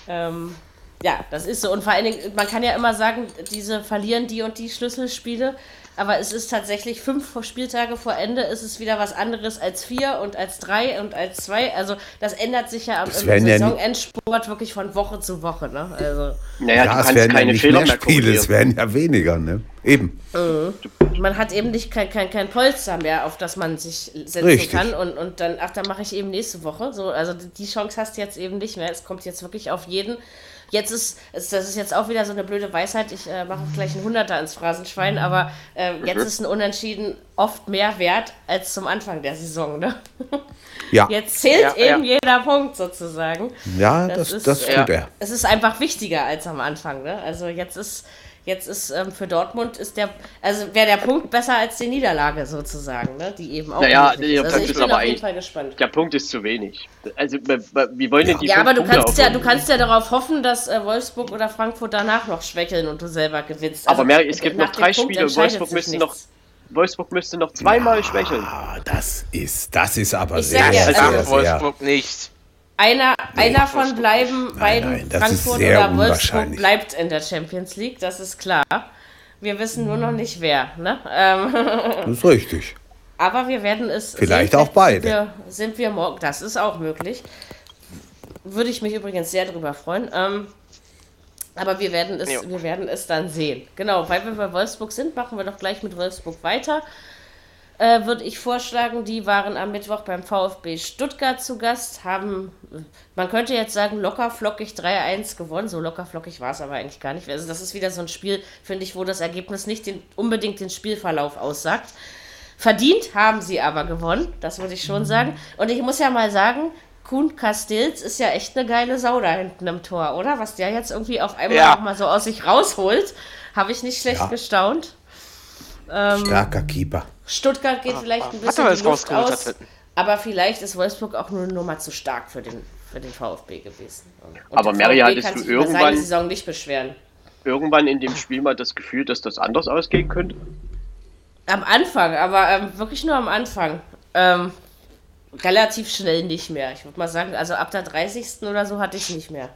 Ähm, ja, das ist so. Und vor allen Dingen, man kann ja immer sagen, diese verlieren die und die Schlüsselspiele aber es ist tatsächlich fünf Spieltage vor Ende, ist es wieder was anderes als vier und als drei und als zwei. Also das ändert sich ja am Saisonendsport wirklich von Woche zu Woche. Ne? Also, naja, ja, es werden keine ja nicht Fehler mehr Spiele, es werden ja weniger, ne? Eben. Mhm. Man hat eben nicht kein, kein, kein Polster mehr, auf das man sich setzen Richtig. kann und, und dann, ach, dann mache ich eben nächste Woche. So, also die Chance hast du jetzt eben nicht mehr. Es kommt jetzt wirklich auf jeden Jetzt ist, das ist jetzt auch wieder so eine blöde Weisheit, ich äh, mache gleich ein Hunderter ins Phrasenschwein, aber äh, jetzt mhm. ist ein Unentschieden oft mehr wert als zum Anfang der Saison. Ne? Ja. Jetzt zählt ja, eben ja. jeder Punkt sozusagen. Ja, das, das, ist, das tut er. Es ist einfach wichtiger als am Anfang. Ne? Also jetzt ist Jetzt ist ähm, für Dortmund ist der, also wäre der Punkt besser als die Niederlage sozusagen, ne? die eben auch. Naja, der also Punkt ist aber auf Fall gespannt. Der Punkt ist zu wenig. Also wie wollen denn die Ja, aber du kannst ja, du kannst ja darauf hoffen, dass äh, Wolfsburg oder Frankfurt danach noch schwächeln und du selber gewinnst. Also, aber mehr, es gibt noch drei Spiele. Wolfsburg müsste noch. Wolfsburg müsste noch zweimal ja, schwächeln. Das ist, das ist aber ich sehr, ja, sehr, sehr, Wolfsburg nicht. Einer, nee, einer von bleiben, beiden, nein, Frankfurt oder Wolfsburg, bleibt in der Champions League, das ist klar. Wir wissen nur noch nicht wer. Ne? Ähm das ist richtig. Aber wir werden es. Vielleicht sehen, auch beide. Sind wir, sind wir morgen, das ist auch möglich. Würde ich mich übrigens sehr darüber freuen. Ähm, aber wir werden, es, wir werden es dann sehen. Genau, weil wir bei Wolfsburg sind, machen wir doch gleich mit Wolfsburg weiter äh, würde ich vorschlagen, die waren am Mittwoch beim VfB Stuttgart zu Gast, haben, man könnte jetzt sagen, locker flockig 3-1 gewonnen. So locker flockig war es aber eigentlich gar nicht. Also das ist wieder so ein Spiel, finde ich, wo das Ergebnis nicht den, unbedingt den Spielverlauf aussagt. Verdient haben sie aber gewonnen, das würde ich schon sagen. Und ich muss ja mal sagen, Kuhn Castells ist ja echt eine geile Sau da hinten im Tor, oder? Was der jetzt irgendwie auf einmal ja. auch mal so aus sich rausholt, habe ich nicht schlecht ja. gestaunt. Ähm, Starker Keeper. Stuttgart geht vielleicht ein bisschen die Luft aus, aber vielleicht ist Wolfsburg auch nur eine Nummer zu stark für den, für den VfB gewesen. Und aber Mary, hattest du irgendwann Saison nicht beschweren. Irgendwann in dem Spiel mal das Gefühl, dass das anders ausgehen könnte? Am Anfang, aber ähm, wirklich nur am Anfang. Ähm, relativ schnell nicht mehr. Ich würde mal sagen, also ab der 30. oder so hatte ich nicht mehr.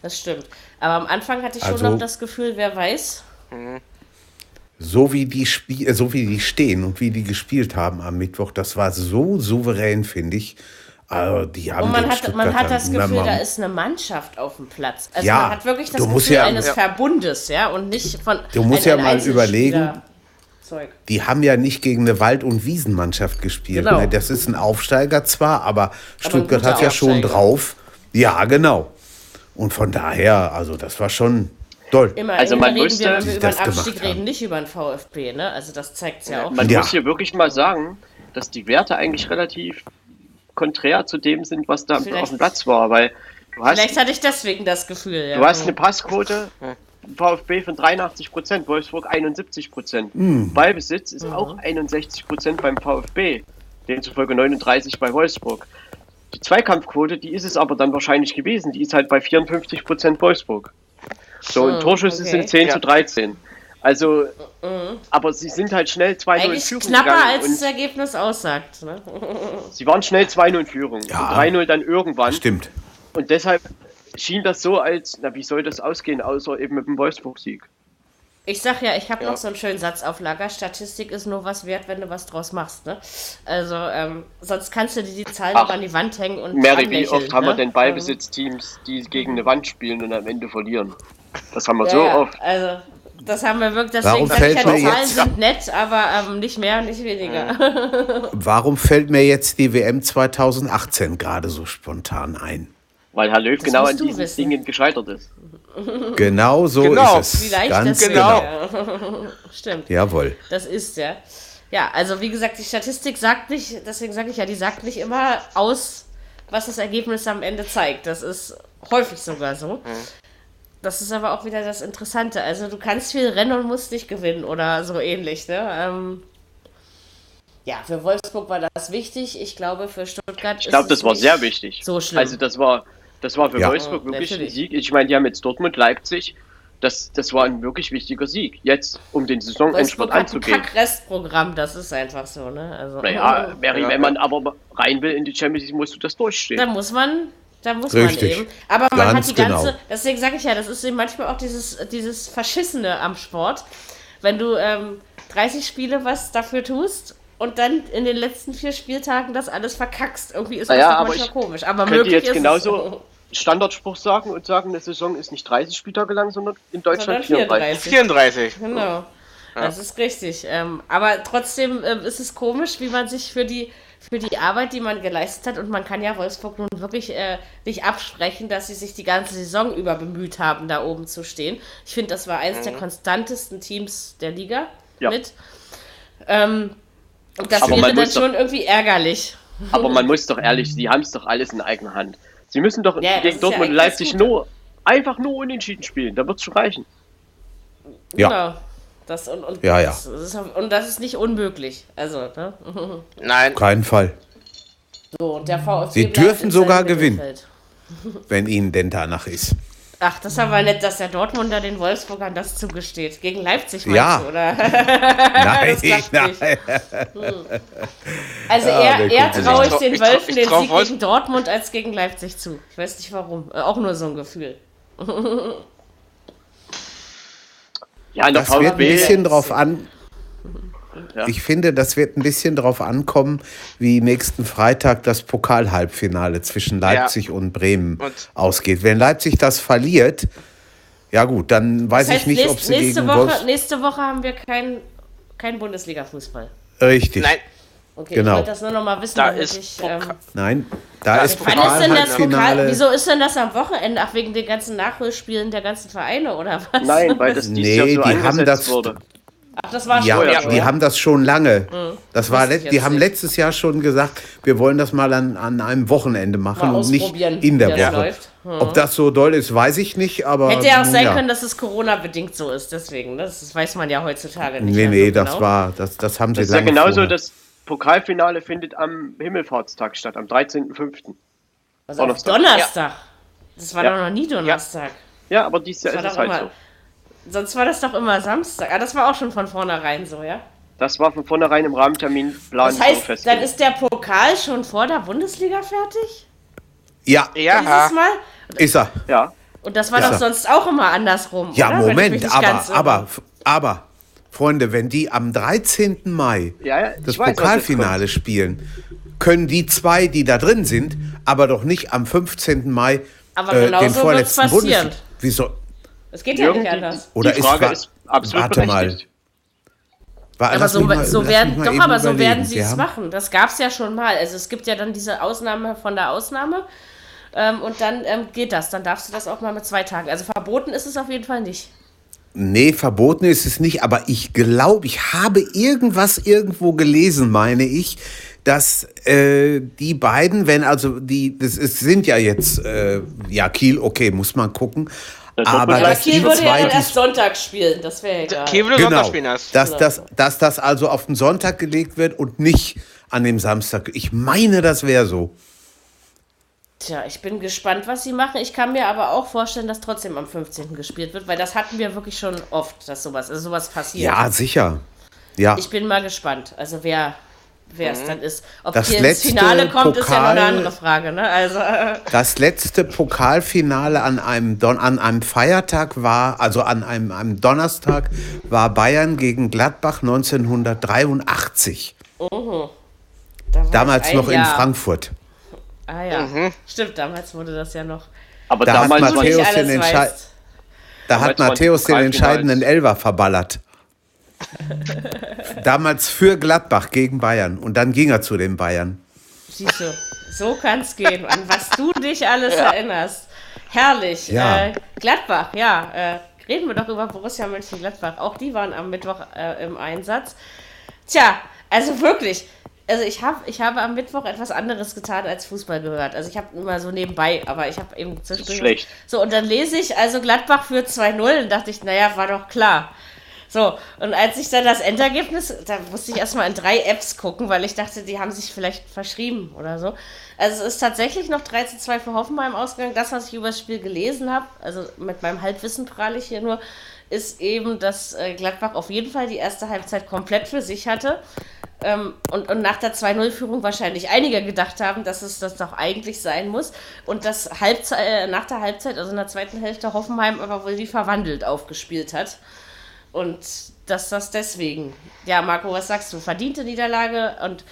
Das stimmt. Aber am Anfang hatte ich also, schon noch das Gefühl, wer weiß. So wie die Spie so wie die stehen und wie die gespielt haben am Mittwoch, das war so souverän, finde ich. Also die haben und man hat, man hat das Gefühl, da ist eine Mannschaft auf dem Platz. Also ja, man hat wirklich das Gefühl ja, eines ja. Verbundes, ja, und nicht von Du musst ja mal überlegen, die haben ja nicht gegen eine Wald- und Wiesenmannschaft gespielt. Genau. Ne? Das ist ein Aufsteiger zwar, aber Stuttgart aber hat ja schon drauf. Ja, genau. Und von daher, also das war schon Doll. Immer, also man reden müsste, wir, wenn wir über den Abstieg reden, nicht über den VfB, ne? Also das zeigt es ja auch. Man ja. muss hier wirklich mal sagen, dass die Werte eigentlich relativ konträr zu dem sind, was da vielleicht, auf dem Platz war, weil du hast, Vielleicht hatte ich deswegen das Gefühl, ja. Du hast eine Passquote VfB von 83 Prozent, Wolfsburg 71 Prozent. Mhm. Ballbesitz ist mhm. auch 61 Prozent beim VfB, demzufolge 39 bei Wolfsburg. Die Zweikampfquote, die ist es aber dann wahrscheinlich gewesen, die ist halt bei 54 Prozent Wolfsburg. So, und hm, Torschüsse okay. sind 10 ja. zu 13. Also, mhm. aber sie sind halt schnell 2-0 in Führung. knapper als das Ergebnis aussagt. Ne? sie waren schnell 2-0 in Führung. Ja, 3-0 dann irgendwann. Stimmt. Und deshalb schien das so als, na, wie soll das ausgehen, außer eben mit dem Wolfsburg-Sieg? Ich sag ja, ich habe ja. noch so einen schönen Satz auf Lager. Statistik ist nur was wert, wenn du was draus machst. Ne? Also, ähm, sonst kannst du dir die Zahlen Ach, an die Wand hängen und. Mary, wie oft ne? haben wir denn Ballbesitzteams, die gegen eine Wand spielen und am Ende verlieren? Das haben wir ja, so oft. Also, das haben wir wirklich. Deswegen Warum fällt mir Zahlen jetzt, sind nett, aber ähm, nicht mehr, nicht weniger. Warum fällt mir jetzt die WM 2018 gerade so spontan ein? Weil Herr Löw das genau an diesen wissen. Dingen gescheitert ist. Genau so genau. ist es. Vielleicht Ganz genau. genau. Stimmt. Jawohl. Das ist ja. Ja, also wie gesagt, die Statistik sagt nicht, deswegen sage ich ja, die sagt nicht immer aus, was das Ergebnis am Ende zeigt. Das ist häufig sogar so. Mhm. Das ist aber auch wieder das Interessante. Also du kannst viel rennen und musst nicht gewinnen oder so ähnlich. Ne? Ähm, ja, für Wolfsburg war das wichtig. Ich glaube, für Stuttgart. Ich glaube, das war sehr wichtig. So schlimm. Also das war das war für ja. Wolfsburg wirklich Natürlich. ein Sieg. Ich meine, die haben jetzt Dortmund, Leipzig. Das, das war ein wirklich wichtiger Sieg. Jetzt, um den Saisonendspurt anzugehen. Ein Restprogramm, das ist einfach so, ne? Also, naja, Mary, ja. wenn man aber rein will in die Champions League, musst du das durchstehen. Da muss man, da muss Richtig. man eben. Aber man Ganz hat die ganze, genau. deswegen sage ich ja, das ist eben manchmal auch dieses, dieses Verschissene am Sport. Wenn du ähm, 30 Spiele was dafür tust und dann in den letzten vier Spieltagen das alles verkackst. Irgendwie ist das naja, aber manchmal komisch. Aber möglich jetzt ist genauso es. Standardspruch sagen und sagen, eine Saison ist nicht 30 Spieltage lang, sondern in Deutschland sondern 34. 34. Genau. Ja. Das ist richtig. Ähm, aber trotzdem äh, ist es komisch, wie man sich für die für die Arbeit, die man geleistet hat. Und man kann ja Wolfsburg nun wirklich äh, nicht absprechen, dass sie sich die ganze Saison über bemüht haben, da oben zu stehen. Ich finde, das war eines mhm. der konstantesten Teams der Liga ja. mit. Ähm, und das aber wäre dann schon doch, irgendwie ärgerlich. Aber man muss doch ehrlich, sie haben es doch alles in eigener Hand. Sie müssen doch ja, gegen Dortmund ja Leipzig nur einfach nur unentschieden spielen. Da wird es schon reichen. Ja. Genau. Das, und, und, ja, ja. Das, ist, und das ist nicht unmöglich. Also, ne? Nein. Keinen Fall. So, und der VfB Sie dürfen sogar gewinnen, wenn ihnen denn danach ist. Ach, das ist aber nett, dass der Dortmunder den Wolfsburgern das zugesteht. Gegen Leipzig meinst ja. du, oder? nein, nein. Hm. Also ja, eher, eher traue ich den Wölfen den Sieg gegen Dortmund als gegen Leipzig zu. Ich weiß nicht warum. Äh, auch nur so ein Gefühl. Ja, das VfB wird ein bisschen drauf an. Ja. Ich finde, das wird ein bisschen darauf ankommen, wie nächsten Freitag das Pokalhalbfinale zwischen Leipzig ja. und Bremen und? ausgeht. Wenn Leipzig das verliert, ja gut, dann weiß das heißt, ich nicht, ob sie nächste gegen Woche, Wolfs Nächste Woche haben wir keinen kein Bundesliga-Fußball. Richtig. Nein. Okay, genau. ich wollte das nur noch mal wissen, da ist ich, ähm, Nein, da ist Pokal ist denn das Pokal, Wieso ist denn das am Wochenende? Ach, wegen den ganzen Nachholspielen der ganzen Vereine oder was? Nein, weil das nee, Jahr so die haben das, wurde. Ach, das war ja, schon. die haben das schon lange. Mhm. Das war die haben nicht. letztes Jahr schon gesagt, wir wollen das mal an, an einem Wochenende machen und nicht in der Woche. Mhm. Ob das so doll ist, weiß ich nicht, aber. Hätte ja auch sein ja. können, dass es Corona-bedingt so ist, deswegen. Ne? Das weiß man ja heutzutage nicht. Nee, nee, so das genau. war, das, das haben sie Das ist ja genauso, vorher. das Pokalfinale findet am Himmelfahrtstag statt, am 13.05. Also Donnerstag. Donnerstag. Ja. Das war ja. doch noch nie Donnerstag. Ja, aber dieses Jahr ist es halt so. Sonst war das doch immer Samstag. Ah, das war auch schon von vornherein so, ja? Das war von vornherein im Rahmenterminplan das heißt, so festgelegt. Dann ist der Pokal schon vor der Bundesliga fertig? Ja. Ja. Dieses Mal? Ist er. Ja. Und das war ist doch er. sonst auch immer andersrum. Ja, oder? Moment, aber, aber, aber, Freunde, wenn die am 13. Mai ja, ja, das weiß, Pokalfinale spielen, können die zwei, die da drin sind, aber doch nicht am 15. Mai aber äh, den vorletzten Bundesliga. Wieso? Es geht ja nicht anders. Oder die Frage ist, ist absolut warte mal. War, aber so, mal, so werden, doch, aber so werden sie es machen. Das gab es ja schon mal. Also es gibt ja dann diese Ausnahme von der Ausnahme. Ähm, und dann ähm, geht das. Dann darfst du das auch mal mit zwei Tagen. Also verboten ist es auf jeden Fall nicht. Nee, verboten ist es nicht, aber ich glaube, ich habe irgendwas irgendwo gelesen, meine ich, dass äh, die beiden, wenn also die, das ist, sind ja jetzt, äh, ja, Kiel, okay, muss man gucken, aber das Kiel würde ja dann erst Sonntag spielen, das wäre egal. Kiel würde genau, Sonntag spielen erst. Dass, dass, dass das also auf den Sonntag gelegt wird und nicht an dem Samstag. Ich meine, das wäre so. Tja, ich bin gespannt, was sie machen. Ich kann mir aber auch vorstellen, dass trotzdem am 15. gespielt wird, weil das hatten wir wirklich schon oft, dass sowas, also sowas passiert. Ja, sicher. Ja. Ich bin mal gespannt. Also wer, wer es mhm. dann ist. Ob das hier ins Finale kommt, Pokal, ist ja noch eine andere Frage. Ne? Also. Das letzte Pokalfinale an einem, Don an einem Feiertag war, also an einem, einem Donnerstag, war Bayern gegen Gladbach 1983. Mhm. Da damals noch Jahr. in Frankfurt. Ah ja, mhm. stimmt, damals wurde das ja noch. Aber da damals hat Matthäus den, Entschei da hat Matthäus den entscheidenden Elfer verballert. Damals für Gladbach gegen Bayern und dann ging er zu den Bayern. Siehst du, so kann es gehen, an was du dich alles ja. erinnerst. Herrlich. Ja. Äh, Gladbach, ja. Äh, reden wir doch über Borussia Mönchengladbach. Auch die waren am Mittwoch äh, im Einsatz. Tja, also wirklich. Also ich habe ich habe am Mittwoch etwas anderes getan als Fußball gehört. Also ich habe immer so nebenbei, aber ich habe eben zwischendurch. Schlecht. So und dann lese ich also Gladbach für 2-0 und dachte ich, naja, war doch klar. So, und als ich dann das Endergebnis, da musste ich erstmal in drei Apps gucken, weil ich dachte, die haben sich vielleicht verschrieben oder so. Also es ist tatsächlich noch 3 zu 2 für Hoffenheim ausgegangen. Das, was ich über das Spiel gelesen habe, also mit meinem Halbwissen prahle ich hier nur, ist eben, dass äh, Gladbach auf jeden Fall die erste Halbzeit komplett für sich hatte. Ähm, und, und nach der 2-0-Führung wahrscheinlich einige gedacht haben, dass es das doch eigentlich sein muss. Und dass Halbzeit, äh, nach der Halbzeit, also in der zweiten Hälfte, Hoffenheim aber wohl wie verwandelt aufgespielt hat. Und dass das deswegen. Ja, Marco, was sagst du? Verdiente Niederlage und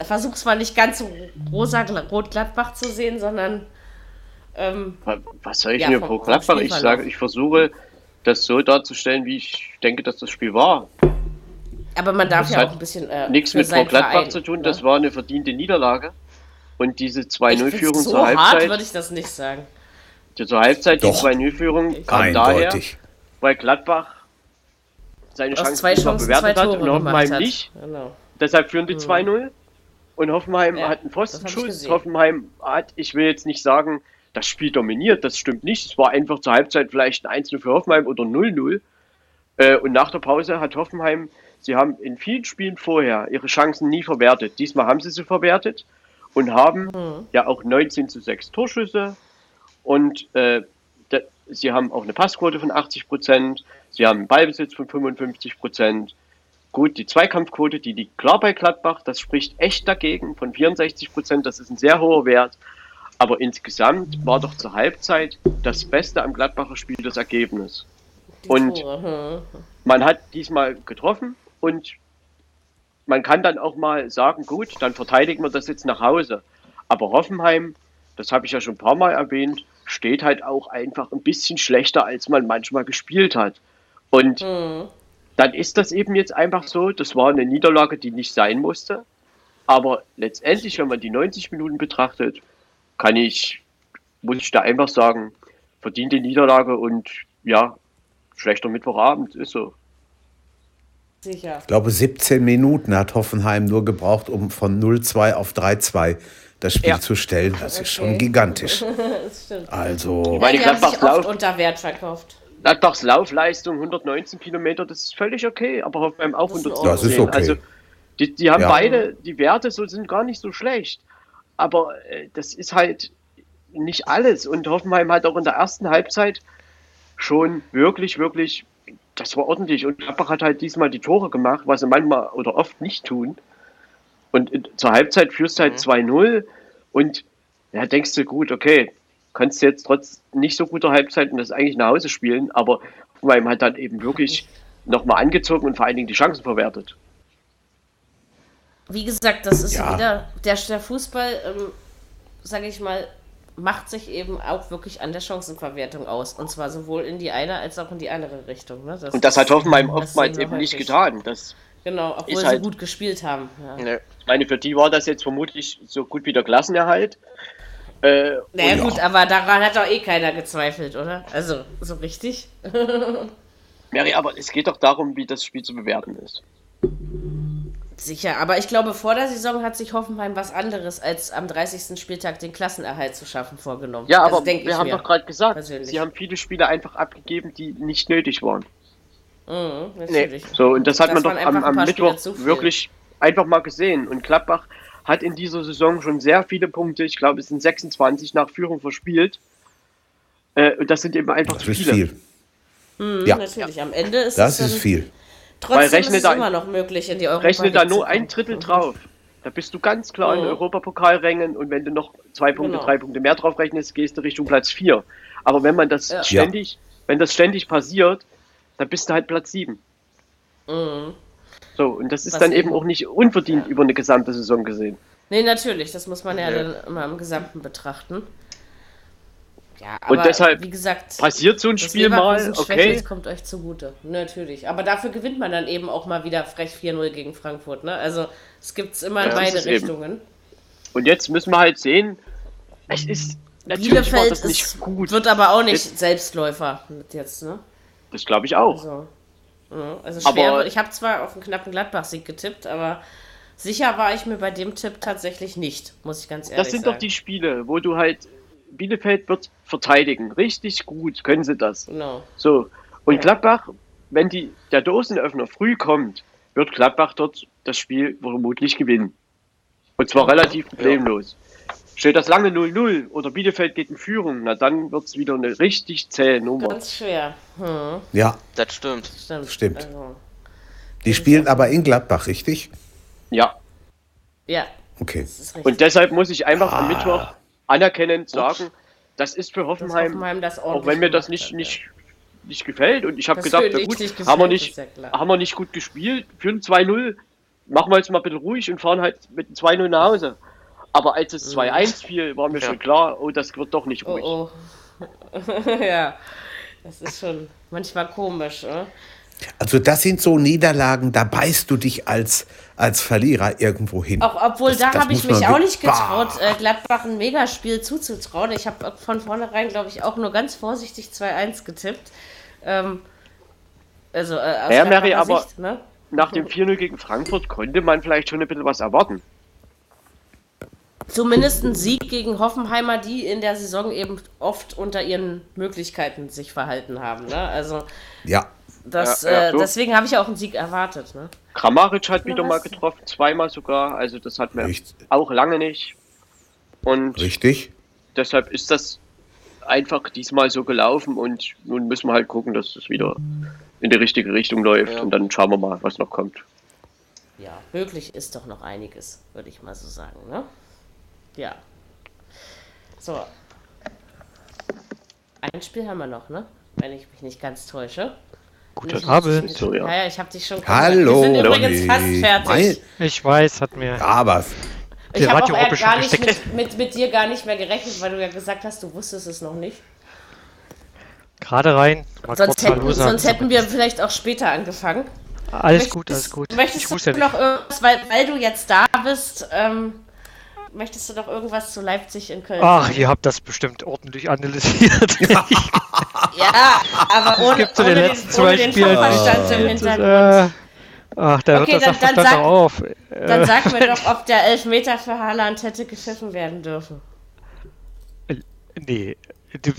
versuch's mal nicht ganz so rosa rot-Gladbach zu sehen, sondern. Ähm, was soll ich ja, mir pro Gladbach? Ich sage, ich versuche das so darzustellen, wie ich denke, dass das Spiel war. Aber man darf das ja auch ein bisschen. Äh, nichts mit Frau Gladbach Verein, zu tun, ne? das war eine verdiente Niederlage. Und diese 2-0-Führung so zur Halbzeit. würde ich das nicht sagen. Zur Halbzeit, Doch. die 2-0-Führung kam Eindeutig. daher, weil Gladbach seine Chancen zwei Chancen, bewertet hat und Hoffenheim hat. nicht. Genau. Deshalb führen die mhm. 2-0. Und Hoffenheim ja, hat einen Pfostenschuss. Hoffenheim hat, ich will jetzt nicht sagen, das Spiel dominiert, das stimmt nicht. Es war einfach zur Halbzeit vielleicht ein 1-0 für Hoffenheim oder 0-0. Äh, und nach der Pause hat Hoffenheim, sie haben in vielen Spielen vorher ihre Chancen nie verwertet. Diesmal haben sie sie verwertet und haben mhm. ja auch 19 zu 6 Torschüsse. Und äh, sie haben auch eine Passquote von 80 Prozent. Sie haben einen Ballbesitz von 55 Prozent. Gut, die Zweikampfquote, die liegt klar bei Gladbach. Das spricht echt dagegen von 64 Prozent. Das ist ein sehr hoher Wert. Aber insgesamt war doch zur Halbzeit das Beste am Gladbacher Spiel das Ergebnis. Und man hat diesmal getroffen und man kann dann auch mal sagen, gut, dann verteidigen wir das jetzt nach Hause. Aber Hoffenheim, das habe ich ja schon ein paar Mal erwähnt, steht halt auch einfach ein bisschen schlechter, als man manchmal gespielt hat. Und mhm. dann ist das eben jetzt einfach so, das war eine Niederlage, die nicht sein musste. Aber letztendlich, wenn man die 90 Minuten betrachtet, kann ich, muss ich da einfach sagen, verdiente Niederlage und ja, schlechter Mittwochabend ist so. Sicher. Ich glaube, 17 Minuten hat Hoffenheim nur gebraucht, um von 0-2 auf 3-2 das Spiel ja. zu stellen. Das okay. ist schon gigantisch. das stimmt. Also, ich meine, Gladbachs Lauf unter Wert verkauft. Gladbachs Laufleistung 119 Kilometer, das ist völlig okay, aber Hoffenheim auch 110. Das ist okay. Also, die, die haben ja. beide, die Werte so, sind gar nicht so schlecht. Aber äh, das ist halt nicht alles. Und Hoffenheim hat auch in der ersten Halbzeit schon wirklich, wirklich, das war ordentlich. Und Gladbach hat halt diesmal die Tore gemacht, was sie manchmal oder oft nicht tun. Und in, zur Halbzeit führst du halt mhm. 2-0 und ja, denkst du, gut, okay, kannst du jetzt trotz nicht so guter Halbzeit und das eigentlich nach Hause spielen, aber Hoffenheim hat dann eben wirklich nochmal angezogen und vor allen Dingen die Chancen verwertet. Wie gesagt, das ist ja. wieder, der, der Fußball, ähm, sage ich mal, macht sich eben auch wirklich an der Chancenverwertung aus. Und zwar sowohl in die eine als auch in die andere Richtung. Ne? Das und das hat Hoffenheim oftmals eben nicht getan. Das genau, obwohl sie halt, gut gespielt haben. Ja. Ne, ich meine, für die war das jetzt vermutlich so gut wie der Klassenerhalt. Äh, naja, gut, ja. aber daran hat doch eh keiner gezweifelt, oder? Also, so richtig. Mary, aber es geht doch darum, wie das Spiel zu bewerten ist. Sicher, aber ich glaube, vor der Saison hat sich Hoffenheim was anderes als am 30. Spieltag den Klassenerhalt zu schaffen vorgenommen. Ja, aber also, wir haben doch gerade gesagt, persönlich. sie haben viele Spiele einfach abgegeben, die nicht nötig waren. Mhm, nee. So, und das hat das man doch am, am Mittwoch wirklich einfach mal gesehen. Und Klappbach hat in dieser Saison schon sehr viele Punkte, ich glaube, es sind 26 nach Führung verspielt. Äh, und das sind eben einfach das zu viele. Viel. Mhm, ja, natürlich. Am Ende ist das ist viel. Trotzdem ist es da, immer noch möglich in die Europa Rechne da nur ein Drittel drauf. Da bist du ganz klar oh. in Europapokalrängen und wenn du noch zwei Punkte, genau. drei Punkte mehr drauf rechnest, gehst du Richtung Platz vier. Aber wenn man das ja. ständig, wenn das ständig passiert, dann bist du halt Platz sieben. Mhm. So, und das ist Was dann eben auch nicht unverdient ja. über eine gesamte Saison gesehen. Nee, natürlich, das muss man ja, ja. dann immer im Gesamten betrachten. Ja, aber und deshalb, wie gesagt, passiert so ein Spiel mal, okay. Das kommt euch zugute, natürlich. Aber dafür gewinnt man dann eben auch mal wieder frech 4-0 gegen Frankfurt. Ne? Also es gibt es immer in ja, beide Richtungen. Eben. Und jetzt müssen wir halt sehen, es ist natürlich Bielefeld das nicht ist, gut. wird aber auch nicht es, Selbstläufer mit jetzt, ne? Das glaube ich auch. Also, ja, also schwer. Aber, ich habe zwar auf einen knappen Gladbach-Sieg getippt, aber sicher war ich mir bei dem Tipp tatsächlich nicht, muss ich ganz ehrlich sagen. Das sind sagen. doch die Spiele, wo du halt Bielefeld wird verteidigen. Richtig gut können sie das. Genau. So. Und ja. Gladbach, wenn die, der Dosenöffner früh kommt, wird Gladbach dort das Spiel vermutlich gewinnen. Und zwar relativ problemlos. Ja. Steht das lange 0-0 oder Bielefeld geht in Führung, na dann wird es wieder eine richtig zähe Nummer. Ganz schwer. Hm. Ja. Das stimmt. Stimmt. stimmt. Also. Die spielen aber in Gladbach, richtig? Ja. Ja. Okay. Und deshalb muss ich einfach ah. am Mittwoch anerkennend sagen, Ups. das ist für Hoffenheim, Hoffenheim auch wenn mir das nicht, nicht, nicht gefällt. Und ich habe gedacht, na gut, gefällt, haben, wir nicht, ja haben wir nicht gut gespielt, führen 2-0, machen wir jetzt mal ein bisschen ruhig und fahren halt mit 2-0 nach Hause. Aber als es 2-1 mhm. fiel, war mir ja. schon klar, oh, das wird doch nicht ruhig. Oh, oh. ja, das ist schon manchmal komisch. Oder? Also das sind so Niederlagen, da beißt du dich als, als Verlierer irgendwo hin. Auch, obwohl, das, da habe ich mich auch nicht getraut, äh, Gladbach ein Megaspiel zuzutrauen. Ich habe von vornherein, glaube ich, auch nur ganz vorsichtig 2-1 getippt. Ähm, also äh, aus ja, Mary, aber Sicht, ne? nach dem 4-0 gegen Frankfurt konnte man vielleicht schon ein bisschen was erwarten. Zumindest ein Sieg gegen Hoffenheimer, die in der Saison eben oft unter ihren Möglichkeiten sich verhalten haben. Ne? Also ja. Das, ja, ja, äh, so. Deswegen habe ich auch einen Sieg erwartet. Ne? Kramaric hat wieder mal getroffen, zweimal sogar. Also das hat mir auch lange nicht. Und Richtig. Deshalb ist das einfach diesmal so gelaufen und nun müssen wir halt gucken, dass es wieder in die richtige Richtung läuft ja. und dann schauen wir mal, was noch kommt. Ja, möglich ist doch noch einiges, würde ich mal so sagen. Ne? Ja. So. Ein Spiel haben wir noch, ne? Wenn ich mich nicht ganz täusche. Guten Abend. So, ja. ja, ich habe dich schon Hallo. Wir sind übrigens fast fertig. Ich weiß, hat mir. Ja, aber. Ich habe auch gar nicht mit, mit, mit, dir gar nicht mehr gerechnet, weil du ja gesagt hast, du wusstest es noch nicht. Gerade rein. Sonst hätten, sonst hätten, wir vielleicht auch später angefangen. Alles möchtest, gut, alles gut. Möchtest ich du noch irgendwas, weil, weil du jetzt da bist, ähm, möchtest du noch irgendwas zu Leipzig in Köln Ach, ihr habt das bestimmt ordentlich analysiert. ja, aber ohne, gibt so ohne, den, letzten zwei ohne Spielen. Verstand im Hintergrund. Ach, da okay, hört das dann, dann sag, auf. Dann sag mir doch, ob der Elfmeter für Haaland hätte gepfiffen werden dürfen. Nee,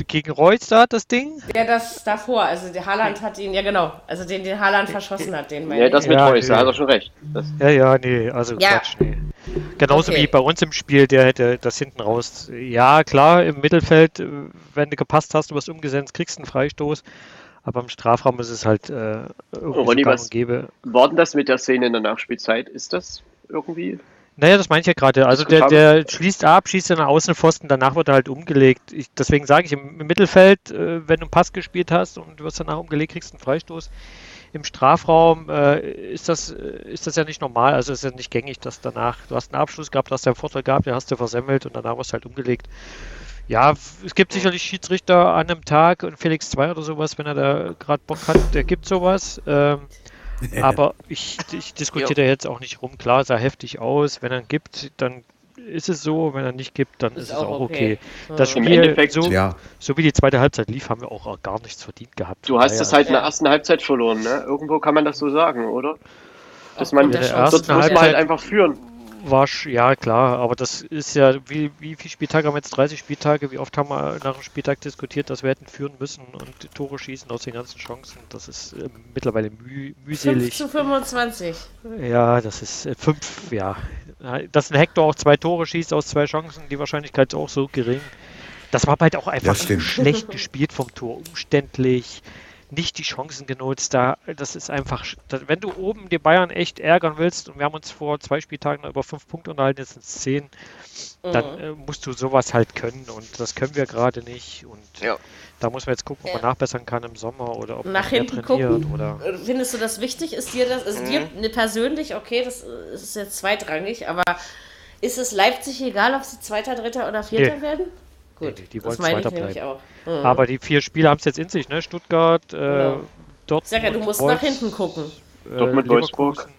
gegen Reus da das Ding? Ja, das davor. Also der Haaland hat ihn, ja genau, also den, den Haaland verschossen hat, den Ja, das mit ja, Reus, nee. da hat er schon recht. Das ja, ja, nee, also ja. Quatsch, nee. Genauso okay. wie bei uns im Spiel, der hätte das hinten raus. Ja, klar, im Mittelfeld, äh, wenn du gepasst hast, du wirst umgesetzt, kriegst einen Freistoß. Aber im Strafraum ist es halt äh, irgendwie Ronny, so was gäbe. War denn das mit der Szene in der Nachspielzeit? Ist das irgendwie naja, das meine ich ja gerade. Also der, der schließt ab, schießt in den Außenpfosten, danach wird er halt umgelegt. Ich, deswegen sage ich, im, Mittelfeld, äh, wenn du einen Pass gespielt hast und du wirst danach umgelegt, kriegst einen Freistoß. Im Strafraum äh, ist, das, äh, ist das ja nicht normal, also ist ja nicht gängig, dass danach, du hast einen Abschluss gehabt, hast einen Vorteil gehabt, den hast du versemmelt und danach wirst du halt umgelegt. Ja, es gibt sicherlich Schiedsrichter an einem Tag und Felix 2 oder sowas, wenn er da gerade Bock hat, der gibt sowas. Ähm, aber ich, ich diskutiere da jetzt auch nicht rum. Klar, sah heftig aus. Wenn er gibt, dann ist es so. Wenn er nicht gibt, dann ist, ist es auch okay. okay. Das Spiel, so, ja. so wie die zweite Halbzeit lief, haben wir auch gar nichts verdient gehabt. Du hast es halt in der ersten Halbzeit verloren, ne? Irgendwo kann man das so sagen, oder? Dass man, das muss man halt einfach führen war ja klar, aber das ist ja, wie, wie viele Spieltage haben wir jetzt? 30 Spieltage? Wie oft haben wir nach dem Spieltag diskutiert, dass wir hätten führen müssen und Tore schießen aus den ganzen Chancen? Das ist äh, mittlerweile müh, mühselig. 5 zu 25. Ja, das ist 5, äh, ja. Dass ein Hector auch zwei Tore schießt aus zwei Chancen, die Wahrscheinlichkeit ist auch so gering. Das war halt auch einfach schlecht gespielt vom Tor, umständlich nicht die Chancen genutzt. Da, das ist einfach, wenn du oben die Bayern echt ärgern willst, und wir haben uns vor zwei Spieltagen über fünf Punkte unterhalten, jetzt sind es zehn, mhm. dann äh, musst du sowas halt können und das können wir gerade nicht. Und ja. da muss man jetzt gucken, ob man nachbessern kann im Sommer oder ob Nach man hinten gucken. Oder äh, Findest du das wichtig? Ist dir das, ist mhm. dir ne, persönlich, okay, das ist jetzt zweitrangig, aber ist es Leipzig egal, ob sie Zweiter, Dritter oder Vierter nee. werden? Gut, nee, die wollen Zweiter bleiben. Mhm. Aber die vier Spiele haben es jetzt in sich, ne? Stuttgart, äh, genau. Dortmund. Sag ja, du musst Wolfs, nach hinten gucken. Äh, Dortmund, Wolfsburg.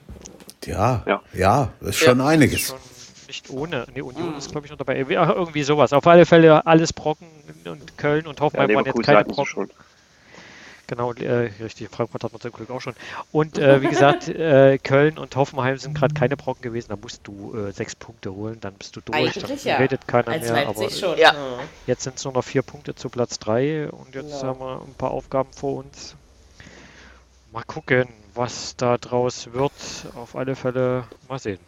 Ja, ja, ja, ist schon ja. einiges. Schon nicht ohne. Ne, Union mhm. ist, glaube ich, noch dabei. Irgendwie sowas. Auf alle Fälle alles Brocken und Köln und Hoffenheim ja, waren jetzt keine Brocken. Genau, äh, richtig. Frankfurt hat man zum Glück auch schon. Und äh, wie gesagt, äh, Köln und Hoffenheim sind gerade keine Brocken gewesen. Da musst du äh, sechs Punkte holen, dann bist du durch. Eigentlich dann ja. redet keiner Als mehr. Aber schon. Ja. jetzt sind es nur noch vier Punkte zu Platz drei und jetzt genau. haben wir ein paar Aufgaben vor uns. Mal gucken, was da draus wird. Auf alle Fälle mal sehen.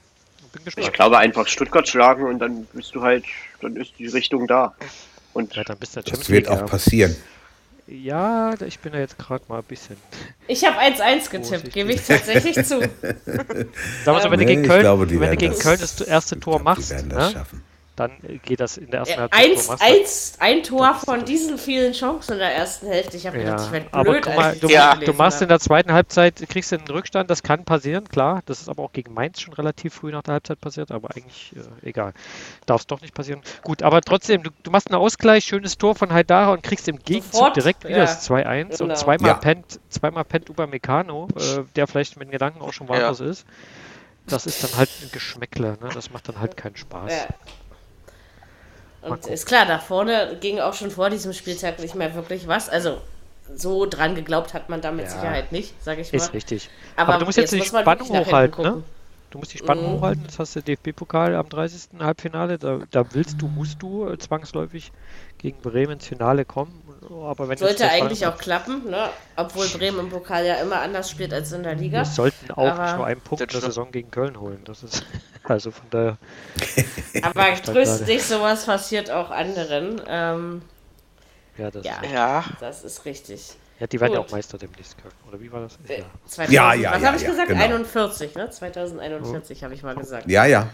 Bin gespannt. Ich glaube einfach Stuttgart schlagen und dann bist du halt, dann ist die Richtung da. Und ja, dann bist du das wird auch passieren. Ja, ich bin da jetzt gerade mal ein bisschen. Ich habe 1-1 getippt, gebe ich tatsächlich zu. Sag mal so, wenn nee, du gegen Köln, glaube, wenn du gegen Köln das erste Tor machst, ne? Dann geht das in der ersten Halbzeit. Eins, eins, ein Tor von diesen vielen Chancen in der ersten Hälfte. Ich habe ja. gedacht, ich werde blöd. Aber mal, du, ja. du machst in der zweiten Halbzeit, kriegst du einen Rückstand, das kann passieren, klar. Das ist aber auch gegen Mainz schon relativ früh nach der Halbzeit passiert, aber eigentlich äh, egal. Darf es doch nicht passieren. Gut, aber trotzdem, du, du, machst einen Ausgleich, schönes Tor von Haidara und kriegst im Gegenzug Sofort, direkt wieder ja. das 2-1 genau. und zweimal ja. pennt, zweimal pennt Upamecano, äh, der vielleicht mit den Gedanken auch schon woanders ja. ist. Das ist dann halt ein Geschmäckle, ne? das macht dann halt keinen Spaß. Und ist klar, da vorne ging auch schon vor diesem Spieltag nicht mehr wirklich was. Also so dran geglaubt hat man da mit ja, Sicherheit nicht, sage ich mal. Ist richtig. Aber, Aber du musst jetzt, jetzt die Spannung hochhalten, ne? Du musst die Spannung mhm. hochhalten. Das hast du DFB-Pokal am 30. Halbfinale. Da, da willst du, musst du äh, zwangsläufig gegen Bremen ins Finale kommen. Aber wenn Sollte eigentlich auch klappen, ne? obwohl Bremen im Pokal ja immer anders spielt als in der Liga. Wir sollten auch Aber nur einen Punkt in der Saison gegen Köln holen. Das ist also von daher. Aber tröst dich, sowas passiert auch anderen. Ähm, ja, das, ja, ja, das ist richtig. Ja, die werden ja auch Meister demnächst können. Oder wie war das? Äh, ja. 2000, ja, ja, Was ja, habe ich ja, gesagt? Genau. 41, ne? 2041 oh. habe ich mal gesagt. Ja, ja.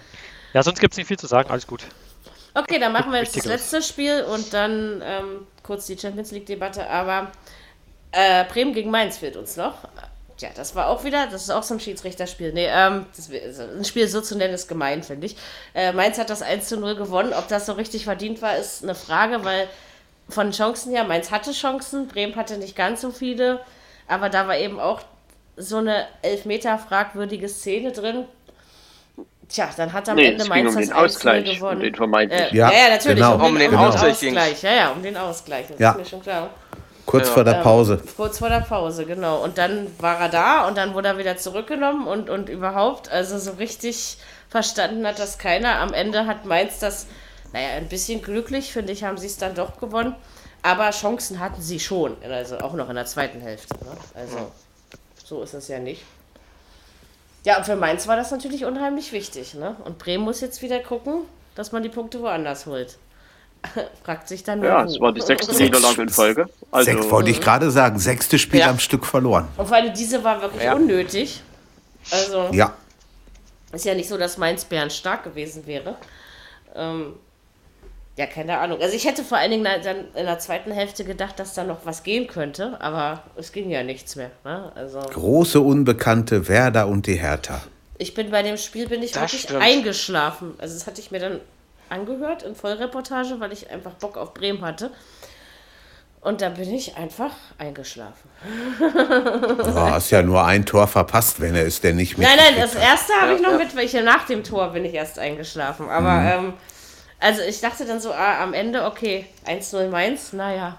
Ja, sonst gibt es nicht viel zu sagen. Alles gut. Okay, dann machen wir jetzt das letzte Spiel und dann ähm, kurz die Champions League-Debatte. Aber äh, Bremen gegen Mainz fehlt uns noch. Ja, das war auch wieder, das ist auch so ein Schiedsrichterspiel. Nee, ähm, das, ein Spiel so zu nennen ist gemein, finde ich. Äh, Mainz hat das 1 zu 0 gewonnen. Ob das so richtig verdient war, ist eine Frage, weil von Chancen her, Mainz hatte Chancen, Bremen hatte nicht ganz so viele, aber da war eben auch so eine Elfmeter fragwürdige Szene drin. Tja, dann hat am nee, Ende Mainz um das Ausgleich gewonnen. Den vermeintlich. Äh, ja, ja, natürlich, genau. um, den, um den genau. Ausgleich. Ja, ja, um den Ausgleich, das ja. ist mir schon klar. Kurz ja. vor der ähm, Pause. Ähm, kurz vor der Pause, genau. Und dann war er da und dann wurde er wieder zurückgenommen und, und überhaupt, also so richtig verstanden hat das keiner. Am Ende hat Mainz das naja, ein bisschen glücklich, finde ich, haben sie es dann doch gewonnen. Aber Chancen hatten sie schon, also auch noch in der zweiten Hälfte. Ne? Also so ist es ja nicht. Ja, und für Mainz war das natürlich unheimlich wichtig. Ne? Und Bremen muss jetzt wieder gucken, dass man die Punkte woanders holt. Fragt sich dann Ja, es war die sechste Niederlage in Folge. Also, Sechs wollte ich gerade sagen, sechste Spiel ja. am Stück verloren. Und vor allem diese war wirklich ja. unnötig. Also ja. ist ja nicht so, dass Mainz Bären stark gewesen wäre. Ähm, ja, keine Ahnung. Also ich hätte vor allen Dingen dann in der zweiten Hälfte gedacht, dass da noch was gehen könnte, aber es ging ja nichts mehr. Ne? Also Große Unbekannte Werder und die Hertha. Ich bin bei dem Spiel bin ich das wirklich stimmt. eingeschlafen. Also das hatte ich mir dann angehört in Vollreportage, weil ich einfach Bock auf Bremen hatte. Und da bin ich einfach eingeschlafen. Du hast ja nur ein Tor verpasst, wenn er es denn nicht mit. Nein, nein, das erste habe ich noch mit, weil ich nach dem Tor bin ich erst eingeschlafen. Aber mhm. ähm, also ich dachte dann so ah, am Ende, okay, 1-0 Mainz, naja.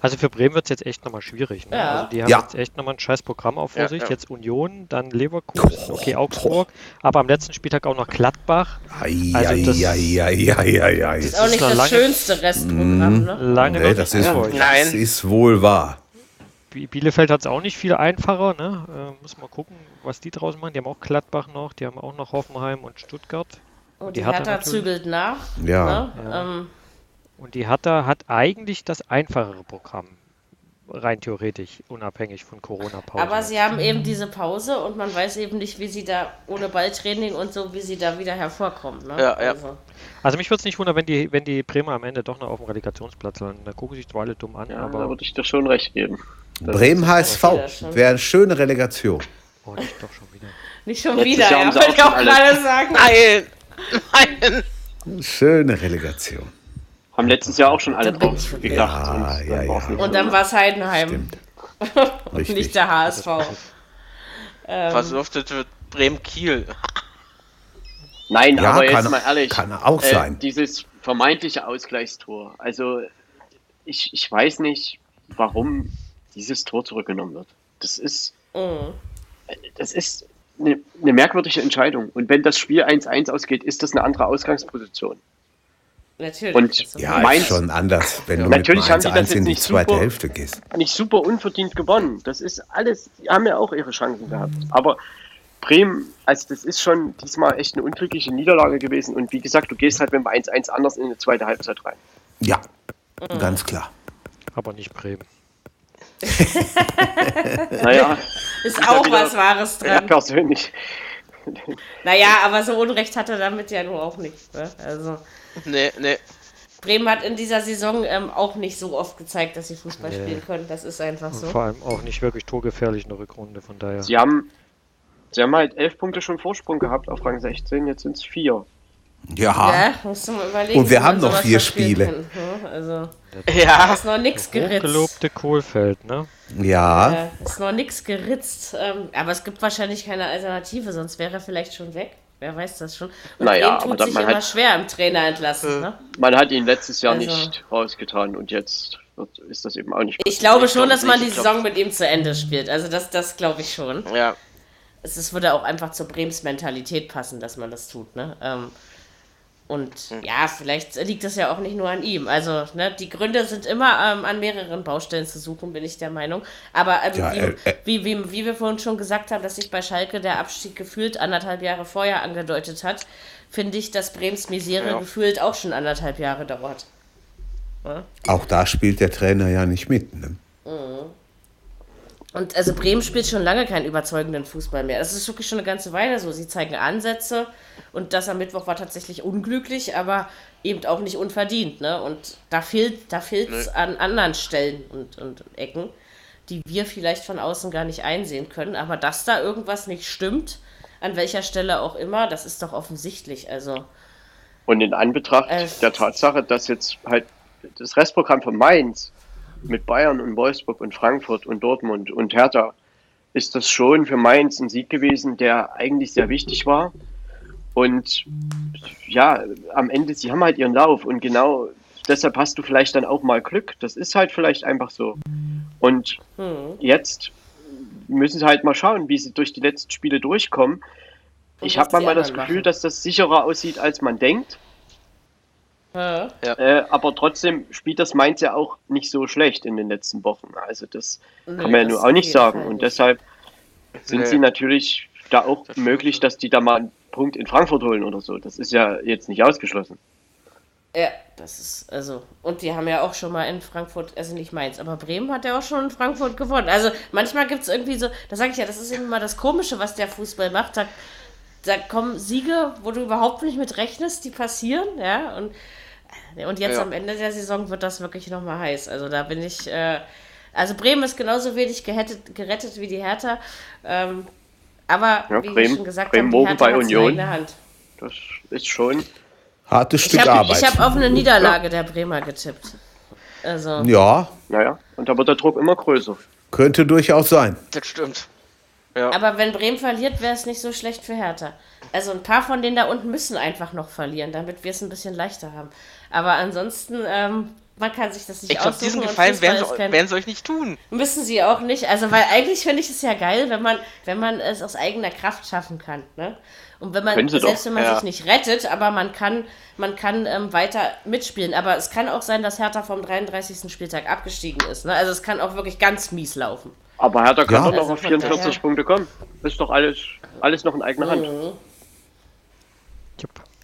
Also für Bremen wird es jetzt echt nochmal schwierig. Ne? Ja. Also die haben ja. jetzt echt nochmal ein scheiß Programm auf Vorsicht. Ja, jetzt Union, dann Leverkusen, okay, Augsburg, aber am letzten Spieltag auch noch Gladbach. Ei, also das, ei, ei, ei, ei, ist auch nicht das lange, schönste Restprogramm. Ne? Lange nee, das, ist, das ist wohl wahr. Bielefeld hat es auch nicht viel einfacher. Ne? Äh, muss mal gucken, was die draußen machen. Die haben auch Gladbach noch, die haben auch noch Hoffenheim und Stuttgart. Und die, die Hertha, Hertha zügelt nach. Ja. Ne? ja. Ähm, und die Hertha hat eigentlich das einfachere Programm. rein theoretisch, unabhängig von Corona-Pause. Aber sie haben eben diese Pause und man weiß eben nicht, wie sie da ohne Balltraining und so, wie sie da wieder hervorkommen. Ne? Ja, ja. Also. also mich würde es nicht wundern, wenn die, wenn die Bremer am Ende doch noch auf dem Relegationsplatz landen. Da gucken sich zwar alle dumm an, ja, aber. Da würde ich dir schon recht geben. Bremen HSV wäre eine schöne Relegation. Oh, nicht doch schon wieder. Nicht schon Letztes wieder, ja, wollte ich auch gerade sagen. Nein! Nein! Schöne Relegation. Haben letztes Jahr auch schon alle drauf gedacht. Ja, ja, ja. Und dann war es Heidenheim. Nicht der HSV. Ähm. Was duftet wird Bremen-Kiel? Nein, ja, aber jetzt mal ehrlich. Kann auch äh, sein. Dieses vermeintliche Ausgleichstor. Also, ich, ich weiß nicht, warum dieses Tor zurückgenommen wird. Das ist. Mhm. Das ist eine, eine merkwürdige Entscheidung. Und wenn das Spiel 1-1 ausgeht, ist das eine andere Ausgangsposition. Natürlich. Und ja, Mainz, ist schon anders, wenn du natürlich mit haben die das in die zweite super, Hälfte gehst. Nicht super unverdient gewonnen. Das ist alles, die haben ja auch ihre Chancen gehabt. Aber Bremen, also das ist schon diesmal echt eine unglückliche Niederlage gewesen. Und wie gesagt, du gehst halt mit dem 1-1 anders in die zweite Halbzeit rein. Ja, mhm. ganz klar. Aber nicht Bremen. naja. Ist auch was Wahres dran. Ja, persönlich. Naja, aber so Unrecht hat er damit ja nur auch nicht. Ne? Also. Nee, nee. Bremen hat in dieser Saison ähm, auch nicht so oft gezeigt, dass sie Fußball nee. spielen können. Das ist einfach so. Und vor allem auch nicht wirklich torgefährlich in der Rückrunde, von daher. Sie haben, sie haben halt elf Punkte schon Vorsprung gehabt auf Rang 16, jetzt sind es vier. Ja. ja musst du mal überlegen, Und wir haben noch vier Spiele. Kann, ne? Also, ja. ist noch nichts geritzt. Gelobte Kohlfeld, ne? Ja. Äh, ist noch nichts geritzt. Ähm, aber es gibt wahrscheinlich keine Alternative, sonst wäre er vielleicht schon weg. Wer weiß das schon. Und naja, tut aber sich immer hat, schwer im Trainer entlassen. Ne? Man hat ihn letztes Jahr also, nicht rausgetan und jetzt wird, ist das eben auch nicht. Ich glaube schon, dass man die Saison mit ihm zu Ende spielt. Also das, das glaube ich schon. Ja. Es, es würde auch einfach zur Brems Mentalität passen, dass man das tut. Ne? Ähm, und hm. ja, vielleicht liegt das ja auch nicht nur an ihm. Also, ne, die Gründe sind immer ähm, an mehreren Baustellen zu suchen, bin ich der Meinung. Aber ähm, ja, äh, äh. Wie, wie, wie, wir vorhin schon gesagt haben, dass sich bei Schalke der Abstieg gefühlt anderthalb Jahre vorher angedeutet hat, finde ich, dass Brems Misere ja. gefühlt auch schon anderthalb Jahre dauert. Ja? Auch da spielt der Trainer ja nicht mit. Ne? Mhm. Und also Bremen spielt schon lange keinen überzeugenden Fußball mehr. Das ist wirklich schon eine ganze Weile so. Sie zeigen Ansätze und das am Mittwoch war tatsächlich unglücklich, aber eben auch nicht unverdient. Ne? Und da fehlt da es nee. an anderen Stellen und, und Ecken, die wir vielleicht von außen gar nicht einsehen können. Aber dass da irgendwas nicht stimmt, an welcher Stelle auch immer, das ist doch offensichtlich. Also und in Anbetracht äh, der Tatsache, dass jetzt halt das Restprogramm von Mainz mit Bayern und Wolfsburg und Frankfurt und Dortmund und Hertha ist das schon für Mainz ein Sieg gewesen, der eigentlich sehr wichtig war. Und ja, am Ende, sie haben halt ihren Lauf und genau deshalb hast du vielleicht dann auch mal Glück. Das ist halt vielleicht einfach so. Und hm. jetzt müssen sie halt mal schauen, wie sie durch die letzten Spiele durchkommen. Und ich habe manchmal das Gefühl, machen. dass das sicherer aussieht, als man denkt. Ja. Äh, aber trotzdem spielt das Mainz ja auch nicht so schlecht in den letzten Wochen. Also das nee, kann man ja nur auch nicht sagen. Und deshalb sind nee. sie natürlich da auch das möglich, dass die da mal einen Punkt in Frankfurt holen oder so. Das ist ja jetzt nicht ausgeschlossen. Ja, das ist, also, und die haben ja auch schon mal in Frankfurt, also nicht Mainz, aber Bremen hat ja auch schon in Frankfurt gewonnen. Also manchmal gibt es irgendwie so, da sage ich ja, das ist eben mal das Komische, was der Fußball macht. Da, da kommen Siege, wo du überhaupt nicht mit rechnest, die passieren, ja, und und jetzt ja. am Ende der Saison wird das wirklich nochmal heiß. Also da bin ich. Äh, also Bremen ist genauso wenig gerettet, gerettet wie die Hertha. Ähm, aber ja, wie Bremen, ich schon gesagt habe, die Hertha bei Union. Hand. Das ist schon hartes Stück hab, Arbeit. Ich habe auf eine Niederlage ja. der Bremer getippt. Also. Ja. Naja, und da wird der Druck immer größer. Könnte durchaus sein. Das stimmt. Ja. Aber wenn Bremen verliert, wäre es nicht so schlecht für Hertha. Also ein paar von denen da unten müssen einfach noch verlieren, damit wir es ein bisschen leichter haben. Aber ansonsten, ähm, man kann sich das nicht ich glaub, aussuchen. diesen Gefallen werden sie, werden sie euch nicht tun. Müssen sie auch nicht. Also, weil eigentlich finde ich es ja geil, wenn man, wenn man es aus eigener Kraft schaffen kann. Ne? Und wenn man, selbst doch. wenn man ja. sich nicht rettet, aber man kann, man kann ähm, weiter mitspielen. Aber es kann auch sein, dass Hertha vom 33. Spieltag abgestiegen ist. Ne? Also es kann auch wirklich ganz mies laufen. Aber Hertha kann ja. doch noch also auf 44 daher... Punkte kommen. Ist doch alles, alles noch in eigener Hand. Mhm.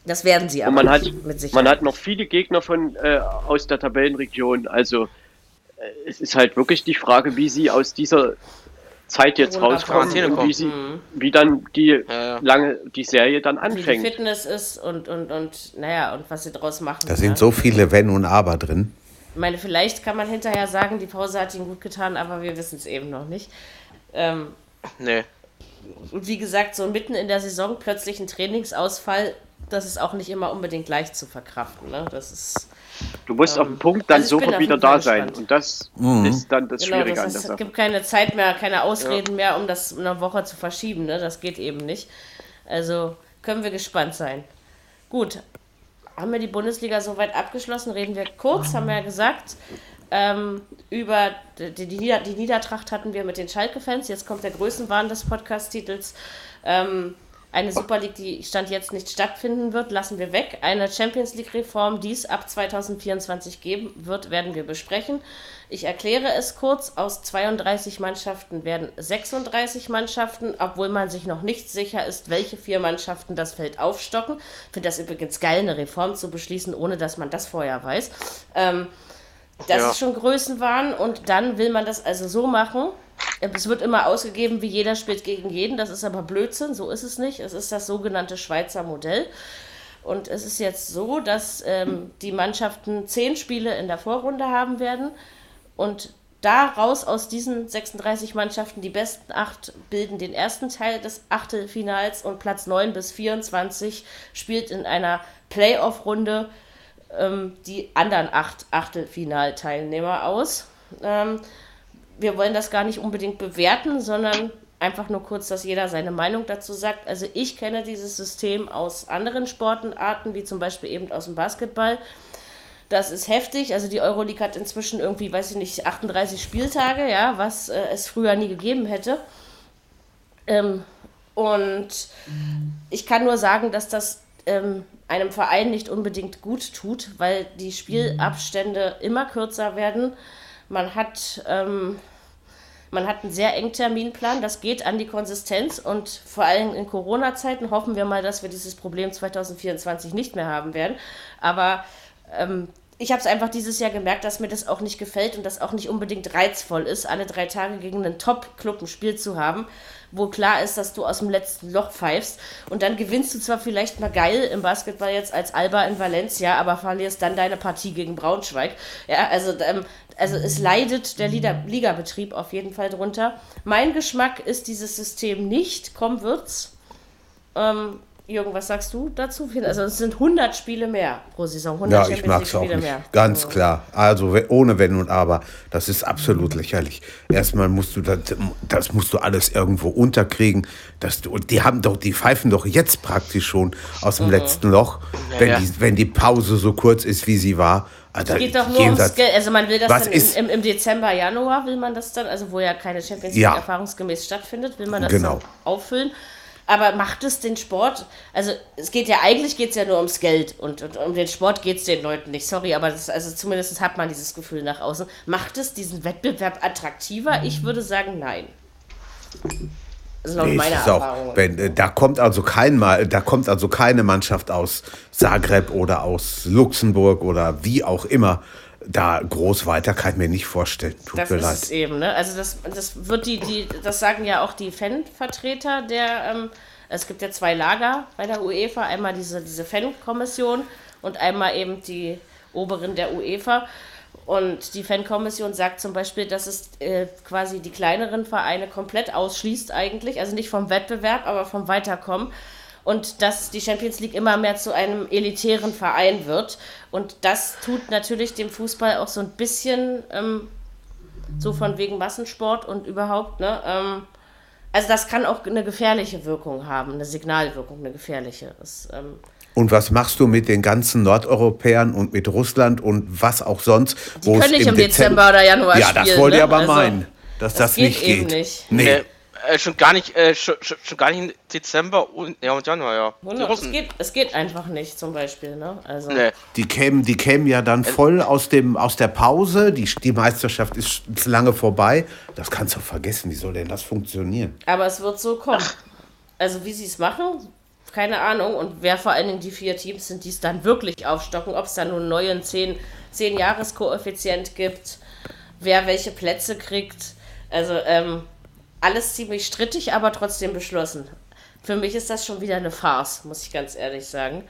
Das werden sie aber. Und man hat, mit Sicherheit. man hat noch viele Gegner von, äh, aus der Tabellenregion. Also es ist halt wirklich die Frage, wie sie aus dieser Zeit jetzt rauskommen und wie, sie, mhm. wie dann die ja, ja. lange die Serie dann anfängt. Wie die Fitness ist und, und, und naja, und was sie draus machen. Da sind so viele Wenn und Aber drin. Ich meine, vielleicht kann man hinterher sagen, die Pause hat ihm gut getan, aber wir wissen es eben noch nicht. Ähm, nee. Und wie gesagt, so mitten in der Saison plötzlich ein Trainingsausfall, das ist auch nicht immer unbedingt leicht zu verkraften. Ne? Das ist. Du musst ähm, auf dem Punkt dann also sofort wieder da sein. Und das mhm. ist dann das genau, Schwierige das heißt, an der Es gibt keine Zeit mehr, keine Ausreden ja. mehr, um das eine Woche zu verschieben. Ne? Das geht eben nicht. Also können wir gespannt sein. Gut. Haben wir die Bundesliga soweit abgeschlossen? Reden wir kurz, haben wir ja gesagt. Ähm, über die, die, Nieder die, Niedertracht hatten wir mit den Schalke-Fans. Jetzt kommt der Größenwahn des Podcast-Titels. Ähm, eine Super League, die Stand jetzt nicht stattfinden wird, lassen wir weg. Eine Champions League-Reform, die es ab 2024 geben wird, werden wir besprechen. Ich erkläre es kurz. Aus 32 Mannschaften werden 36 Mannschaften, obwohl man sich noch nicht sicher ist, welche vier Mannschaften das Feld aufstocken. Ich finde das übrigens geil, eine Reform zu beschließen, ohne dass man das vorher weiß. Ähm, das ja. ist schon Größenwahn und dann will man das also so machen, es wird immer ausgegeben, wie jeder spielt gegen jeden. Das ist aber Blödsinn, so ist es nicht. Es ist das sogenannte Schweizer Modell. Und es ist jetzt so, dass ähm, die Mannschaften zehn Spiele in der Vorrunde haben werden. Und daraus aus diesen 36 Mannschaften, die besten acht bilden den ersten Teil des Achtelfinals und Platz 9 bis 24 spielt in einer Playoff-Runde ähm, die anderen acht Achtelfinalteilnehmer aus. Ähm, wir wollen das gar nicht unbedingt bewerten, sondern einfach nur kurz, dass jeder seine Meinung dazu sagt. Also ich kenne dieses System aus anderen Sportarten, wie zum Beispiel eben aus dem Basketball. Das ist heftig. Also die Euroleague hat inzwischen irgendwie, weiß ich nicht, 38 Spieltage, ja, was äh, es früher nie gegeben hätte. Ähm, und ich kann nur sagen, dass das ähm, einem Verein nicht unbedingt gut tut, weil die Spielabstände immer kürzer werden man hat, ähm, man hat einen sehr engen Terminplan, das geht an die Konsistenz und vor allem in Corona-Zeiten hoffen wir mal, dass wir dieses Problem 2024 nicht mehr haben werden. Aber ähm, ich habe es einfach dieses Jahr gemerkt, dass mir das auch nicht gefällt und das auch nicht unbedingt reizvoll ist, alle drei Tage gegen einen Top-Club ein Spiel zu haben, wo klar ist, dass du aus dem letzten Loch pfeifst. Und dann gewinnst du zwar vielleicht mal geil im Basketball jetzt als Alba in Valencia, aber verlierst dann deine Partie gegen Braunschweig. Ja, also, ähm, also es leidet der Liga-Betrieb auf jeden Fall drunter. Mein Geschmack ist dieses System nicht, komm wird's. Ähm, Jürgen, was sagst du dazu? Also es sind 100 Spiele mehr pro Saison. 100 ja, ich mag es auch nicht. Mehr. Ganz klar. Also ohne Wenn und Aber. Das ist absolut lächerlich. Erstmal musst du das, das musst du alles irgendwo unterkriegen. Das, die haben doch, die pfeifen doch jetzt praktisch schon aus dem mhm. letzten Loch, wenn, ja. Die, wenn die Pause so kurz ist, wie sie war. Also geht doch nur ums Geld. Also man will das dann im, im, Dezember, Januar will man das dann, also wo ja keine Champions League ja. erfahrungsgemäß stattfindet, will man das genau. auffüllen. Aber macht es den Sport, also es geht ja, eigentlich geht es ja nur ums Geld und, und um den Sport geht es den Leuten nicht, sorry, aber das, also zumindest hat man dieses Gefühl nach außen. Macht es diesen Wettbewerb attraktiver? Ich würde sagen, nein. Laut nee, Erfahrung. Auch, wenn, äh, da kommt also kein Mal, da kommt also keine Mannschaft aus Zagreb oder aus Luxemburg oder wie auch immer da groß weiter kann ich mir nicht vorstellen. Tut das mir ist leid. es eben, ne? Also das, das wird die, die, das sagen ja auch die Fanvertreter der, ähm, es gibt ja zwei Lager bei der UEFA, einmal diese, diese Fan-Kommission und einmal eben die Oberin der UEFA. Und die Fankommission sagt zum Beispiel, dass es äh, quasi die kleineren Vereine komplett ausschließt eigentlich, also nicht vom Wettbewerb, aber vom Weiterkommen und dass die Champions League immer mehr zu einem elitären Verein wird. Und das tut natürlich dem Fußball auch so ein bisschen ähm, so von wegen Massensport und überhaupt, ne? Ähm, also das kann auch eine gefährliche Wirkung haben, eine Signalwirkung, eine gefährliche. Das, ähm, und was machst du mit den ganzen Nordeuropäern und mit Russland und was auch sonst? Die können nicht im Dezember, Dezember, oder Januar ja, spielen. Ja, das wollt ihr ne? aber also, meinen, dass das, das nicht geht. Nicht. Nee. Äh, äh, schon gar nicht, äh, schon, schon, gar nicht im Dezember und, ja, und Januar, ja. Wunder, es, geht, es geht einfach nicht, zum Beispiel, ne? Also. Nee. Die kämen, die kämen ja dann voll aus, dem, aus der Pause, die, die Meisterschaft ist, lange vorbei. Das kannst du vergessen, wie soll denn das funktionieren? Aber es wird so kommen. Also wie sie es machen, keine Ahnung. Und wer vor allen Dingen die vier Teams sind, die es dann wirklich aufstocken, ob es dann nun einen neuen 10-Jahres-Koeffizient gibt wer welche Plätze kriegt. Also ähm, alles ziemlich strittig, aber trotzdem beschlossen. Für mich ist das schon wieder eine Farce, muss ich ganz ehrlich sagen.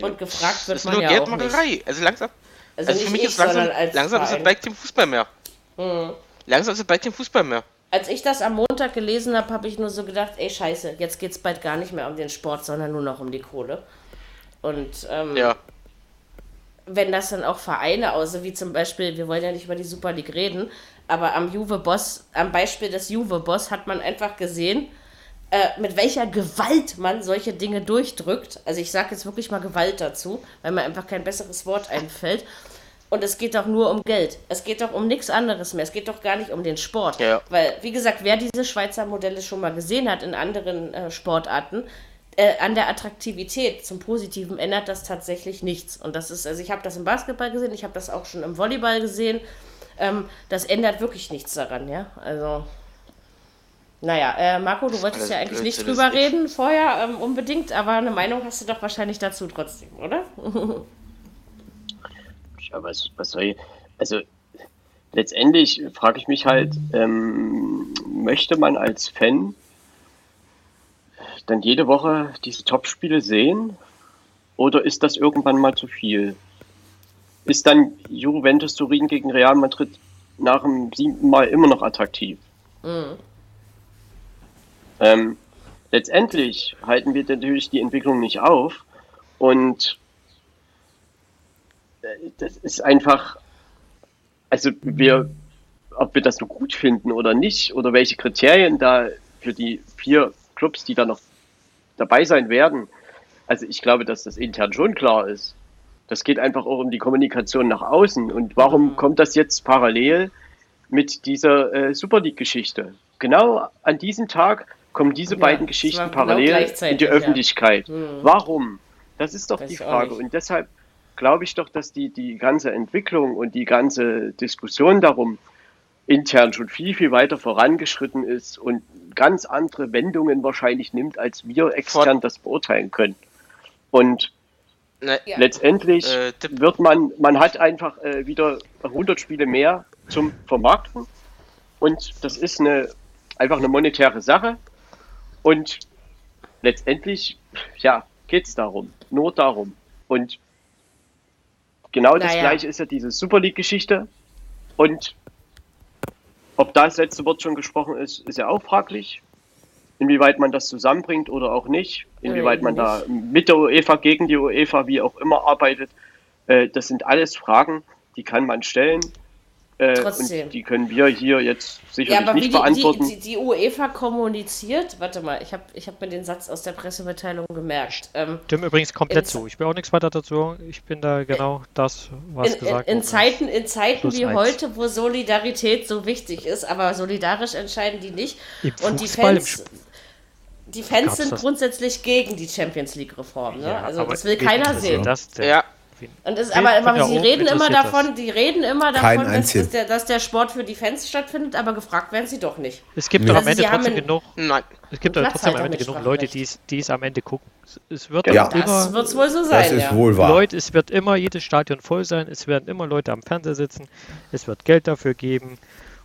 Und gefragt wird das ist man nur ja Geldmacherei. auch nicht. Also langsam, also, also für mich ich, ist langsam, langsam ist es bald kein Fußball mehr. Mhm. Langsam ist es bald kein Fußball mehr. Als ich das am Montag gelesen habe, habe ich nur so gedacht, ey scheiße, jetzt geht es bald gar nicht mehr um den Sport, sondern nur noch um die Kohle. Und ähm, ja. wenn das dann auch Vereine, außer wie zum Beispiel, wir wollen ja nicht über die Super League reden, aber am Juve-Boss, am Beispiel des Juve-Boss hat man einfach gesehen, äh, mit welcher Gewalt man solche Dinge durchdrückt. Also ich sage jetzt wirklich mal Gewalt dazu, weil mir einfach kein besseres Wort einfällt. Und es geht doch nur um Geld. Es geht doch um nichts anderes mehr. Es geht doch gar nicht um den Sport. Ja. Weil, wie gesagt, wer diese Schweizer Modelle schon mal gesehen hat in anderen äh, Sportarten, äh, an der Attraktivität zum Positiven ändert das tatsächlich nichts. Und das ist, also ich habe das im Basketball gesehen, ich habe das auch schon im Volleyball gesehen. Ähm, das ändert wirklich nichts daran, ja. Also. Naja, äh, Marco, du wolltest ja eigentlich nicht drüber reden vorher ähm, unbedingt, aber eine Meinung hast du doch wahrscheinlich dazu trotzdem, oder? ja, was, was soll ich? Also letztendlich frage ich mich halt, ähm, möchte man als Fan dann jede Woche diese Topspiele sehen? Oder ist das irgendwann mal zu viel? Ist dann Juventus Turin gegen Real Madrid nach dem siebten Mal immer noch attraktiv? Mhm. Ähm, letztendlich halten wir natürlich die Entwicklung nicht auf und äh, das ist einfach, also wir, ob wir das so gut finden oder nicht oder welche Kriterien da für die vier Clubs, die da noch dabei sein werden, also ich glaube, dass das intern schon klar ist. Das geht einfach auch um die Kommunikation nach außen. Und warum mhm. kommt das jetzt parallel mit dieser äh, Super League-Geschichte? Genau an diesem Tag kommen diese ja, beiden Geschichten genau parallel in die Öffentlichkeit. Ja. Hm. Warum? Das ist doch Weiß die Frage. Und deshalb glaube ich doch, dass die, die ganze Entwicklung und die ganze Diskussion darum intern schon viel, viel weiter vorangeschritten ist und ganz andere Wendungen wahrscheinlich nimmt, als wir extern das beurteilen können. Und Ja. letztendlich äh, wird man, man hat einfach äh, wieder 100 Spiele mehr zum Vermarkten und das ist eine, einfach eine monetäre Sache und letztendlich, ja, geht es darum. Nur darum. Und genau naja. das gleiche ist ja diese Super League-Geschichte. Und ob das letzte Wort schon gesprochen ist, ist ja auch fraglich. Inwieweit man das zusammenbringt oder auch nicht. Inwieweit man da mit der UEFA, gegen die UEFA, wie auch immer arbeitet. Äh, das sind alles Fragen, die kann man stellen. Äh, Trotzdem. die können wir hier jetzt sicherlich ja, aber nicht wie die, beantworten. Die, die, die, UEFA kommuniziert, warte mal, ich habe ich hab mir den Satz aus der Pressemitteilung gemerkt. Ähm, Stimmt übrigens komplett zu. Ich will auch nichts weiter dazu. Ich bin da genau das, was in, gesagt in, in Zeiten, in Zeiten wie eins. heute, wo Solidarität so wichtig ist, aber solidarisch entscheiden die nicht. Im und die Fans. Die Fans sind grundsätzlich gegen die Champions League-Reform. Ne? Ja, also das will keiner sehen. Das ja, und ist, aber, aber sie reden immer davon, das. die reden immer davon, dass, dass, der, dass, der, Sport für die Fans stattfindet, aber gefragt werden sie doch nicht. Es gibt doch am Ende trotzdem genug. Nein. Es gibt doch trotzdem am Ende genug Leute, die es am Ende gucken. Es wird ja. immer. Das wird wohl so sein. Das ist ja. wohl wahr. Leute, es wird immer jedes Stadion voll sein. Es werden immer Leute am Fernseher sitzen. Es wird Geld dafür geben.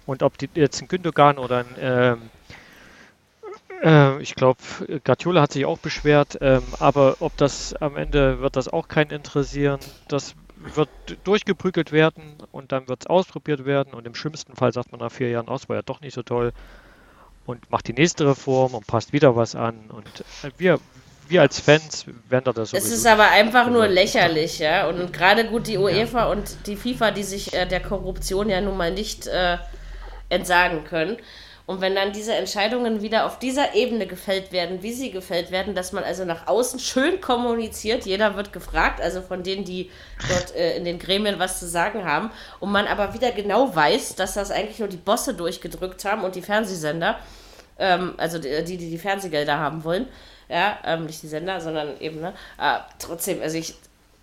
Und ob die, jetzt ein Gündogan oder ein ähm, äh, ich glaube, Guardiola hat sich auch beschwert, ähm, aber ob das am Ende wird das auch keinen interessieren. Das wird durchgeprügelt werden und dann wird es ausprobiert werden und im schlimmsten Fall sagt man nach vier Jahren aus, war ja doch nicht so toll und macht die nächste Reform und passt wieder was an und äh, wir, wir als Fans werden da das Es ist aber einfach nur lächerlich, ja. Und gerade gut die UEFA ja. und die FIFA, die sich äh, der Korruption ja nun mal nicht äh, entsagen können. Und wenn dann diese Entscheidungen wieder auf dieser Ebene gefällt werden, wie sie gefällt werden, dass man also nach außen schön kommuniziert, jeder wird gefragt, also von denen, die dort äh, in den Gremien was zu sagen haben, und man aber wieder genau weiß, dass das eigentlich nur die Bosse durchgedrückt haben und die Fernsehsender, ähm, also die, die, die Fernsehgelder haben wollen, ja, ähm, nicht die Sender, sondern eben, ne, äh, trotzdem, also ich,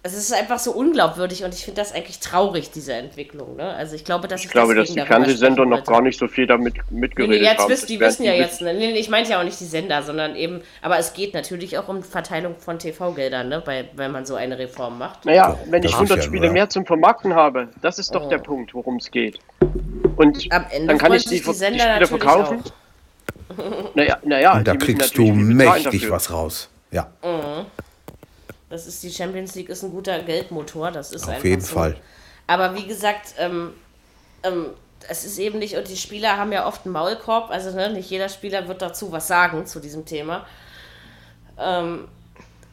es ist einfach so unglaubwürdig und ich finde das eigentlich traurig, diese Entwicklung. Ne? Also ich glaube, dass ich glaube, dass die Fernsehsender noch gar nicht so viel damit mitgeredet nee, jetzt haben. Wissen, die wissen ja jetzt, ne? nee, ich meinte ja auch nicht die Sender, sondern eben, aber es geht natürlich auch um Verteilung von TV-Geldern, ne? Bei, wenn man so eine Reform macht. Naja, wenn ich 100 Spiele mehr zum Vermarkten habe, das ist doch oh. der Punkt, worum es geht. Und dann kann ich die, die, die Spiele verkaufen. Naja, naja, und da kriegst du mächtig was raus. Ja. Mhm. Das ist die Champions League ist ein guter Geldmotor, das ist Auf jeden so. Fall. Aber wie gesagt, ähm, ähm, es ist eben nicht, und die Spieler haben ja oft einen Maulkorb, also ne, nicht jeder Spieler wird dazu was sagen zu diesem Thema. Ähm,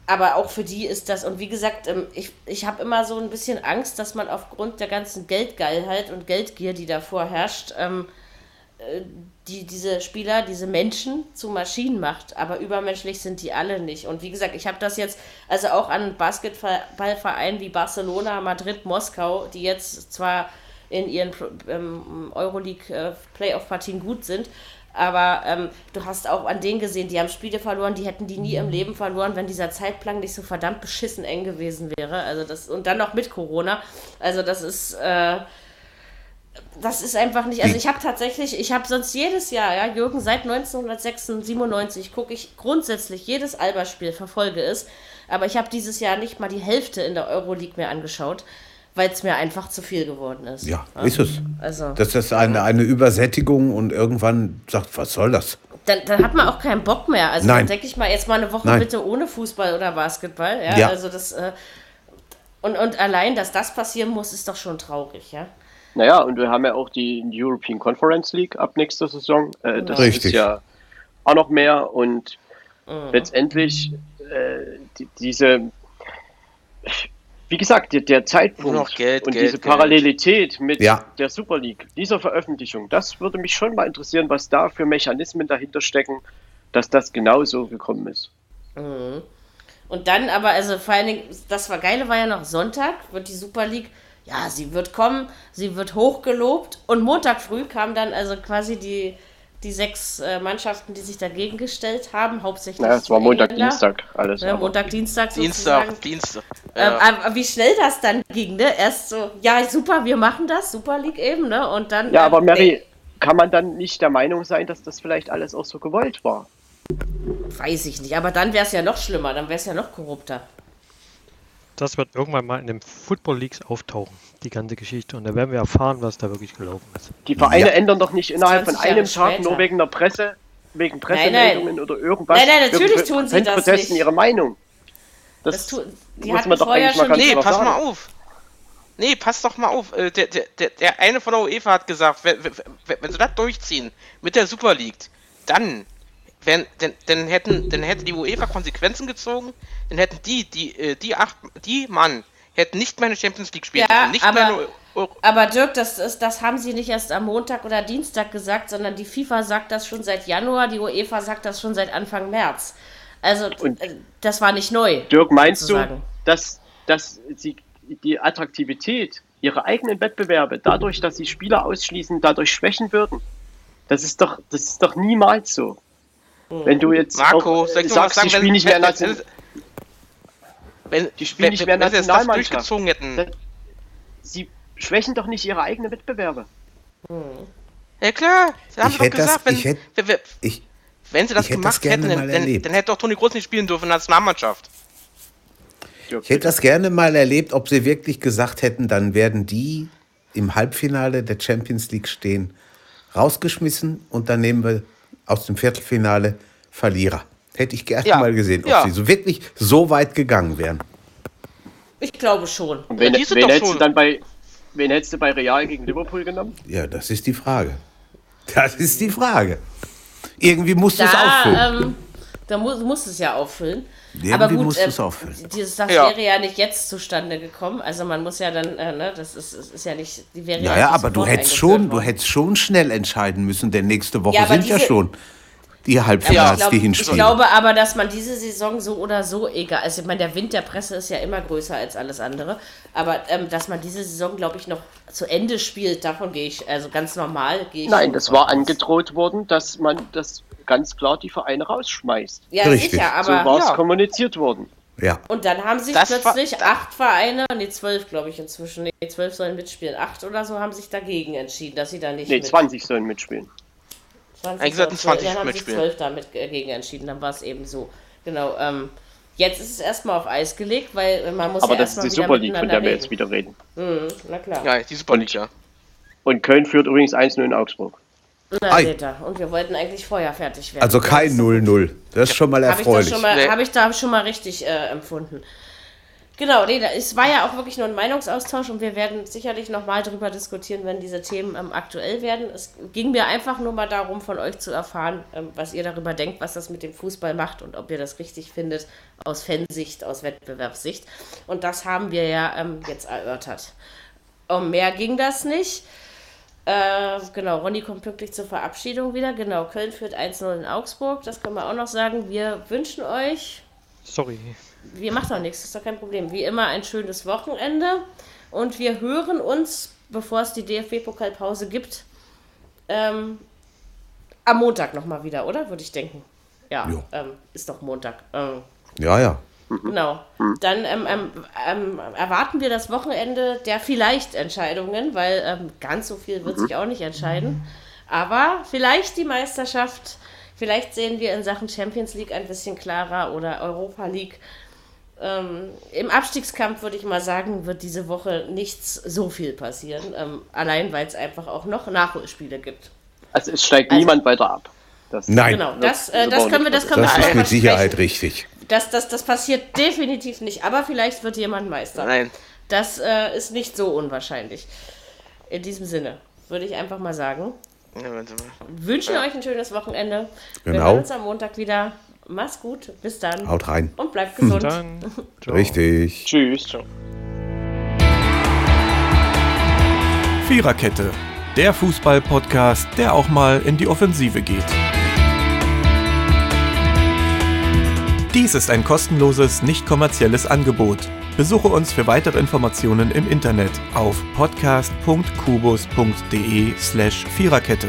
aber auch für die ist das, und wie gesagt, ähm, ich, ich habe immer so ein bisschen Angst, dass man aufgrund der ganzen Geldgeilheit und Geldgier, die davor herrscht, ähm, äh, die diese Spieler, diese Menschen zu Maschinen macht, aber übermenschlich sind die alle nicht. Und wie gesagt, ich habe das jetzt also auch an Basketballvereinen wie Barcelona, Madrid, Moskau, die jetzt zwar in ihren ähm, Euroleague-Playoff-Partien äh, gut sind, aber ähm, du hast auch an denen gesehen, die haben Spiele verloren, die hätten die nie im Leben verloren, wenn dieser Zeitplan nicht so verdammt beschissen eng gewesen wäre. Also das, und dann noch mit Corona. Also das ist. Äh, das ist einfach nicht. Also ich habe tatsächlich, ich habe sonst jedes Jahr, ja, Jürgen, seit 1997 gucke ich grundsätzlich jedes Alba-Spiel, verfolge es. Aber ich habe dieses Jahr nicht mal die Hälfte in der Euroleague mehr angeschaut, weil es mir einfach zu viel geworden ist. Ja, ja. ist es. Also, das ist eine, eine Übersättigung und irgendwann sagt, was soll das? Dann, dann hat man auch keinen Bock mehr. Also Nein. dann denke ich mal jetzt mal eine Woche Nein. bitte ohne Fußball oder Basketball. Ja, ja. also das. Äh, und, und allein, dass das passieren muss, ist doch schon traurig, ja. Naja, und wir haben ja auch die European Conference League ab nächster Saison. Äh, das Richtig. ist ja auch noch mehr und mhm. letztendlich äh, die, diese, wie gesagt, der, der Zeitpunkt Geld, und Geld, diese Parallelität Geld. mit ja. der Super League, dieser Veröffentlichung, das würde mich schon mal interessieren, was da für Mechanismen dahinter stecken, dass das genauso gekommen ist. Mhm. Und dann aber, also vor allen Dingen, das war geile war ja noch Sonntag, wird die Super League ja, sie wird kommen, sie wird hochgelobt. Und Montag früh kamen dann also quasi die, die sechs äh, Mannschaften, die sich dagegen gestellt haben, hauptsächlich. Ja, es war Montag, Dienstag, alles. Ja, Montag, Dienstag sozusagen. Dienstag, Dienstag. Ähm, aber wie schnell das dann ging, ne? Erst so, ja, super, wir machen das, Super League eben, ne? Und dann. Ja, aber ähm, Mary, ey, kann man dann nicht der Meinung sein, dass das vielleicht alles auch so gewollt war? Weiß ich nicht, aber dann wäre es ja noch schlimmer, dann wäre es ja noch korrupter das wird irgendwann mal in den Football Leagues auftauchen, die ganze Geschichte. Und da werden wir erfahren, was da wirklich gelaufen ist. Die Vereine ja. ändern doch nicht innerhalb von einem Tag nur wegen der Presse, wegen Pressemeldungen oder irgendwas. Nein, nein, natürlich tun sie das nicht. ihre Meinung. Das, das tu, die muss man doch eigentlich mal ganz Nee, pass sagen. mal auf. Nee, pass doch mal auf. Äh, der, der, der, der eine von der UEFA hat gesagt, wenn, wenn, wenn sie das durchziehen mit der Super League, dann wenn, denn, denn, hätten, dann hätte die UEFA Konsequenzen gezogen, dann hätten die, die, äh, die acht, die Mann, hätten nicht mehr eine Champions League spielen ja, nicht aber, mehr aber Dirk, das, ist, das haben sie nicht erst am Montag oder Dienstag gesagt, sondern die FIFA sagt das schon seit Januar, die UEFA sagt das schon seit Anfang März. Also Und äh, das war nicht neu. Dirk, meinst sozusagen. du, dass, dass sie die Attraktivität ihrer eigenen Wettbewerbe, dadurch, dass sie Spieler ausschließen, dadurch schwächen würden? Das ist doch, das ist doch niemals so. Wenn du jetzt Marco, auch, sag sagst, sagen, die spielen nicht mehr Nation wenn, die spielen nicht mehr Nationalmannschaft. Hätten. Sie schwächen doch nicht ihre eigenen Wettbewerbe. Hm. Ja klar, sie haben ich doch gesagt, das, wenn, ich hätte, ich, wenn sie das gemacht hätten, dann, dann, dann, hätte doch Toni Groß nicht spielen dürfen in der Nationalmannschaft. Ich hätte das gerne mal erlebt, ob sie wirklich gesagt hätten, dann werden die im Halbfinale der Champions League stehen, rausgeschmissen und dann nehmen wir aus dem Viertelfinale Verlierer. Hätte ich gerne ja. mal gesehen, ob ja. sie so wirklich so weit gegangen wären. Ich glaube schon. Und wen, ja, wen hättest, du dann bei, wen hättest du bei Real gegen Liverpool genommen? Ja, das ist die Frage. Das ist die Frage. Irgendwie musst du es auffüllen. Ähm, da muss, musst es ja auffüllen. Irgendwie Aber gut, äh, dieses das ja. wäre ja nicht jetzt zustande gekommen. Also man muss ja dann, äh, ne, das ist, ist ja nicht, die wäre ja. Ja, aber du hättest schon, du hättest schon schnell entscheiden müssen, denn nächste Woche ja, sind diese, ja schon die Halbfinals, ja, die Hinspiele. Ich glaube aber, dass man diese Saison so oder so egal, also ich meine, der Wind der Presse ist ja immer größer als alles andere, aber ähm, dass man diese Saison, glaube ich, noch zu Ende spielt, davon gehe ich, also ganz normal gehe ich. Nein, das war angedroht worden, dass man das ganz klar die Vereine rausschmeißt. Ja, Richtig. sicher, aber. So war es ja. kommuniziert worden. Ja. Und dann haben sich das plötzlich acht Vereine, nee, zwölf glaube ich inzwischen, nee, zwölf sollen mitspielen, acht oder so haben sich dagegen entschieden, dass sie da nicht Nee, mit 20 sollen mitspielen. 20 Eigentlich sollten 20 dann haben sich zwölf damit dagegen entschieden, dann war es eben so. Genau, ähm, jetzt ist es erstmal auf Eis gelegt, weil man muss Aber ja das ist die Super League, von der reden. wir jetzt wieder reden. Mhm, na klar. Ja, die Super League, ja. Und Köln führt übrigens 1-0 in Augsburg. Na, Und wir wollten eigentlich vorher fertig werden. Also kein 0-0. Das ist schon mal erfreulich. Habe ich, nee. hab ich da schon mal richtig äh, empfunden. Genau, nee, es war ja auch wirklich nur ein Meinungsaustausch und wir werden sicherlich nochmal darüber diskutieren, wenn diese Themen ähm, aktuell werden. Es ging mir einfach nur mal darum, von euch zu erfahren, ähm, was ihr darüber denkt, was das mit dem Fußball macht und ob ihr das richtig findet aus Fansicht, aus Wettbewerbssicht. Und das haben wir ja ähm, jetzt erörtert. Um mehr ging das nicht. Äh, genau, Ronny kommt pünktlich zur Verabschiedung wieder. Genau, Köln führt 1-0 in Augsburg. Das können wir auch noch sagen. Wir wünschen euch. Sorry. Wir machen doch nichts, ist doch kein Problem. Wie immer ein schönes Wochenende. Und wir hören uns, bevor es die DFB-Pokalpause gibt, ähm, am Montag nochmal wieder, oder? Würde ich denken. Ja, ähm, ist doch Montag. Ähm, ja, ja. Genau. Dann ähm, ähm, ähm, erwarten wir das Wochenende der vielleicht Entscheidungen, weil ganz so viel wird mhm. sich auch nicht entscheiden. Aber vielleicht die Meisterschaft, vielleicht sehen wir in Sachen Champions League ein bisschen klarer oder Europa League. Ähm, Im Abstiegskampf würde ich mal sagen, wird diese Woche nichts so viel passieren. Ähm, allein weil es einfach auch noch Nachholspiele gibt. Also es steigt also, niemand weiter ab. Das Nein. Genau, das, äh, das können wir, das können das wir ist mit Sicherheit richtig. Das, das, das passiert definitiv nicht, aber vielleicht wird jemand Meister. Nein. Das äh, ist nicht so unwahrscheinlich. In diesem Sinne würde ich einfach mal sagen. Ja, wünschen ja. euch ein schönes Wochenende. Genau. Wir hören uns am Montag wieder. Mach's gut. Bis dann. Haut rein. Und bleibt gesund. Richtig. Tschüss. Ciao. Viererkette. Der Fußball-Podcast, der auch mal in die Offensive geht. Dies ist ein kostenloses, nicht kommerzielles Angebot. Besuche uns für weitere Informationen im Internet auf podcast.kubus.de/slash Viererkette.